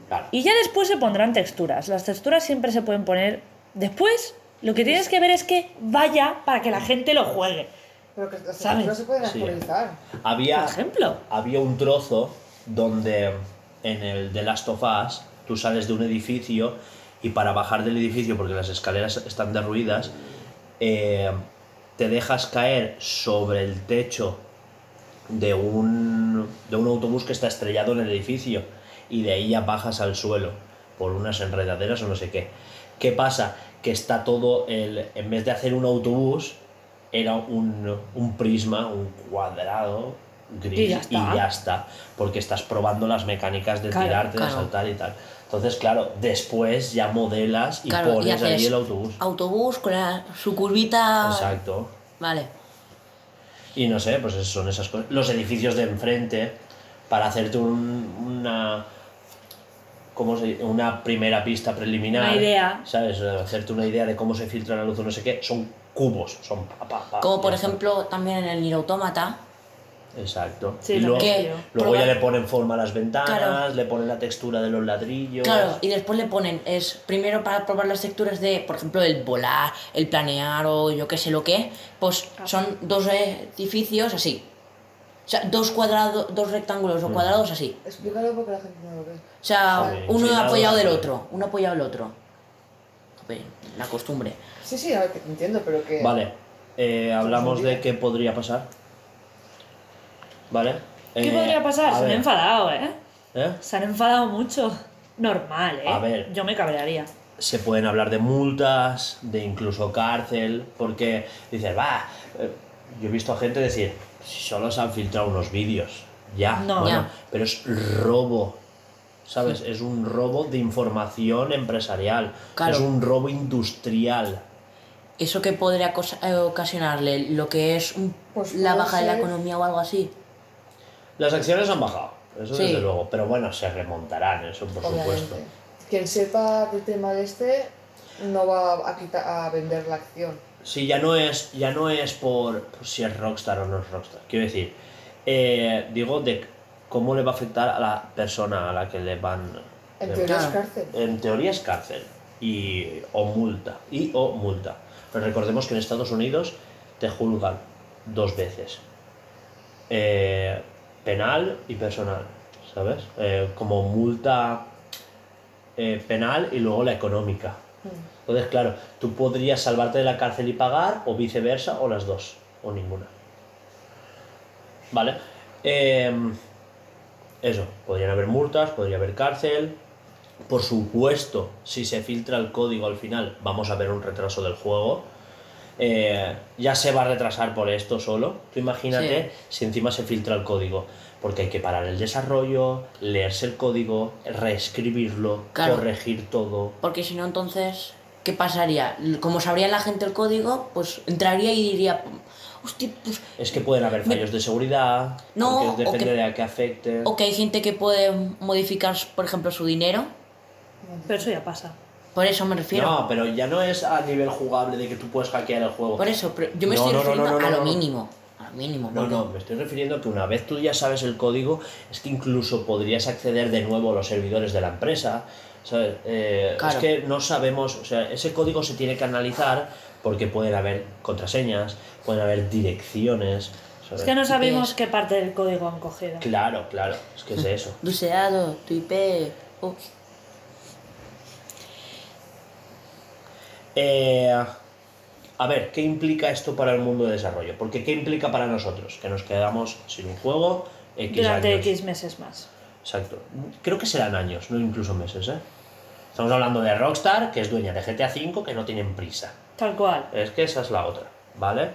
Claro. Y ya después se pondrán texturas. Las texturas siempre se pueden poner después. Lo que tienes que ver es que vaya para que la gente lo juegue. Pero que texturas se pueden Sí. actualizar. Había, Por ejemplo. había un trozo donde en el The Last of Us tú sales de un edificio y para bajar del edificio, porque las escaleras están derruidas, eh, te dejas caer sobre el techo de un, de un autobús que está estrellado en el edificio y de ahí ya bajas al suelo por unas enredaderas o no sé qué. ¿Qué pasa? Que está todo, el, en vez de hacer un autobús, era un, un prisma, un cuadrado gris Y ya está. está, porque estás probando las mecánicas de Claro, tirarte, de saltar y tal. Entonces, claro, después ya modelas y Claro, y pones ahí el autobús. autobús con la- su curvita... Exacto. Vale. Y no sé, pues son esas cosas. Los edificios de enfrente, para hacerte un- una. ¿Cómo se dice? Una primera pista preliminar. Una idea. ¿Sabes? Hacerte una idea de cómo se filtra la luz o no sé qué. Son cubos, son pa, pa, pa, Como por está. ejemplo también en el Nier Automata. Exacto. Sí, y luego, Que- ya le ponen forma a las ventanas, Claro. le ponen la textura de los ladrillos. Claro, y después le ponen, es primero para probar las texturas de, por ejemplo, el volar, el planear o yo qué sé lo que, pues son dos edificios así. O sea, dos cuadrados, dos rectángulos o Mm. cuadrados así. Explícalo porque la gente no lo ve. O sea, Sí, uno apoyado del otro, uno apoyado del otro. La costumbre. Sí, sí, a ver, que te entiendo, pero que... Vale. eh, hablamos de qué podría pasar. ¿Vale? ¿Qué Eh, podría pasar? Se han ver, enfadado, ¿eh? ¿eh? Se han enfadado mucho. Normal, ¿eh? A ver. Yo me cabrearía. se pueden hablar de multas, de incluso cárcel, porque dices, va, yo he visto a gente decir, si solo se han filtrado unos vídeos, ya, No. bueno, Ya. pero es robo, ¿sabes? Es un robo de información empresarial, Claro. es un robo industrial. ¿Eso que podría eh, ocasionarle? ¿Lo que es un- Pues la baja de la economía o algo así? Las acciones han bajado, eso Sí. desde luego, pero bueno, se remontarán, eso por supuesto. Quien sepa del tema de este no va a, quitar, a vender la acción. Sí, ya no es, ya no es por, por si es Rockstar o no es Rockstar. Quiero decir, eh, digo de cómo le va a afectar a la persona a la que le van. En le- teoría es cárcel. en teoría es cárcel y o multa y o multa. Pero recordemos que en Estados Unidos te juzgan dos veces, Eh, penal y personal. ¿sabes? Eh, como multa eh, penal y luego la económica. Entonces, claro, tú podrías salvarte de la cárcel y pagar, o viceversa, o las dos, o ninguna. ¿Vale? Em, eso, podrían haber multas, podría haber cárcel. Por supuesto, si se filtra el código al final, vamos a ver un retraso del juego. Eh, ya se va a retrasar por esto solo. Tú imagínate si encima se filtra el código. Porque hay que parar el desarrollo, leerse el código, reescribirlo, Claro. corregir todo. Porque si no, entonces, ¿qué pasaría? Como sabría la gente el código, pues entraría y diría, hostia, pues... Es que pueden haber fallos de seguridad, No, depende que- de a qué afecte. O que hay gente que puede modificar, por ejemplo, su dinero. Pero eso ya pasa. Por eso me refiero. No, pero ya no es a nivel jugable de que tú puedes hackear el juego. Por eso, pero yo me No, estoy no, refiriendo no, no, a lo mínimo. A lo mínimo. No, no, me estoy refiriendo a que una vez tú ya sabes el código, es que incluso podrías acceder de nuevo a los servidores de la empresa. ¿sabes? Eh, Claro. Es que no sabemos, o sea, ese código se tiene que analizar porque pueden haber contraseñas, pueden haber direcciones. Es que no sabemos qué parte del código han cogido. Claro, claro, es que es eso. Duseado, tu IP. Eh, a ver, ¿qué implica esto para el mundo de desarrollo? Porque ¿qué implica para nosotros? Que nos quedamos sin un juego X Durante años. X meses más. Exacto. Creo que serán años, no incluso meses, ¿eh? Estamos hablando de Rockstar, que es dueña de GTA V, que no tienen prisa. Tal cual. Es que esa es la otra, ¿vale?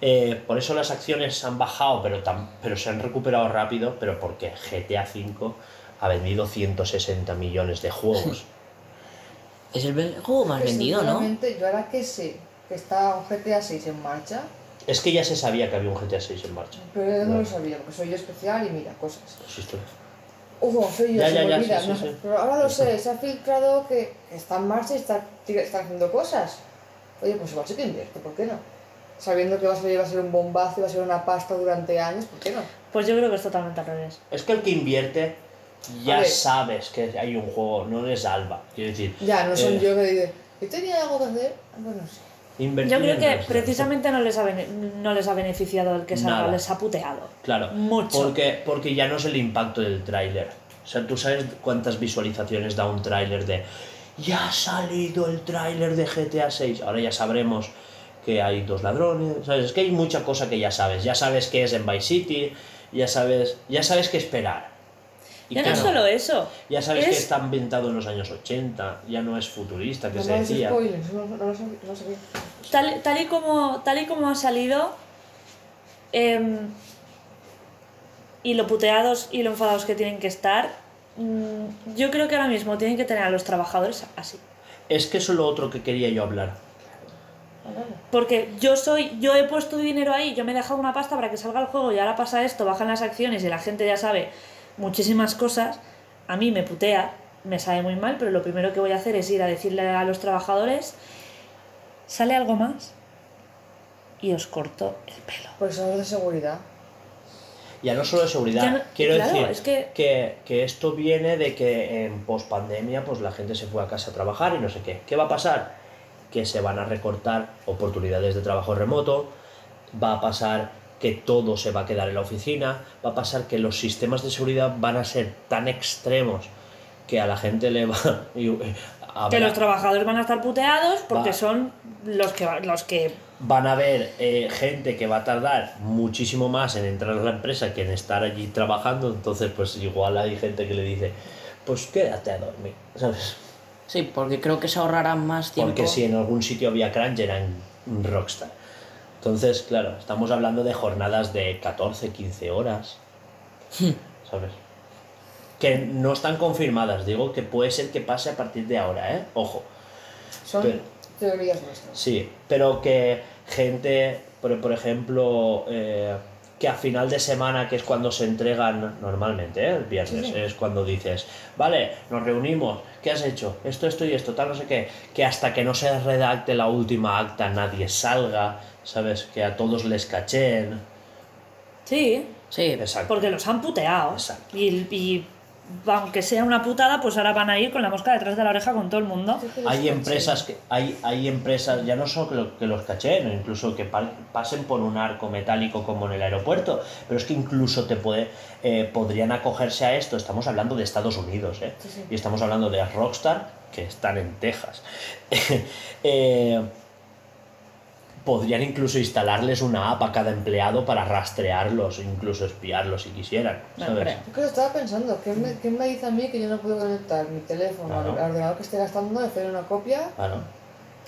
Eh, por eso las acciones han bajado, pero, tam- pero se han recuperado rápido, pero porque GTA V ha vendido 160 millones de juegos. Es el juego más Que vendido, ¿no? Yo ahora que sé que está un GTA 6 en marcha, es que ya se sabía que había un GTA VI en marcha. pero yo no No. lo sabía, porque soy yo especial y mira, cosas. Sí, esto- Ojo, soy yo, Ya, se ya, me ya, olvida, sí, sí, no sí. Pero ahora lo sé, se ha filtrado que está en marcha y está, está haciendo cosas. Oye, pues igual sí que invierte, ¿por qué no? Sabiendo que va a, salir, va a ser un bombazo y va a ser una pasta durante años, ¿por qué no? Pues yo creo que es totalmente al revés. Es que el que invierte ya sabes que hay un juego, no es alba. Quiero decir, Ya, no son eh, yo que digo, ¿yo tenía algo que hacer? Ah, Pues no sé. invertir Yo creo que precisamente no les ha, no les ha beneficiado el que salga, Nada. les ha puteado. Claro, Mucho. Porque, porque ya no es el impacto del tráiler. O sea, tú sabes cuántas visualizaciones da un tráiler de ya ha salido el tráiler de GTA 6. Ahora ya sabremos que hay dos ladrones. ¿sabes? Es que hay mucha cosa que ya sabes. Ya sabes que es en Vice City, ya sabes, ya sabes qué esperar. Y Ya no claro, solo eso. Ya sabes es- que está ambientado en los años 80, ya no es futurista, que No se decía. spoilers, no, no, no lo sabía. no lo sabía. Tal, tal, y como, tal y como ha salido, em, y lo puteados y lo enfadados que tienen que estar, mm, yo creo que ahora mismo tienen que tener a los trabajadores así. Es que eso es lo otro que quería yo hablar. Porque yo soy, yo he puesto dinero ahí, yo me he dejado una pasta para que salga el juego y ahora pasa esto, bajan las acciones y la gente ya sabe muchísimas cosas, a mí me putea, me sabe muy mal, pero lo primero que voy a hacer es ir a decirle a los trabajadores, sale algo más y os corto el pelo. Por eso es de seguridad. Ya no solo de seguridad, no- quiero claro, decir es que- que... que esto viene de que en pospandemia pues la gente se fue a casa a trabajar y no sé qué. ¿Qué va a pasar? Que se van a recortar oportunidades de trabajo remoto, va a pasar que todo se va a quedar en la oficina, va a pasar que los sistemas de seguridad van a ser tan extremos que a la gente le va y, eh, Que los trabajadores van a estar puteados porque Va. son los que, los que van a haber eh, gente que va a tardar muchísimo más en entrar a la empresa que en estar allí trabajando, entonces pues igual hay gente que le dice, pues quédate a dormir, ¿sabes? Sí, porque creo que se ahorrarán más tiempo. Porque si en algún sitio había crunch era en Rockstar. Entonces, claro, estamos hablando de jornadas de 14, 15 horas, ¿sabes? Que no están confirmadas, digo que puede ser que pase a partir de ahora, ¿eh? Ojo. Son Pero- teorías nuestras. Sí, pero que gente, por, por ejemplo, eh, que a final de semana, que es cuando se entregan normalmente, ¿eh? el viernes, Sí, sí. es cuando dices, vale, nos reunimos, ¿qué has hecho? Esto, esto y esto, tal, no sé qué, que hasta que no se redacte la última acta nadie salga, ¿sabes? Que a todos les cacheen. sí, Sí, Exacto. porque los han puteado. Exacto. Y, y aunque sea una putada, pues ahora van a ir con la mosca detrás de la oreja con todo el mundo. Hay empresas que hay, hay empresas, ya no solo que, lo- que los cacheen, incluso que pa- pasen por un arco metálico como en el aeropuerto, pero es que incluso te puede, eh, podrían acogerse a esto. Estamos hablando de Estados Unidos, ¿eh? Sí, sí. y estamos hablando de Rockstar, que están en Texas. Eh, podrían incluso instalarles una app a cada empleado para rastrearlos, incluso espiarlos si quisieran. ¿sabes? hombre. Es que lo estaba pensando, ¿qué me, qué me dice a mí que yo no puedo conectar mi teléfono al- Claro. al ordenador que esté gastando, hacer una copia? Claro.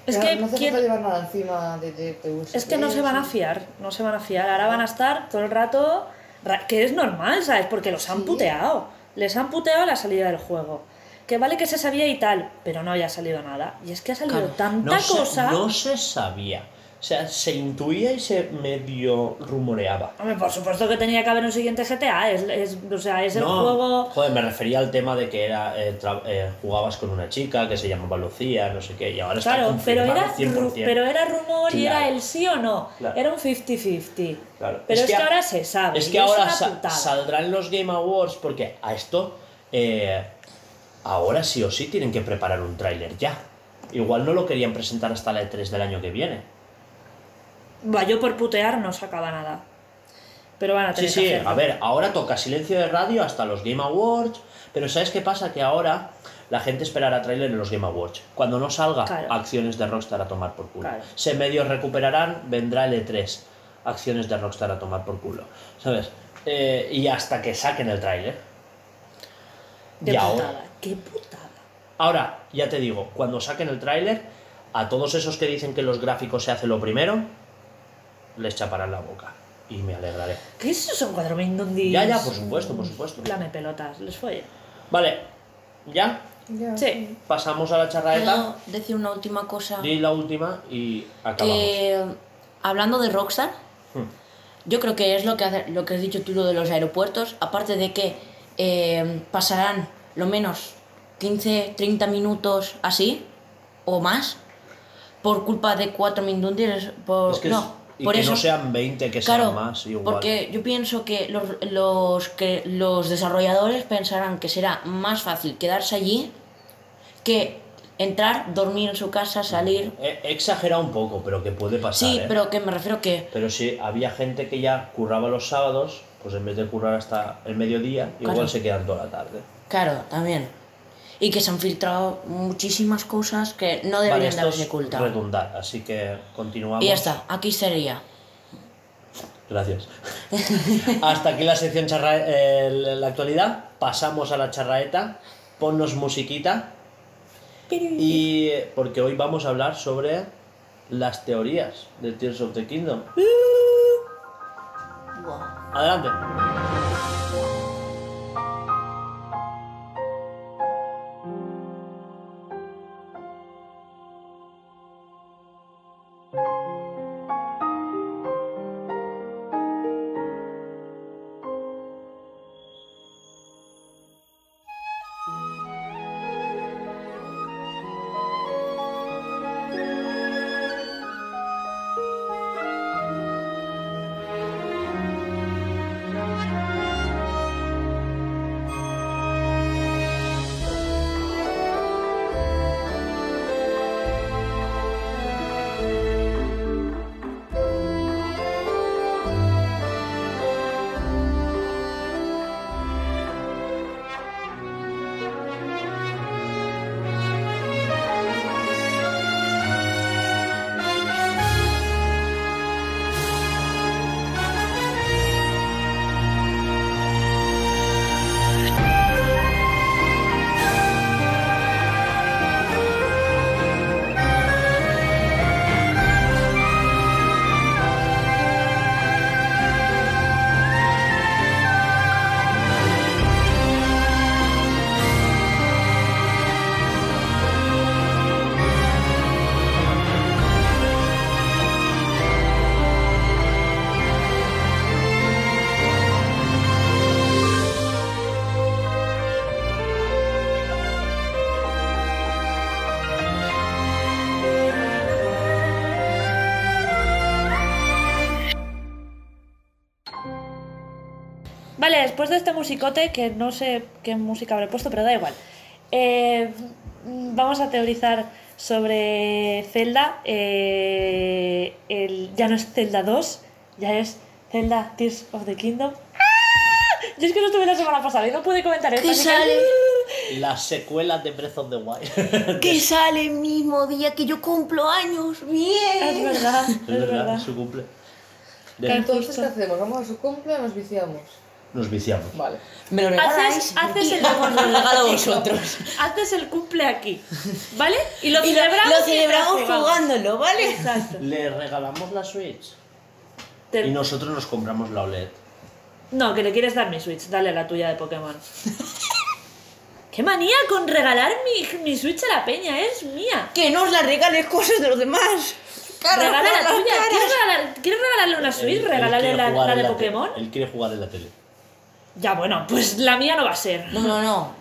Es que, no hace falta llevar nada encima de, de, de es que no se van a fiar, no se van a fiar. Ahora van a estar todo el rato, ra- que es normal, ¿sabes? Porque los han Sí. puteado. Les han puteado la salida del juego. Que vale que se sabía y tal, pero no haya salido nada. Y es que ha salido Claro. tanta No se, cosa. no se sabía. O sea, se intuía y se medio rumoreaba. Hombre, por supuesto que tenía que haber un siguiente GTA. Es, es- o sea, es el No, juego. Joder, me refería al tema de que era eh, eh, jugabas con una chica que se llamaba Lucía, no sé qué, y ahora está Claro, pero confirmado era, 100%. ru- pero era rumor y Claro. era el sí o no. Claro. Era un 50-50. Claro. Pero es, que, ahora se sabe. Es que ahora sa- saldrán los Game Awards porque a esto eh, ahora sí o sí tienen que preparar un tráiler ya. Igual no lo querían presentar hasta la E3 del año que viene. Va, yo por putear no sacaba nada. Pero van a Sí, tener sí, que hacerlo. a ver, ahora toca silencio de radio hasta los Game Awards, pero ¿sabes qué pasa? Que ahora la gente esperará tráiler en los Game Awards. Cuando no salga, Claro. acciones de Rockstar a tomar por culo. Claro. Se medios recuperarán, vendrá el E3. Acciones de Rockstar a tomar por culo. ¿Sabes? Eh, y hasta que saquen el tráiler. Qué y putada, ahora, qué putada. ahora, ya te digo, cuando saquen el tráiler, a todos esos que dicen que los gráficos se hace lo primero, les chaparán la boca. Y me alegraré. ¿Qué es eso? Son cuatro mindundis. Ya, ya, por supuesto, por supuesto. Lame pelotas, les fue. Vale, ¿ya? Ya. Sí. Pasamos a la charraeta. ¿Puedo decir una última cosa? Di la última y acabamos. Eh, hablando de Rockstar, Hmm. yo creo que es lo que, hace- lo que has dicho tú lo de los aeropuertos, aparte de que eh, pasarán lo menos 15, 30 minutos así, o más, por culpa de cuatro mindundis. Por, Es que, no, es- y por que eso, no sean 20, que Claro, sean más. Igual. porque yo pienso que los, los, que los desarrolladores pensarán que será más fácil quedarse allí que entrar, dormir en su casa, salir. He, exagerado un poco, pero que puede pasar. Sí, ¿eh? pero que me refiero que Pero sí, había gente que ya curraba los sábados, pues en vez de currar hasta el mediodía, igual se quedan toda la tarde. Claro, también. Y que se han filtrado muchísimas cosas que no deberían Vale, de haberse ocultado. redundar, así que continuamos. Y ya está, aquí sería. Gracias. Hasta aquí la sección charra eh, la actualidad. Pasamos a la charraeta. Ponnos musiquita. Y porque hoy vamos a hablar sobre las teorías de Tears of the Kingdom. Adelante. Después de este musicote, que no sé qué música habré puesto, pero da igual. eh, vamos a teorizar sobre Zelda. eh, el, ya no es Zelda 2, ya es Zelda Tears of the Kingdom. ¡Ah! Yo es que no estuve la semana pasada y no pude comentar esto. ¿Qué así que- sale? La secuela de Breath of the Wild. Que sale el mismo día que yo cumplo años. Es Bien. verdad, es es verdad, verdad. es su cumple. Entonces, ¿qué hacemos? ¿Vamos a su cumple o nos viciamos? Nos viciamos. Vale. Me lo regaláis. Haces, el os lo regalo a vosotros. Haces el cumple aquí, ¿vale? Y lo Y celebramos, lo celebramos jugándolo, ¿vale? Exacto. Le regalamos la Switch. Te- Y nosotros nos compramos la OLED. No, que le quieres dar mi Switch, dale la tuya de Pokémon. ¡Qué manía con regalar mi, mi Switch a la peña! ¡Es mía! Que no os la regales cosas de los demás. Cara Regala la tuya. ¿Quieres, regalar- ¿Quieres regalarle una Switch? Quiere la, la de Pokémon. Él quiere jugar en la tele. Ya, bueno, pues la mía no va a ser. No, no, no.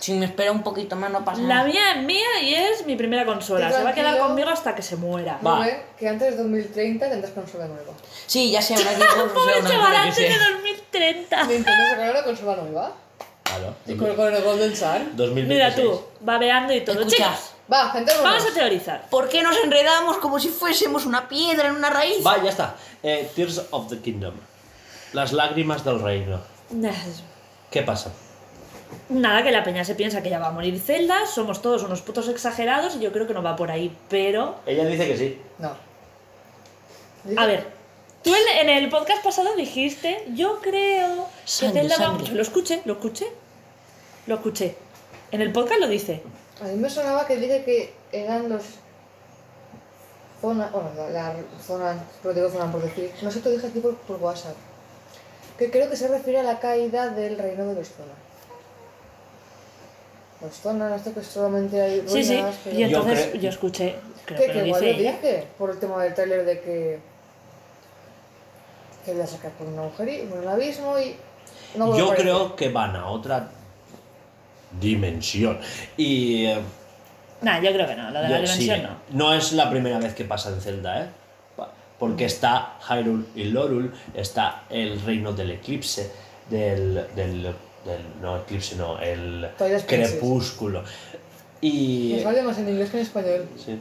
Si me espera un poquito más no pasa La nada. mía es mía y es mi primera consola. Se va a quedar tranquilo. conmigo hasta que se muera. Va. Que antes de 2030 tendrás consola nueva. Sí, ya sé, ahora que no Pobre sé, una chaval, antes de sea. 2030. Nintendo sacará una consola nueva. Claro. Y con, con el Golden Sun. 2026. Mira tú, babeando y todo. Escucha, Chicos, Va, centrémonos. vamos a teorizar. ¿por qué nos enredamos como si fuésemos una piedra en una raíz? Va, ya está. Eh, Tears of the Kingdom. Las lágrimas del reino. ¿Qué pasa? Nada, que la peña se piensa que ya va a morir Zelda, somos todos unos putos exagerados y yo creo que no va por ahí, pero... Ella dice que sí. No. A ver, tú en, en el podcast pasado dijiste, yo creo que Sangre, Zelda va... sangre. Lo escuché, lo escuché, lo escuché. En el podcast lo dice. A mí me sonaba que dije que eran los. Zona. Bueno, la, la zona. Pero digo zona por decir. No sé, te dije aquí por, por WhatsApp. Que creo que se refiere a la caída del reino de los Zona. Los Zona, esto que solamente hay ruinas. Sí, sí, pero- y entonces yo, escuché, creo Que, que igual dice lo dije por el tema del tráiler de que. Que voy a sacar por un agujerito, por un abismo y. No Yo creo que van a otra dimensión. Y. eh, Nah, yo creo que no, lo de la ya- sí, dimensión no. no es la primera vez que pasa en Zelda, ¿eh? Porque está Hyrule y Lorul, está el reino del eclipse, del. del, del- no, eclipse no, el crepúsculo. Y. Me sale más en inglés que en español. Sí.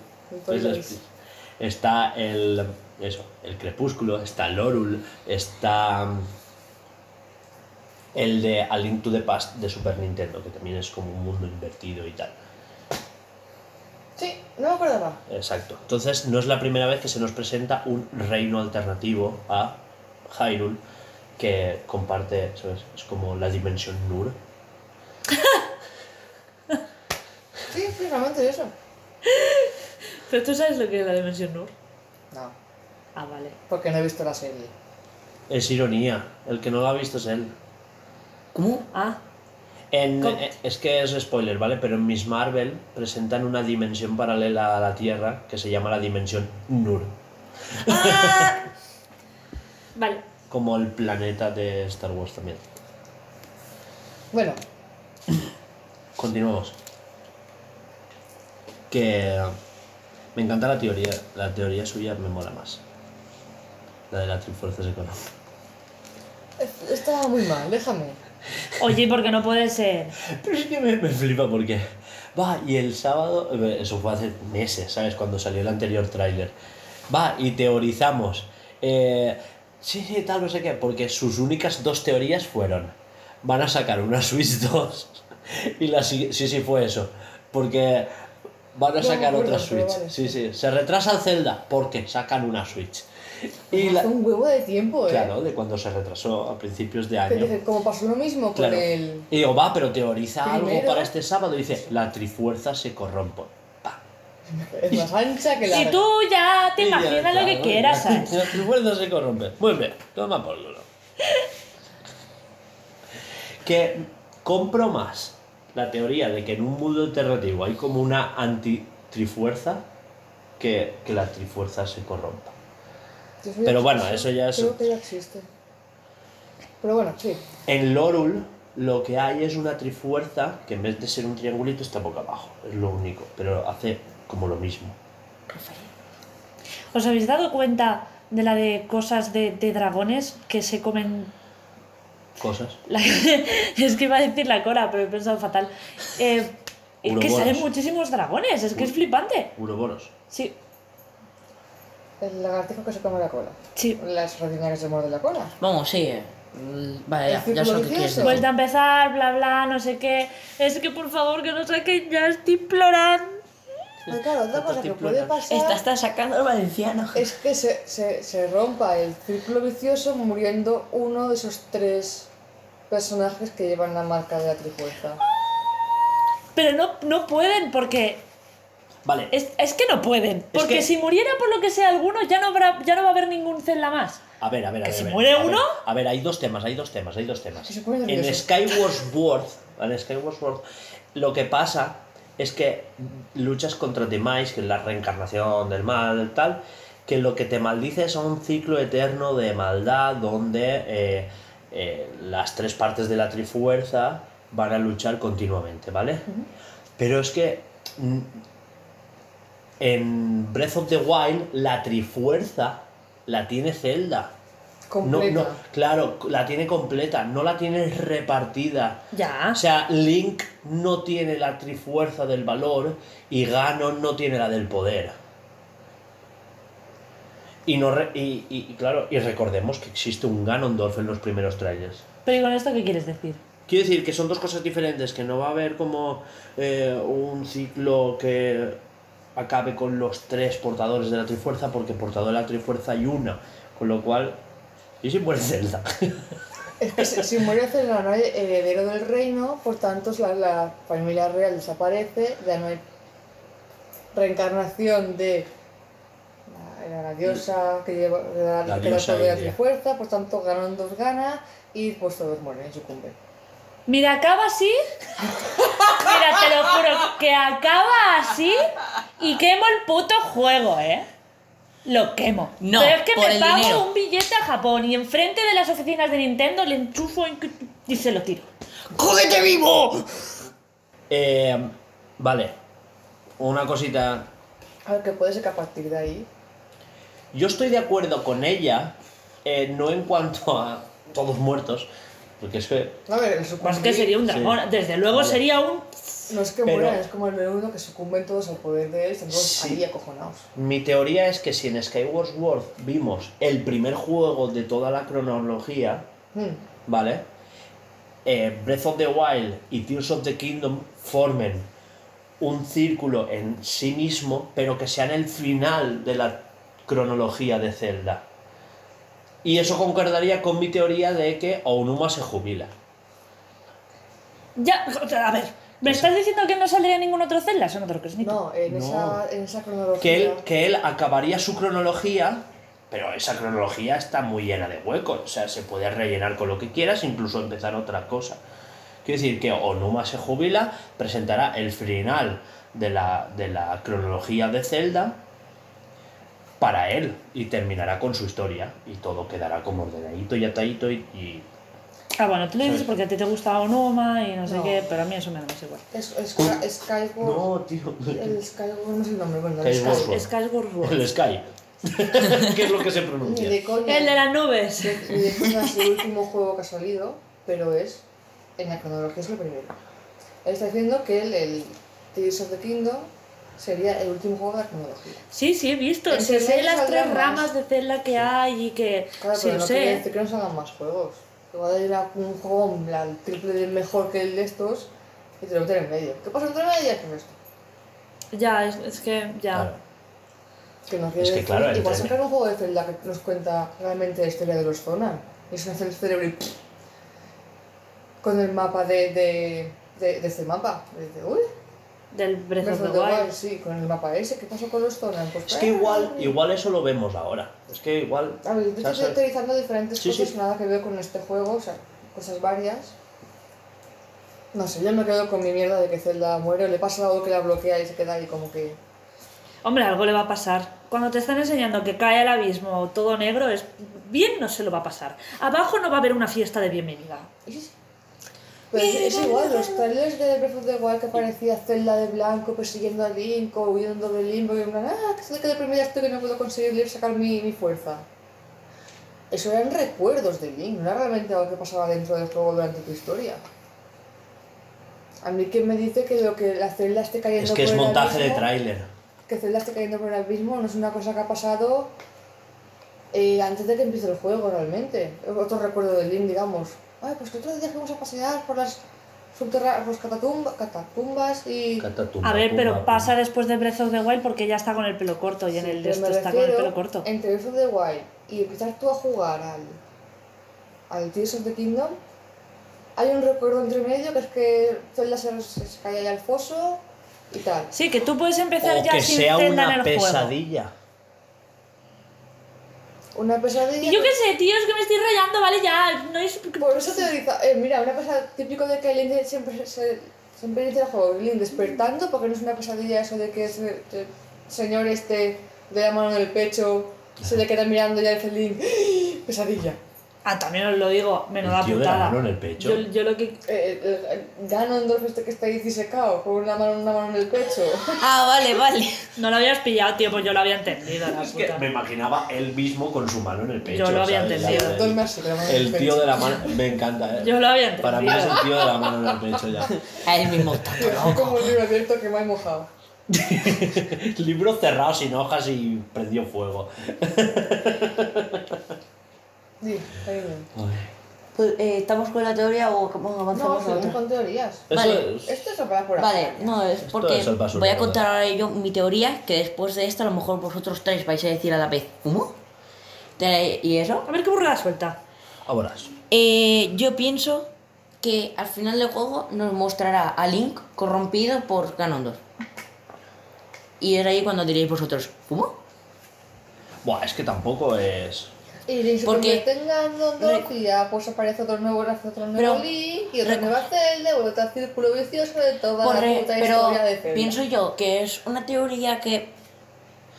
Está el eso, el crepúsculo, está Lorul, está mm, el de A Link to the Past de Super Nintendo, que también es como un mundo invertido y tal. Sí, no me acordaba. Exacto. Entonces, no es la primera vez que se nos presenta un reino alternativo a Hyrule que comparte, ¿sabes? Es como la dimensión Nur. Sí, precisamente eso. Pero tú sabes lo que es la dimensión Nur. No, Ah, vale. porque no he visto la serie. Es ironía. El que no lo ha visto es él. ¿Cómo? Ah, En- eh, es que es spoiler, ¿vale? Pero en Miss Marvel presentan una dimensión paralela a la Tierra que se llama la dimensión Nur, vale. como el planeta de Star Wars también. Bueno, Continuamos. Que me encanta la teoría, la teoría suya me mola más. La de la Trifuerza Económica. es- estaba muy mal, déjame. Oye, porque no puede ser. Pero es que me, me flipa porque. Va, y el sábado. eh, Eso fue hace meses, ¿sabes? Cuando salió el anterior tráiler. Va, y teorizamos. eh, sí, sí, tal, no sé qué. Porque sus únicas dos teorías fueron. Van a sacar una Switch 2. Y la Sí, sí, fue eso. Porque. Van a No sacar otra Switch. vale. Sí, sí. Se retrasa el Zelda porque sacan una Switch. Y la- Hace un huevo de tiempo, ¿eh? Claro, de cuando se retrasó a principios de año. dice, como pasó lo mismo con Claro. el... Y digo, va, pero teoriza algo para este sábado. Y dice, la trifuerza se corrompe. Pa. Es más ancha que la... Y tú ya te ya imaginas lo que quieras, ¿sabes? La trifuerza se corrompe. Muy bien, toma por culo. Que compro más la teoría de que en un mundo alternativo hay como una anti-trifuerza que, que la trifuerza se corrompa. Pero bueno, eso ya es- Creo que ya existe. Pero bueno, sí. En Lorul lo que hay es una trifuerza que en vez de ser un triangulito está boca abajo. Es lo único, pero hace como lo mismo. ¿Os habéis dado cuenta de la de cosas de, de dragones que se comen cosas. La- es que iba a decir la cola, pero he pensado fatal. Eh, es que Uroboros. salen muchísimos dragones, es que es flipante. Uroboros. Sí, El lagartijo que se come la cola. sí. Las rodinas que se muerde la cola. Vamos, sí. Vale, ya, ya sé lo que círculo quieres vicioso. decir. Vuelta a empezar, bla bla, no sé qué. Es que por favor que no saquen ya, estoy implorando. Pero claro, otra cosa que puede pasar Esta está sacando el valenciano. es que se, se, se rompa el círculo vicioso muriendo uno de esos tres personajes que llevan la marca de la trifuerza. Pero no, no pueden porque Vale. Es, es que no pueden. Porque que- si muriera por lo que sea alguno, ya no, habrá, ya no va a haber ningún Zelda más. A ver, a ver, a ¿Que ver. si a ver, muere a ver. uno? A ver, hay dos temas, hay dos temas, hay dos temas. En. Skyward Sword, en Skyward Sword, lo que pasa es que luchas contra Demise, que es la reencarnación del mal, tal, que lo que te maldice es un ciclo eterno de maldad donde eh, eh, las tres partes de la trifuerza van a luchar continuamente, ¿vale? Pero es que mm, en Breath of the Wild la trifuerza la tiene Zelda. No, Completa. no, claro, la tiene completa, no la tiene repartida. Ya. O sea, Link no tiene la trifuerza del valor y Ganon no tiene la del poder. Y, no re- y, y- y claro, y recordemos que existe un Ganondorf en los primeros trailers. Pero ¿y con esto qué quieres decir? Quiero decir que son dos cosas diferentes, que no va a haber como eh, un ciclo que acabe con los tres portadores de la Trifuerza, porque portador de la Trifuerza hay una, con lo cual... ¿Y si muere Zelda? Es que si, si muere Zelda no hay heredero del reino, por tanto la, la familia real desaparece, ya no hay reencarnación de la, era la diosa que lleva da La que diosa la trifuerza, por tanto Ganondorf gana y pues todos mueren y sucumben. Mira, acaba así. Mira, te lo juro, que acaba así y quemo el puto juego, ¿eh? Lo quemo. No, Pero es que por me el pago dinero. un billete a Japón y enfrente de las oficinas de Nintendo le enchufo en que- y se lo tiro. ¡Jódete vivo! Eh, vale, una cosita. A ver, que puede ser que a partir de ahí Yo estoy de acuerdo con ella, eh, no en cuanto a todos muertos, porque es que... A ver, el sucumbir, Más que sería un dragón. Desde luego Vale. sería un. No es que Pero- mueran, es como el menudo que sucumben todos al poder de él, están todos Sí. ahí acojonados. Mi teoría es que si en Skyward Sword vimos el primer juego de toda la cronología, Hmm. ¿vale? Eh, Breath of the Wild y Tears of the Kingdom formen un círculo en sí mismo, pero que sean el final de la cronología de Zelda. Y eso concordaría con mi teoría de que Onuma se jubila. Ya, a ver. ¿Me estás diciendo que no saldría ningún otro Zelda? Eso no te lo crees ni tú. No, en, No. Esa, en esa cronología. Que él, que él acabaría su cronología, pero esa cronología está muy llena de huecos. O sea, se puede rellenar con lo que quieras, incluso empezar otra cosa. Quiero decir que Onuma se jubila, presentará el final de la, de la cronología de Zelda para él y terminará con su historia y todo quedará como ordenadito y atadito y, y- Ah, bueno, tú lo dices porque a ti te gusta Onuma y no sé No. qué, pero a mí eso me da más igual. Es, es, es Skyward. No, tío. El Skyward no sé el nombre, bueno, el Skyward Skyward. El Sky. ¿Qué es lo que se pronuncia? de coña. El de las nubes. Ni de coña es el último juego que ha salido, pero es. En la cronología es el primero. Él está diciendo que el, el Tears of the Kingdom sería el último juego de la cronología. Sí, sí, he visto. En Se sé las tres más. ramas de Zelda que hay y que. Claro, sí, pero lo no quiere sé. decir que no salgan más juegos. Igual ir a un juego la- el triple de mejor que el de estos y te lo meten en medio. ¿Qué pasa entre medias con esto? Ya, es, es que ya. Claro. Que no quiere Es que decir- claro, igual sacar un juego de Zelda que nos cuenta realmente la historia de los Zonan. Y es hacer el cerebro y con el mapa de, de, de, de este mapa. De, de- uy, Del Breath Breath of the the Wild. Wild, sí, con el mapa ese. ¿Qué pasó con los Zonan? Pues Es que igual, igual eso lo vemos ahora. Es que igual. A ver, yo ¿sabes? estoy utilizando diferentes Sí, cosas, sí. nada que ver con este juego, o sea, cosas varias. No sé, yo me quedo con mi mierda de que Zelda muere, o le pasa algo que la bloquea y se queda ahí como que. Hombre, algo le va a pasar. Cuando te están enseñando que cae al abismo todo negro, es bien no se lo va a pasar. Abajo no va a haber una fiesta de bienvenida. ¿Y sí? Pero es, es igual, los trailers de Breath of the Wild que parecía Zelda de blanco persiguiendo a Link o huyendo de Limbo y en plan, ah, que estoy que deprimida estoy que no puedo conseguir sacar mi, mi fuerza. Eso eran recuerdos de Link, no era realmente algo que pasaba dentro del juego durante tu historia. A mí que me dice que lo que la celda esté cayendo Es que es por el montaje de tráiler. que Zelda esté cayendo por el abismo no es una cosa que ha pasado eh, antes de que empiece el juego realmente. Otro recuerdo del Link, digamos. Ay, pues que otro día fuimos a pasear por las subterra por las catatumba- catacumbas y... Catatumba, A ver, pero pasa después de Breath of the Wild porque ya está con el pelo corto y en el de esto está con el pelo corto. Entre Breath of the Wild y empezar tú a jugar al, al Tears of the Kingdom, hay un recuerdo entre medio que es que Zelda se, se, se cae ahí al foso y tal. Sí, que tú puedes empezar O ya que sin sea una en el juego. Una pesadilla. Y yo qué sé, tío, es que me estoy rayando, vale, ya. No es... Por eso te digo, eh, mira, una cosa típico de que Link siempre se, siempre inicia el juego, Link despertando, porque no es una pesadilla eso de que ese el señor este de la mano en el pecho se le queda mirando y ya dice Link, ¡Ah! pesadilla. Ah, también os lo digo, menuda El tío de la putada. mano en el pecho. Yo, yo lo que... Eh, el, el Ganondorf este que está ahí disecado, con una mano, una mano en el pecho. Ah, vale, vale. No lo habías pillado, tío, pues yo lo había entendido, la Es que me imaginaba él mismo con su mano en el pecho. Yo lo había ¿sabes? entendido. El- la El el tío de la mano. Me encanta, ¿eh? Yo lo había entendido. Para mí es el tío de la mano en el pecho ya. A él mismo está Es como un libro abierto que me ha mojado. Libro cerrado sin hojas y prendió fuego. Sí, está bien. Pues, eh, ¿Estamos con la teoría o cómo No, avanzamos a seguimos con teorías. Eso Vale. es- Esto es para por Vale, no, es Esto porque es el basurero, voy a ¿verdad? contar ahora yo mi teoría, que después de esto a lo mejor vosotros tres vais a decir a la vez, ¿cómo? ¿Y eso? A ver qué burrada suelta. Ahora. Eh, yo pienso que al final del juego nos mostrará a Link corrompido por Ganondorf. Y es ahí cuando diréis vosotros, ¿cómo? Buah, es que tampoco es. Y se Porque- convierte en Ganondorf y ya pues aparece otro nuevo, hace otro nuevo Pero- Link y otra nueva Zelda, y otro círculo vicioso de toda Corre- la puta pero historia de Zelda. pienso yo que es una teoría que...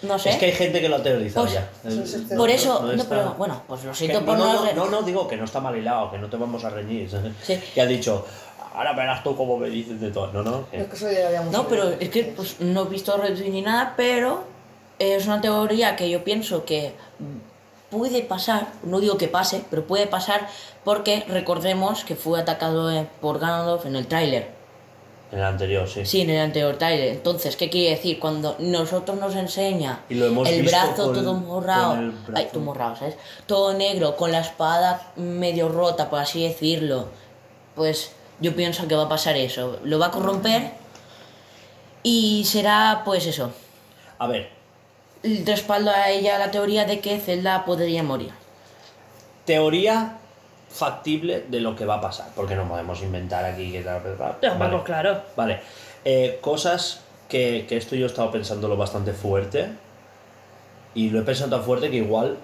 No sé. Es que hay gente que lo ha teorizado Pues- ya. Este- Por no- eso, no, está- pero bueno, pues lo Que siento no, por no, no... no, no, no, digo que no está mal hilado, que no te vamos a reñir. Sí. Que ha dicho, ahora verás tú cómo me dices de todo. No, no. que- Es que eso ya lo habíamos No, pero es que pues, no he visto reviews ni nada, pero es una teoría que yo pienso que puede pasar, no digo que pase, pero puede pasar porque recordemos que fue atacado eh, por Ganondorf en el tráiler. En el anterior, sí. Sí, en el anterior tráiler. Entonces, ¿qué quiere decir? Cuando nosotros nos enseña Y lo hemos el visto brazo todo morrado, brazo. ay, todo morrado, ¿sabes? Todo negro, con la espada medio rota, por así decirlo, pues yo pienso que va a pasar eso. Lo va a corromper y será, pues eso, A ver, respaldo a ella la teoría de que Zelda podría morir. teoría factible de lo que va a pasar. Porque no podemos inventar aquí que tal, Vale. claro. Vale. Eh, cosas que, que esto yo he estado pensándolo bastante fuerte. Y lo he pensado tan fuerte que igual.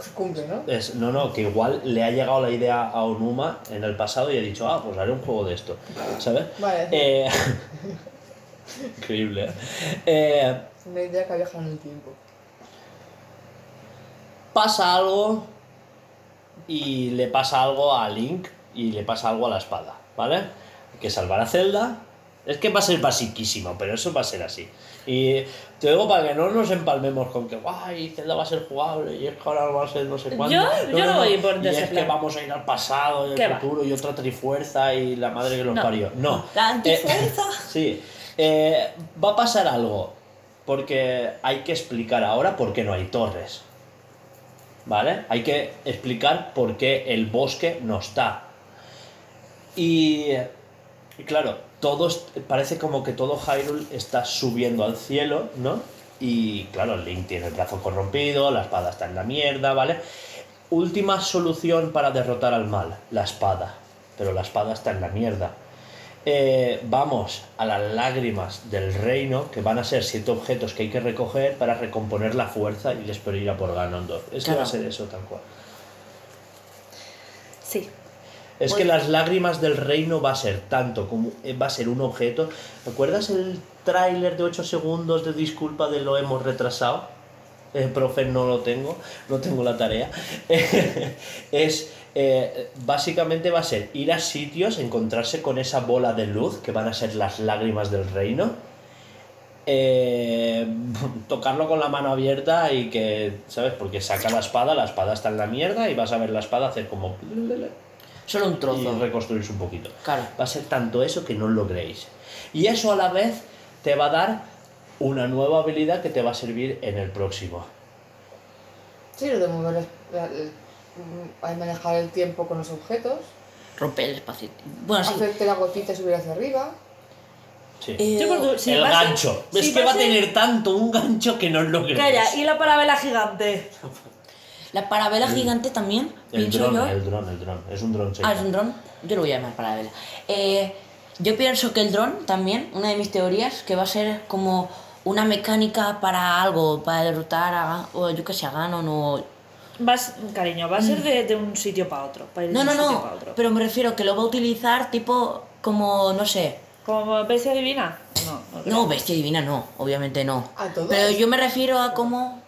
Se cumple, ¿no? Es, no, no, que igual le ha llegado la idea a Onuma en el pasado y ha dicho, ah, pues haré un juego de esto. ¿Sabes? Vale. Eh, Increíble. ¿eh? Una idea que viaja en el tiempo. pasa algo y le pasa algo a Link y le pasa algo a la espada, ¿vale? Hay que salvar a Zelda. Es que va a ser basiquísimo, pero eso va a ser así. Y te digo para que no nos empalmemos con que guay, Zelda va a ser jugable y es que ahora va a ser no sé cuándo. Yo- yo no voy por Y es que vamos a ir al pasado y ¿Qué al va? futuro y otra trifuerza y la madre que los No. parió. No. La Eh, antifuerza. sí. Eh, va a pasar algo. Porque hay que explicar ahora por qué no hay torres. ¿Vale? Hay que explicar por qué el bosque no está. Y, claro, todos, parece como que todo Hyrule está subiendo al cielo, ¿no? Y claro, Link tiene el brazo corrompido, la espada está en la mierda, ¿vale? Última solución para derrotar al mal, la espada. Pero la espada está en la mierda. Eh, vamos a las lágrimas del reino, que van a ser siete objetos que hay que recoger para recomponer la fuerza y después ir a por Ganondorf. Es que va a ser eso tal cual. Sí. Es que las lágrimas del reino va a ser tanto como eh, va a ser un objeto. ¿Recuerdas el tráiler de 8 segundos de disculpa de lo hemos retrasado? Eh, profe, no lo tengo, no tengo la tarea. es eh, básicamente va a ser ir a sitios, encontrarse con esa bola de luz que van a ser las lágrimas del reino eh, tocarlo con la mano abierta y que, ¿sabes? Porque saca la espada, la espada está en la mierda y vas a ver la espada hacer como... Solo un y trozo. reconstruirse un poquito. Claro. Va a ser tanto eso que no lo creéis. Y eso a la vez te va a dar una nueva habilidad que te va a servir en el próximo. Sí, lo de mover mm, hay manejar el tiempo con los objetos, Romper el espacio. Bueno, sí. hacerte la gotita y subir hacia arriba. Sí. Eh, Sí, porque si el pase- gancho. si es que va a tener tanto un gancho que no lo creéis. Calla, y la parabela gigante. La parabela gigante también, El pienso dron, yo. el dron, el dron. Es un dron seco. Ah, es un dron. Yo lo voy a llamar parabela. Eh, yo pienso que el dron también, una de mis teorías, que va a ser como una mecánica para algo, para derrotar a, o yo que sé, a Ganon o... Vas, cariño, va a ser de, de un sitio para otro. para ir de No, no, un sitio no, otro. pero me refiero que lo va a utilizar tipo como, no sé, ¿Como bestia divina? No, no. creo. no, bestia divina no, obviamente no. ¿A todos? Pero yo me refiero a como,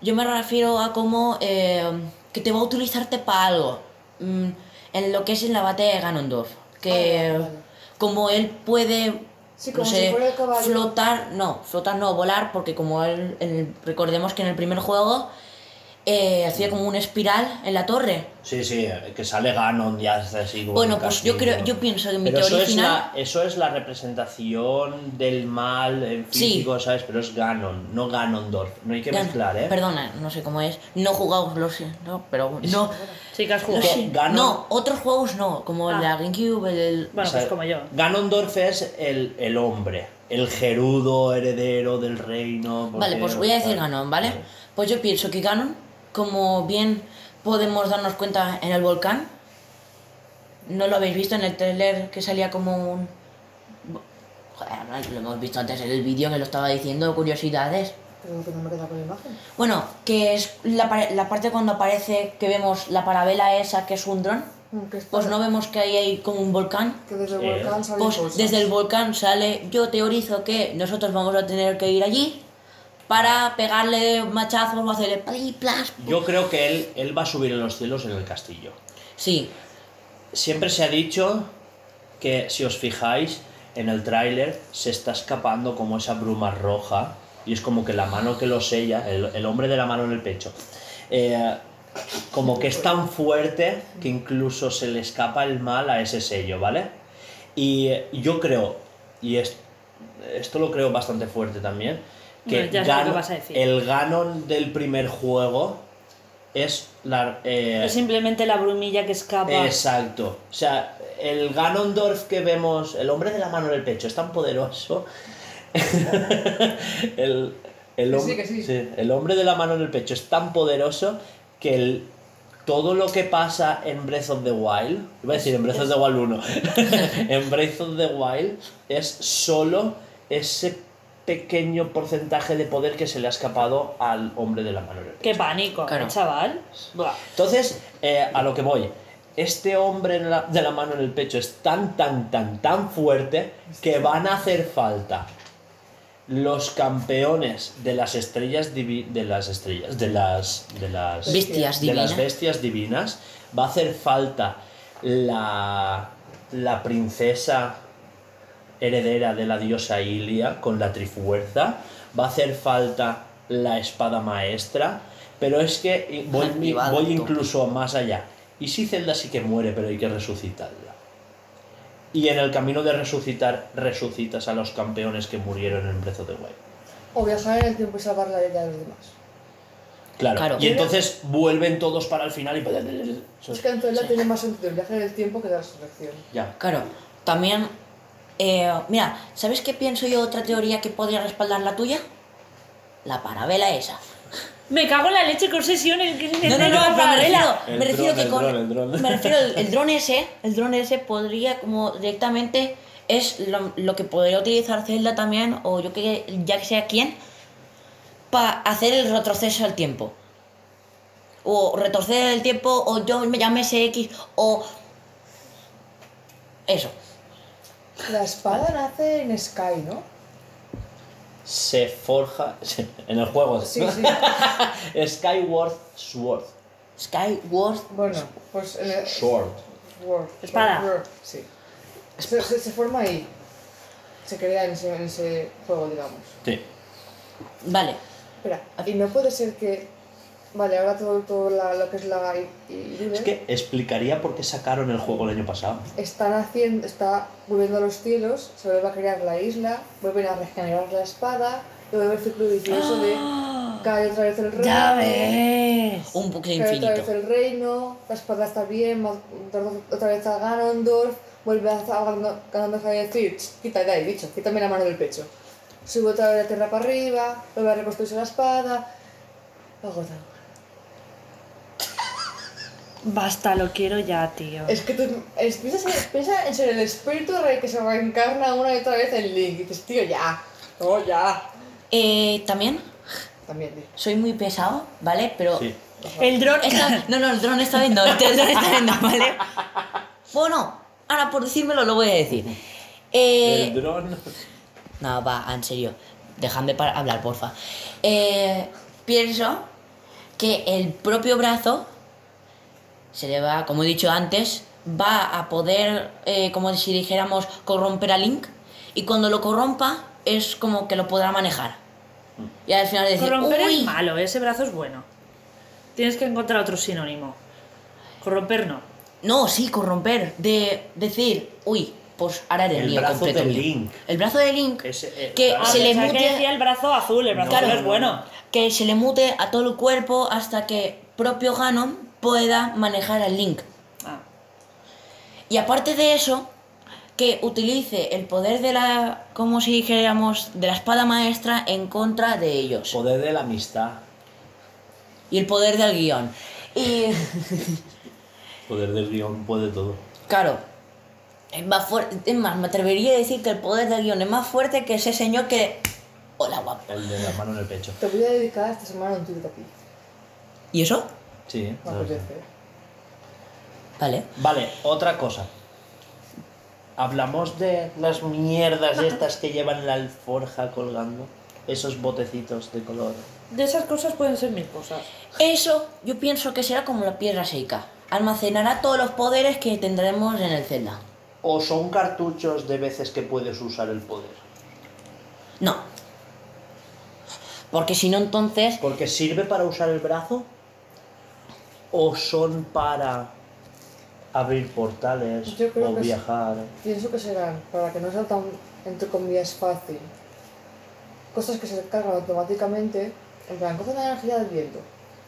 yo me refiero a como eh, que te va a utilizarte para algo. Mm, en lo que es en la batalla de Ganondorf. Que Ah, vale. como él puede Sí, no sé, si fuera el caballo. flotar, no, flotar no, volar, porque como él, él- recordemos que en el primer juego eh, hacía como una espiral en la torre. Sí, sí, que sale Ganon y hace así como Bueno, pues yo creo, yo pienso que mi Pero eso teoría es, la, eso es la representación del mal en Sí. físico, ¿sabes? Pero es Ganon, no Ganondorf. No hay que Ya, mezclar, ¿eh? Perdona, no sé cómo es. No he jugado, lo sé, no, pero no. Sí que has no, jugado. Ganon- No, otros juegos no, como el de Ah. la GameCube, el. Bueno, O sea, pues como yo. Ganondorf es el, el hombre, el gerudo heredero del reino. porque- Vale, pues voy a decir Ganon, ¿vale? Pues yo pienso que Ganon, como bien podemos darnos cuenta en el volcán, no lo habéis visto en el trailer que salía como un... Joder, lo hemos visto antes en el vídeo que lo estaba diciendo, curiosidades. Creo que no me queda con la imagen. Bueno, que es la, la parte cuando aparece que vemos la parabela esa que es un dron, Mm, pues no vemos que ahí hay como un volcán. Que desde el Eh, volcán salen Pues cosas. desde el volcán sale, yo teorizo que nosotros vamos a tener que ir allí para pegarle machazos o hacerle pli, plas. Yo creo que él, él va a subir en los cielos en el castillo. Sí, Siempre se ha dicho que, si os fijáis, en el tráiler se está escapando como esa bruma roja y es como que la mano que lo sella, el, el hombre de la mano en el pecho, eh, como que es tan fuerte que incluso se le escapa el mal a ese sello, ¿vale? Y yo creo, y es- esto lo creo bastante fuerte también, que sé lo que vas a decir. el Ganon del primer juego es la... eh, Es simplemente la brumilla que escapa. Exacto. O sea, el Ganondorf que vemos, el hombre de la mano en el pecho, es tan poderoso. el, el hom- sí, que sí. el hombre de la mano en el pecho es tan poderoso que el- todo lo que pasa en Breath of the Wild, iba a decir en Breath of the Wild 1, en Breath of the Wild es solo ese pequeño porcentaje de poder que se le ha escapado al hombre de la mano en el pecho. Qué pánico, Claro. ¿eh, chaval. Buah. Entonces, eh, a lo que voy. Este hombre la- de la mano en el pecho es tan, tan, tan, tan fuerte que van a hacer falta los campeones de las estrellas divi- de las estrellas de las de las Bestias de las divinas. bestias divinas va a hacer falta la la princesa heredera de la diosa Ilia con la trifuerza va a hacer falta la espada maestra pero es que voy, incluso más allá y si Zelda sí que muere pero hay que resucitarla y en el camino de resucitar resucitas a los campeones que murieron en Breath of the Wild O viajar en el tiempo y salvar la vida de los demás. Claro. Claro. Y entonces vuelven todos para el final y... Es que en Zelda tiene más sentido el viaje en el tiempo que la resurrección. Ya. claro. También, eh, mira, ¿sabes qué pienso yo otra teoría que podría respaldar la tuya? La parabela esa. Me cago en la leche con sesión que No, no, no, pero me refiero, El me refiero dron, que el con. el dron. Me refiero el, el dron ese, el dron ese podría como directamente es lo, lo que podría utilizar Zelda también, o yo que ya que sea quién, para hacer el retroceso al tiempo. O retroceder el tiempo, o yo me llame X, o. Eso. La espada nace en Sky, ¿no? Se forja... En el juego. Sí, sí. Skyward Sword. Skyward. Bueno, pues en el... Sword. Word. Espada. Sí. Se, se- se forma ahí. se crea en ese, en ese juego, digamos. Sí. Vale. Espera, y no puede ser que. Vale, ahora todo, todo la- lo que es la I- Irule Es que explicaría por qué sacaron el juego el año pasado. están haciendo, está volviendo a los cielos, se vuelve a crear la isla, vuelven a regenerar la espada, y vuelve el ciclo vicioso de cae otra vez el reino. Ya ves. Un bucle cae otra vez infinito. el reino, la espada está bien, otra vez a Ganondorf, vuelve a a Gano- Ganondorf a decir, "Ch, quita de ahí, bicho, quítame la mano del pecho. Sube otra vez la tierra para arriba, vuelve a reconstruirse la espada. Agotado. Basta, lo quiero ya, tío. Es que tú es- piensas en- piensa en ser el espíritu rey que se reencarna una y otra vez en Link. Y dices, tío, ya. No, ya. Eh, también También, tío. soy muy pesado, ¿vale? Pero. Sí. El dron. No, no, el dron está viendo, el dron está viendo, ¿vale? Bueno, ahora por decírmelo lo voy a decir. Eh, El dron. No, va, en serio. Dejadme para hablar, porfa. Eh, pienso que el propio brazo se le va, como he dicho antes, va a poder, eh, como si dijéramos, corromper a Link. Y cuando lo corrompa, es como que lo podrá manejar. Y al final decir, Corromper "Uy". es malo, ese brazo es bueno. Tienes que encontrar otro sinónimo. Corromper no. No, sí, corromper. De decir, uy, pues ahora eres El mío brazo completo de mío". Link. El brazo de Link. Ese, eh, Que claro. se le que mute- decía el brazo azul, el brazo No, azul es no, bueno. que se le mute a todo el cuerpo hasta que propio Ganon pueda manejar al Link. Ah. Y aparte de eso, que utilice el poder de la, como si dijéramos, de la espada maestra en contra de ellos. Poder de la amistad. Y el poder del guion. Y Poder del guion puede todo. claro, es más fuerte, es más, me atrevería a decir que el poder del guion es más fuerte que ese señor que... Hola, guapo. El de la mano en el pecho. Te voy a dedicar esta semana un tuit a ti. ¿Y eso? Sí. Me apetece. Vale. Vale, otra cosa. Hablamos de las mierdas estas que llevan la alforja colgando. Esos botecitos de color. De esas cosas pueden ser mil cosas. Eso yo pienso que será como la piedra seca. Almacenará todos los poderes que tendremos en el Zelda. O son cartuchos de veces que puedes usar el poder. No. Porque si no, entonces. Porque sirve para usar el brazo. O son para abrir portales Yo creo o que es- viajar. Pienso que serán, para que no sea tan, entre comillas, fácil. Cosas que se cargan automáticamente, en plan, coge la energía del viento,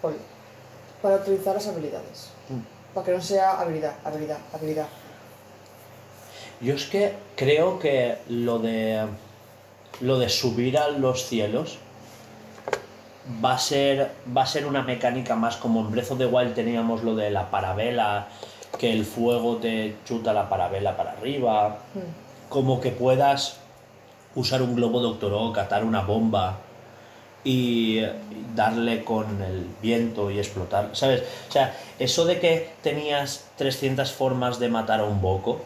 ponle, para utilizar las habilidades. Mm. Para que no sea habilidad, habilidad, habilidad. Yo es que creo que lo de lo de subir a los cielos va a ser va a ser una mecánica más como en Breath of the Wild teníamos lo de la parabela, que el fuego te chuta la parabela para arriba, Mm. como que puedas usar un globo Doctor Oak, atar una bomba y darle con el viento y explotar, ¿sabes? O sea, eso de que tenías 300 formas de matar a un boco.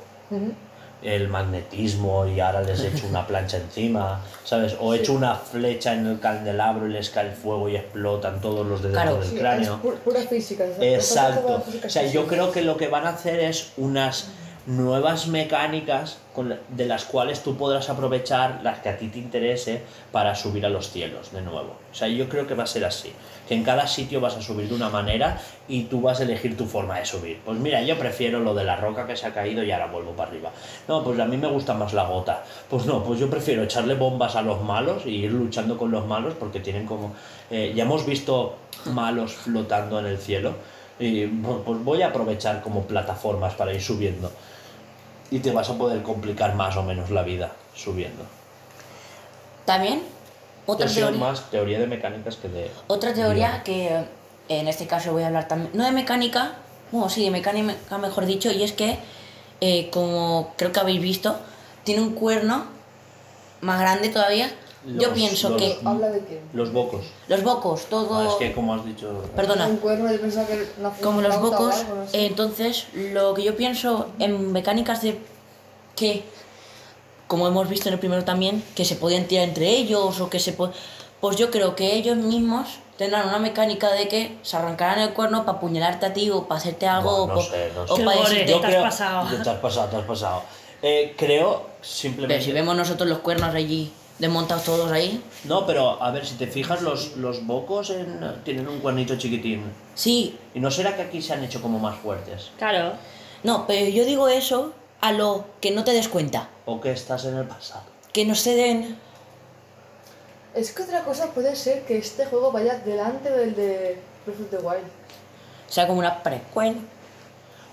El magnetismo y ahora les echo una plancha encima, ¿sabes? O echo una flecha en el candelabro y les cae el fuego y explotan todos los dedos Claro. del Sí, cráneo. es pu- pura física. es Exacto. física O sea, yo creo que lo que van a hacer es unas nuevas mecánicas de las cuales tú podrás aprovechar las que a ti te interese para subir a los cielos de nuevo. O sea, yo creo que va a ser así. Que en cada sitio vas a subir de una manera y tú vas a elegir tu forma de subir. Pues mira, yo prefiero lo de la roca que se ha caído y ahora vuelvo para arriba. No, pues a mí me gusta más la gota. Pues no, pues yo prefiero echarle bombas a los malos y ir luchando con los malos porque tienen como... eh, ya hemos visto malos flotando en el cielo y bu- pues voy a aprovechar como plataformas para ir subiendo. Y te vas a poder complicar más o menos la vida subiendo. También, otra Yo teoría. más teoría de mecánicas que de... Otra teoría que eh, en este caso voy a hablar también, no de mecánica, bueno, sí, de mecánica mejor dicho, y es que, eh, como creo que habéis visto, tiene un cuerno más grande todavía. Yo Los- pienso los- que ¿Habla de quién? Los bocos. los bocos, todo... Ah, es que como has dicho... Perdona. Un cuerno, yo pensaba que como los o bocos, eh, entonces lo que yo pienso en mecánicas de que, como hemos visto en el primero también, que se podían tirar entre ellos o que se po- pues yo creo que ellos mismos tendrán una mecánica de que se arrancarán el cuerno para apuñalarte a ti o para hacerte algo o no pa- sé, no o sé. para Qué decirte- te has pasado. Te has pasado, te has pasado. Eh, creo Pero simplemente. si vemos nosotros los cuernos allí, desmontados todos ahí. No, pero a ver, si te fijas, los, los bocos en- tienen un cuernito chiquitín. Sí, ¿Y no será que aquí se han hecho como más fuertes? Claro. no, pero yo digo eso a lo que no te des cuenta. ¿O que estás en el pasado? Que no se den. Es que otra cosa puede ser que este juego vaya delante del de Breath of the Wild. O sea, como una precuela.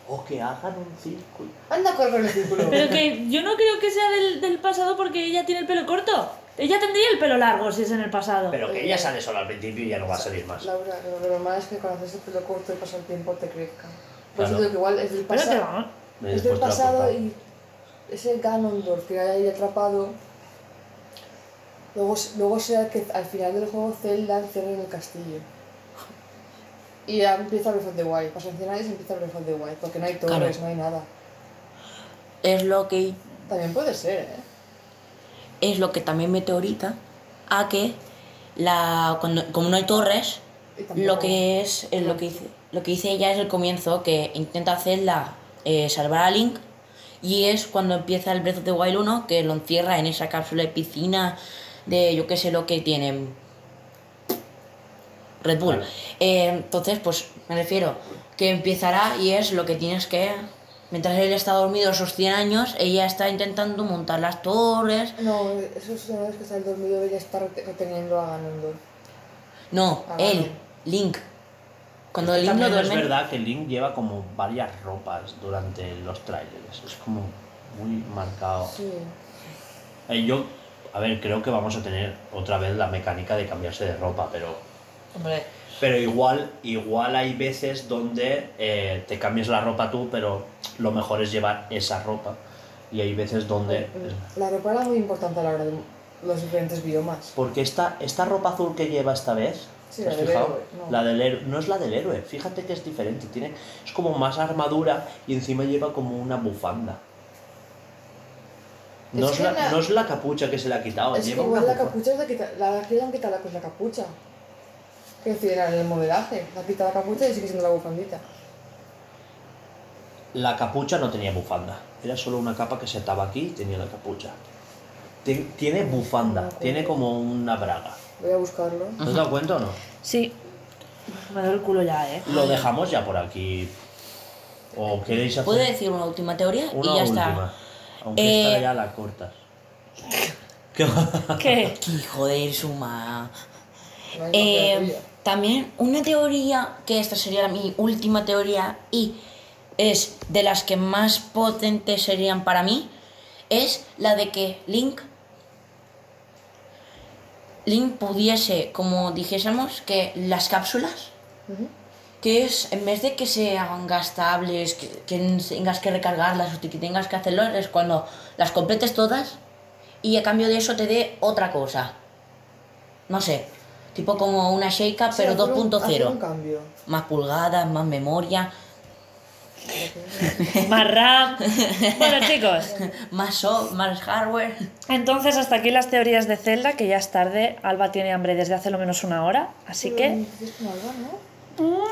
O que hagan un círculo. Anda a correr con el círculo. Pero que yo no creo que sea del, del pasado porque ella tiene el pelo corto. Ella tendría el pelo largo si es en el pasado. Pero que ella sale sola al principio y ya no va a salir más. Laura, lo normal es que cuando haces el pelo corto y pasa el tiempo te crezca. Por eso digo que igual es del Pero pasado. Y Es del pasado y ese Ganondorf que hay ahí atrapado. Luego, luego será que al final del juego Zelda encierra en el castillo. Y ya empieza Breath of the Wild. 100 años y empieza Breath of the Wild. Porque no hay torres, Claro. no hay nada. Es lo que También puede ser, ¿eh? es lo que también me teoriza a que la cuando, como no hay torres, lo que es, es lo que dice lo que dice ella es el comienzo que intenta hacerla eh, salvar a Link y es cuando empieza el Breath of the Wild 1 que lo encierra en esa cápsula de piscina de yo qué sé lo que tienen Red Bull. Vale. Eh, entonces, pues me refiero que empezará y es lo que tienes que mientras él está dormido esos 100 años, ella está intentando montar las torres. No, eso es una vez que está el dormido ella está rete- reteniendo a Ganondorf. No, Ah, él. Link. Cuando Link no También es duerme. verdad que Link lleva como varias ropas durante los trailers. Es como muy marcado. Sí. Eh, yo, a ver, creo que vamos a tener otra vez la mecánica de cambiarse de ropa, pero Hombre, Pero igual, igual hay veces donde eh, te cambias la ropa tú, pero lo mejor es llevar esa ropa. Y hay veces donde... La ropa era muy importante a la hora de los diferentes biomas. Porque esta, esta ropa azul que lleva esta vez... Sí, ¿te la del fijado? héroe, no. La del héroe. No es la del héroe, fíjate que es diferente. Tiene, es como más armadura y encima lleva como una bufanda. No Es es, que la, la- no es la capucha que se le ha quitado, es que lleva una igual la bufanda. capucha es de quitar, la que le han quitado la, pues la capucha. Quiero decir, en el modelaje, quitado la capucha y sigue siendo la bufandita. La capucha no tenía bufanda, era solo una capa que se ataba aquí y tenía la capucha. Ti- Tiene bufanda, tiene como una braga. Voy a buscarlo. ¿No te das cuenta o no? Sí. Me doy el culo ya, ¿eh? Lo dejamos ya por aquí. ¿O queréis hacer ¿puedo decir una última teoría? una y ya última? está. Aunque Eh, esta ya la cortas. ¿Qué? ¿Qué? Qué hijo de su ma. No hay Eh. También una teoría, que esta sería mi última teoría y es de las que más potentes serían para mí, es la de que Link Link pudiese, como dijésemos, que las cápsulas, que es, en vez de que sean gastables, que, que tengas que recargarlas o que tengas que hacerlo, es cuando las completes todas y a cambio de eso te dé otra cosa. No sé, tipo como una Shake Up, Sí, pero hacer un- hacer un 2.0. cambio. Más pulgadas, más memoria, Más RAM. Bueno, chicos. más soft, más hardware. Entonces, hasta aquí las teorías de Zelda, que ya es tarde. Alba tiene hambre desde hace lo menos una hora. Así Pero que. dices con Alba, ¿no?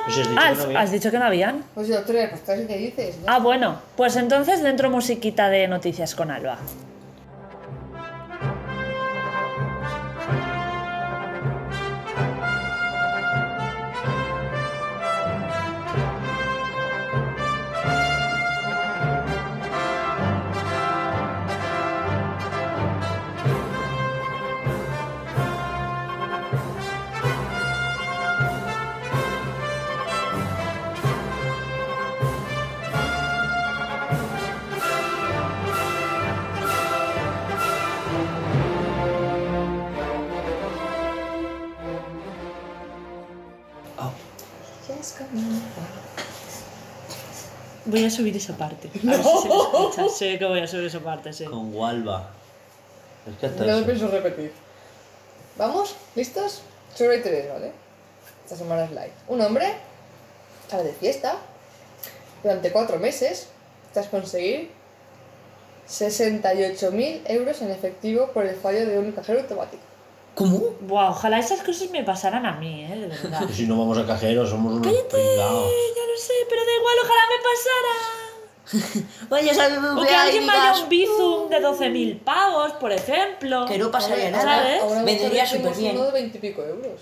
Pues has dicho Ah, que no has dicho que no habían. Pues yo tres, pues dices. ya. Ah, bueno. Pues entonces, dentro musiquita de noticias con Alba. Voy a subir esa parte. A ver si se me escucha. Sí que voy a subir esa parte, sí. con Walva. Es que hasta No lo eso. pienso repetir. ¿Vamos? ¿Listos? Hay tres, ¿vale? Esta semana es live. Un hombre sale de fiesta durante cuatro meses tras conseguir 68.000 euros en efectivo por el fallo de un cajero automático. ¿Cómo? Buah, ojalá esas cosas me pasaran a mí, ¿eh? De verdad. Si no vamos a cajero, somos unos ¡Cállate! pringados. Ya lo sé, pero da igual, ojalá me pasara. Vaya, sabe O que alguien vaya un Bizum de 12.000 pavos, por ejemplo. Que no pasaría nada. ¿sabes? Vendría súper bien. uno de 20 y pico euros.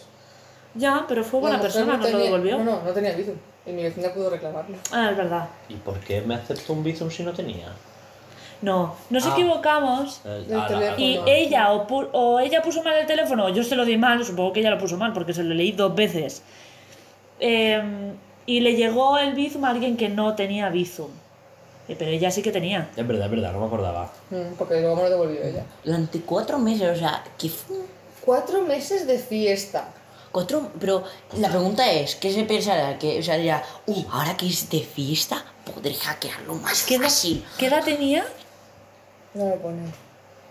Ya, pero fue buena La mujer persona, no nos lo tenía- devolvió. No, no, no tenía Bizum. Y mi vecina pudo reclamarlo. Ah, es verdad. ¿Y por qué me aceptó un Bizum si no tenía? No, nos Ah. equivocamos. Eh, teléfono. Y ella o, pu- o ella puso mal el teléfono, o yo se lo di mal, supongo que ella lo puso mal porque se lo leí dos veces. Em, y le llegó el Bizum a alguien que no tenía Bizum. Eh, Pero ella sí que tenía. Es verdad, es verdad, no me acordaba. Mm, Porque luego me lo devolvió ella. Durante cuatro meses, o sea, que fue Cuatro meses de fiesta. cuatro... Pero la pregunta es, ¿qué se pensará? Que, o sea, dirá, uh, ahora que es de fiesta, podré hackearlo más ¿Qué fácil. qué edad tenía? No lo pone.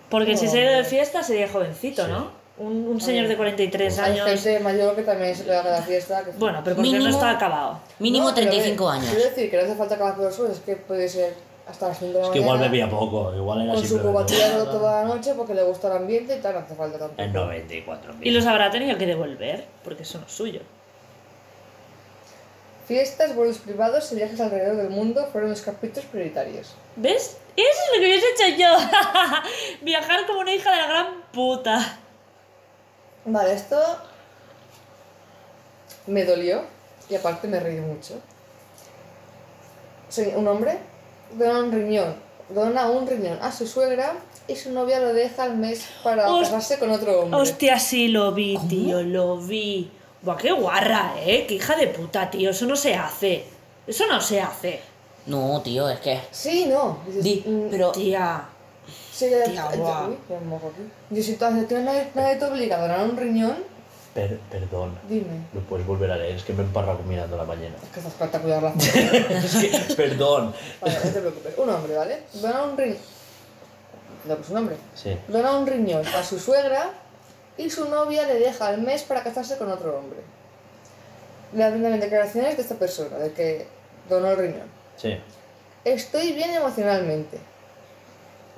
Porque si No, se ha ido de fiesta sería jovencito, Sí. ¿no? Un, un señor de 43 Hay años. gente mayor que también se le haga la fiesta. Que... Bueno, pero porque no Mínimo- está acabado. Mínimo No, pero 35 a ver, años. Quiero decir que no hace falta acabar por los suelos, es que puede ser hasta las 5 de la Es que mañana. igual bebía poco, igual era Con su cubatilla toda la noche porque le gusta el ambiente y tal, no hace falta tampoco. En 94 Y los habrá tenido que devolver, porque eso no es suyo. Fiestas, vuelos privados y viajes alrededor del mundo fueron los capítulos prioritarios. ¿Ves? Eso es lo que hubiese hecho yo. Viajar como una hija de la gran puta. Vale, esto me dolió y aparte me reí mucho. Sí, un hombre dona un riñón, dona un riñón a su suegra y su novia lo deja al mes para Host- casarse con otro hombre. Hostia, sí lo vi, tío, lo vi. Buah, qué guarra, ¿eh? Qué hija de puta, tío. Eso no se hace. Eso no se hace. No, tío, es que... Sí, no. Dices, Di, mm, pero... Tía. sí, ya- tía, guau. uy, me mojo aquí. Yo si tú haces- nadie, nadie te obliga a donar un riñón, Per- perdón, dime. lo puedes volver a leer, es que me emparra mirando la mañana. Es que hace falta cuidar la es que, perdón. Vale, no te preocupes. Un hombre, ¿vale? Dona un riñón. No, pues un hombre. Sí. Dona un riñón a su suegra y su novia le deja al mes para casarse con otro hombre. Las declaraciones de esta persona, de que donó el riñón. Sí. Estoy bien emocionalmente.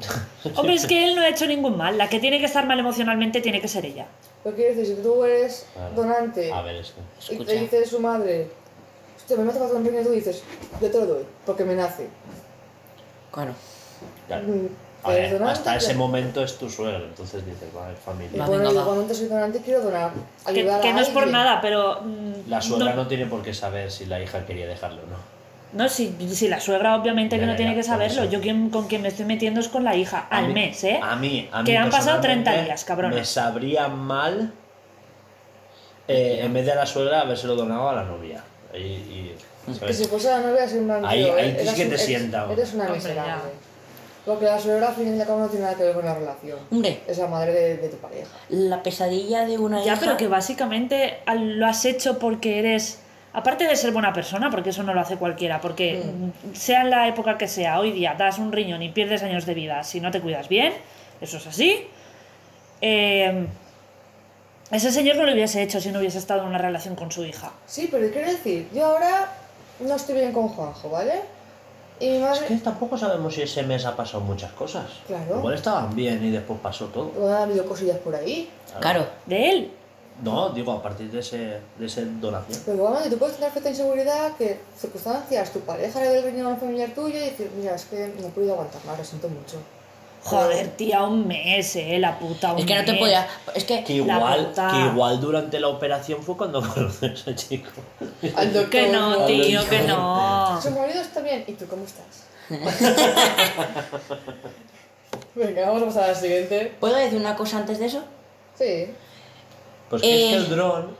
Hombre, es que él no ha hecho ningún mal. La que tiene que estar mal emocionalmente tiene que ser ella. Lo quiero decir, si tú eres Claro. donante A ver, es que... y te dice su madre, hostia, me hace falta un riñón y tú dices, yo te lo doy, porque me nace. Claro. Claro. Mm, A ¿eres ver, donante? hasta ese Ya. momento es tu suegra, entonces dices, vale, Y familia. Va, bueno, yo cuando soy donante quiero donar, Que, ayudar que a no es por nada, pero. mm, La suegra no, no tiene por qué saber si la hija quería dejarle o no. No, si, si la suegra obviamente que Ya, no ya, tiene ya, que saberlo. Yo quien, con quien me estoy metiendo es con la hija, A al mí- mes, ¿eh? A mí, a mí Que han pasado 30 personalmente, días, cabrona. Me sabría mal eh, en vez de a la suegra habérselo donado a la novia. Y, y, Que si fuese la novia, sería un gran Ahí- ahí ¿eh? sí Eras que te eres- sienta. Eres una miserable. ya. Porque la suegra al fin y al cabo no tiene nada que ver con la relación. Hombre, Es la madre de, de tu pareja. la pesadilla de una Ya, hija... pero que básicamente al- lo has hecho porque eres. Aparte de ser buena persona, porque eso no lo hace cualquiera, porque mm, sea en la época que sea, hoy día das un riñón y pierdes años de vida si no te cuidas bien, eso es así. Eh, ese señor no lo hubiese hecho si no hubiese estado en una relación con su hija. Sí, pero quiero decir, yo ahora no estoy bien con Juanjo, ¿vale? Y mi Es madre... que tampoco sabemos si ese mes ha pasado muchas cosas. Claro. Igual estaban bien y después pasó todo. Ha habido cosillas por ahí. Claro. De él. No, digo, a partir de ese, de ese donación. Pero igualmente tú puedes tener cierta inseguridad que circunstancias, tu pareja le dé el riñón a un familiar tuyo y decir, mira, es que no he podido aguantar más, lo siento mucho. Joder, tía, un mes, eh, la puta. Un Es que no te mes. podía... Es que... Que igual, puta. que igual durante la operación fue cuando conocí a ese chico. Al doctor, Que no, tío, que Al no. Su marido está bien, ¿y tú cómo estás? Venga, vamos a pasar a la siguiente. ¿Puedo decir una cosa antes de eso? Sí. Pues que es que Eh. el dron.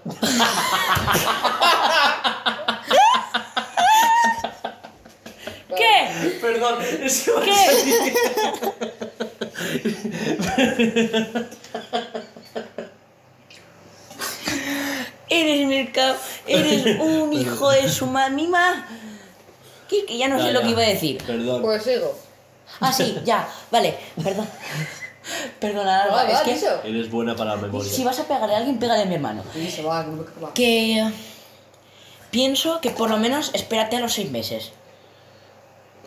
¿Qué? Perdón, es que ¿Qué? Eres mercado, eres un hijo de su mamima. Que, que ya no sé lo que iba a decir. Perdón. Pues sigo. Ah, sí, ya, vale, perdón. Perdona, Alba, Va, va, es que. Eres buena para la memoria. si vas a pegarle a alguien, pégale a mi hermano. Se va, que va. Pienso que por lo menos espérate a los seis meses,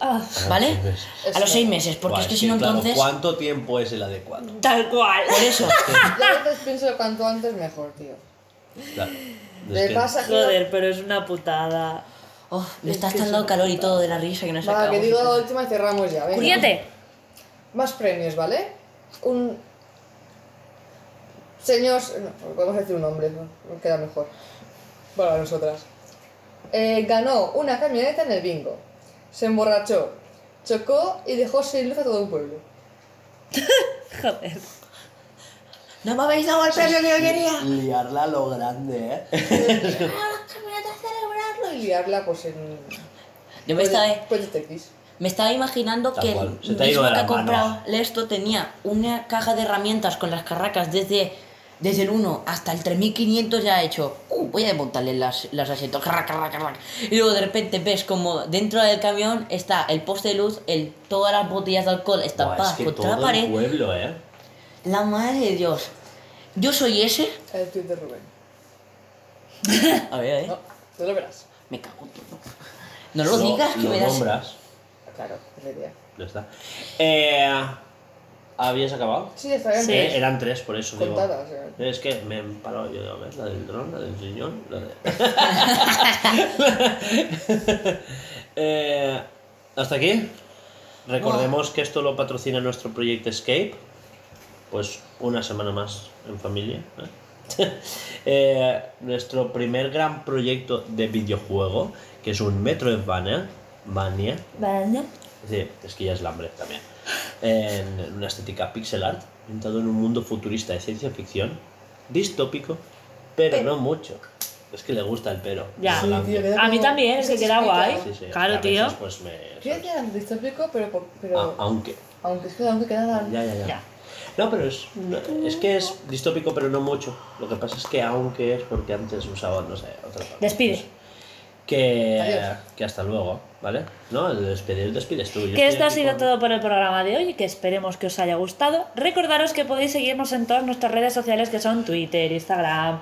Ah, ¿vale? seis meses. A los seis meses, porque Vale, es que si no claro, entonces... ¿Cuánto tiempo es el adecuado? tal cual. Por eso. Yo a veces pienso que cuanto antes mejor, tío. Claro. Es Me que- pasa que... Joder, pero es una putada. Oh, me está Es que dando calor y todo de la risa que nos Va, acabamos. que digo la última y cerramos ya. venga. Más premios, ¿vale? Un. Señor. No, podemos decir un nombre, ¿no? Queda mejor. Para nosotras. Eh, ganó una camioneta en el bingo. Se emborrachó. Chocó y dejó sin luz a todo un pueblo. Joder. ¡No me habéis dado el premio que yo quería! Liarla a lo grande, ¿eh? celebrarlo y liarla pues en. Yo me estaba, Project X. me estaba imaginando Tal que cual, se el te ha ido mismo de que ha las comprado manos. esto tenía una caja de herramientas con las carracas desde, desde el 1 hasta el 3500 ya ha hecho. Uh, voy a desmontarle las, las asientos. carrac, carrac, carrac. Y luego de repente ves como dentro del camión está el poste de luz, el, todas las botellas de alcohol estampadas es que contra todo la el pared. pueblo, ¿eh? La madre de Dios. Yo soy ese. El tweet de Rubén. A ver, a ver. No, tú lo verás. Me cago en todo. No lo digas, que lo me das. nombras. Claro, es la idea. Ya está. Eh, ¿Habías acabado? Sí, está bien. Sí. Eh, eran tres, por eso digo. Contadas, o sea. Es que me he parado yo a ver la del dron, la del riñón, la de... Eh, Hasta aquí. Recordemos que esto lo patrocina nuestro proyecto Escape. Pues una semana más en familia. ¿eh? Eh, nuestro primer gran proyecto de videojuego, que es un Metroidvania, Vania, Vale. Sí, es que ya es el hambre también. En una estética pixel art, pintado en un mundo futurista de ciencia ficción, distópico, pero no mucho. Es que le gusta el pero. Ya. balance. tío, queda A mí también, es que queda guay. Sí, sí, Claro, a tío. veces, pues me... Quiero que era distópico, pero. pero Ah, aunque. Aunque es que aunque queda. Ya, ya, ya. Ya. No, pero es, no, es que es distópico, pero no mucho. Lo que pasa es que aunque es porque antes usaba, no sé, otra cosa. Despide. Que, Adiós. que hasta luego, ¿vale? No, el despedir, despides tú. yo Que esto ha sido con- todo por el programa de hoy que esperemos que os haya gustado. Recordaros que podéis seguirnos en todas nuestras redes sociales que son Twitter, Instagram,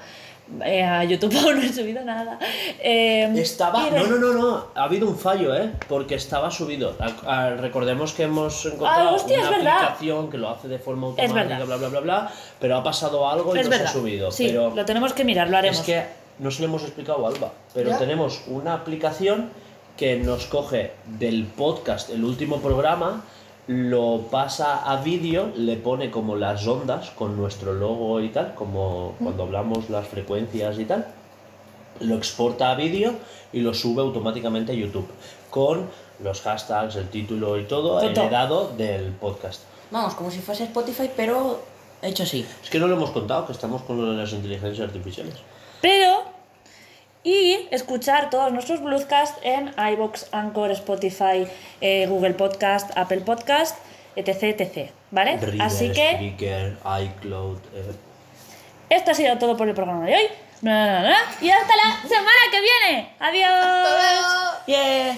eh, a YouTube aún no he subido nada. Eh, Estaba. No, no, no, no. Ha habido un fallo, ¿eh? Porque estaba subido. A- a- recordemos que hemos encontrado Ah, hostia, una aplicación que lo hace de forma automática, bla, bla, bla, bla. Pero ha pasado algo y Es no se ha subido. Sí, pero lo tenemos que mirar, lo haremos. es que no se lo hemos explicado a Alba. Pero ¿Ya? tenemos una aplicación que nos coge del podcast el último programa. Lo pasa a vídeo, le pone como las ondas con nuestro logo y tal, como cuando hablamos las frecuencias y tal lo exporta a vídeo y lo sube automáticamente a YouTube con los hashtags, el título y todo Todo. heredado del podcast. Vamos, como si fuese Spotify, pero hecho así. Es que no lo hemos contado, que estamos con lo de las inteligencias artificiales. Pero, y escuchar todos nuestros Bluescast en iBox, Anchor, Spotify, eh, Google Podcast, Apple Podcast, etc, etc. ¿Vale? Reader, Así que Spreaker, iCloud. eh. esto ha sido todo por el programa de hoy. Na, na, na, y hasta la semana que viene. Adiós. Yeah.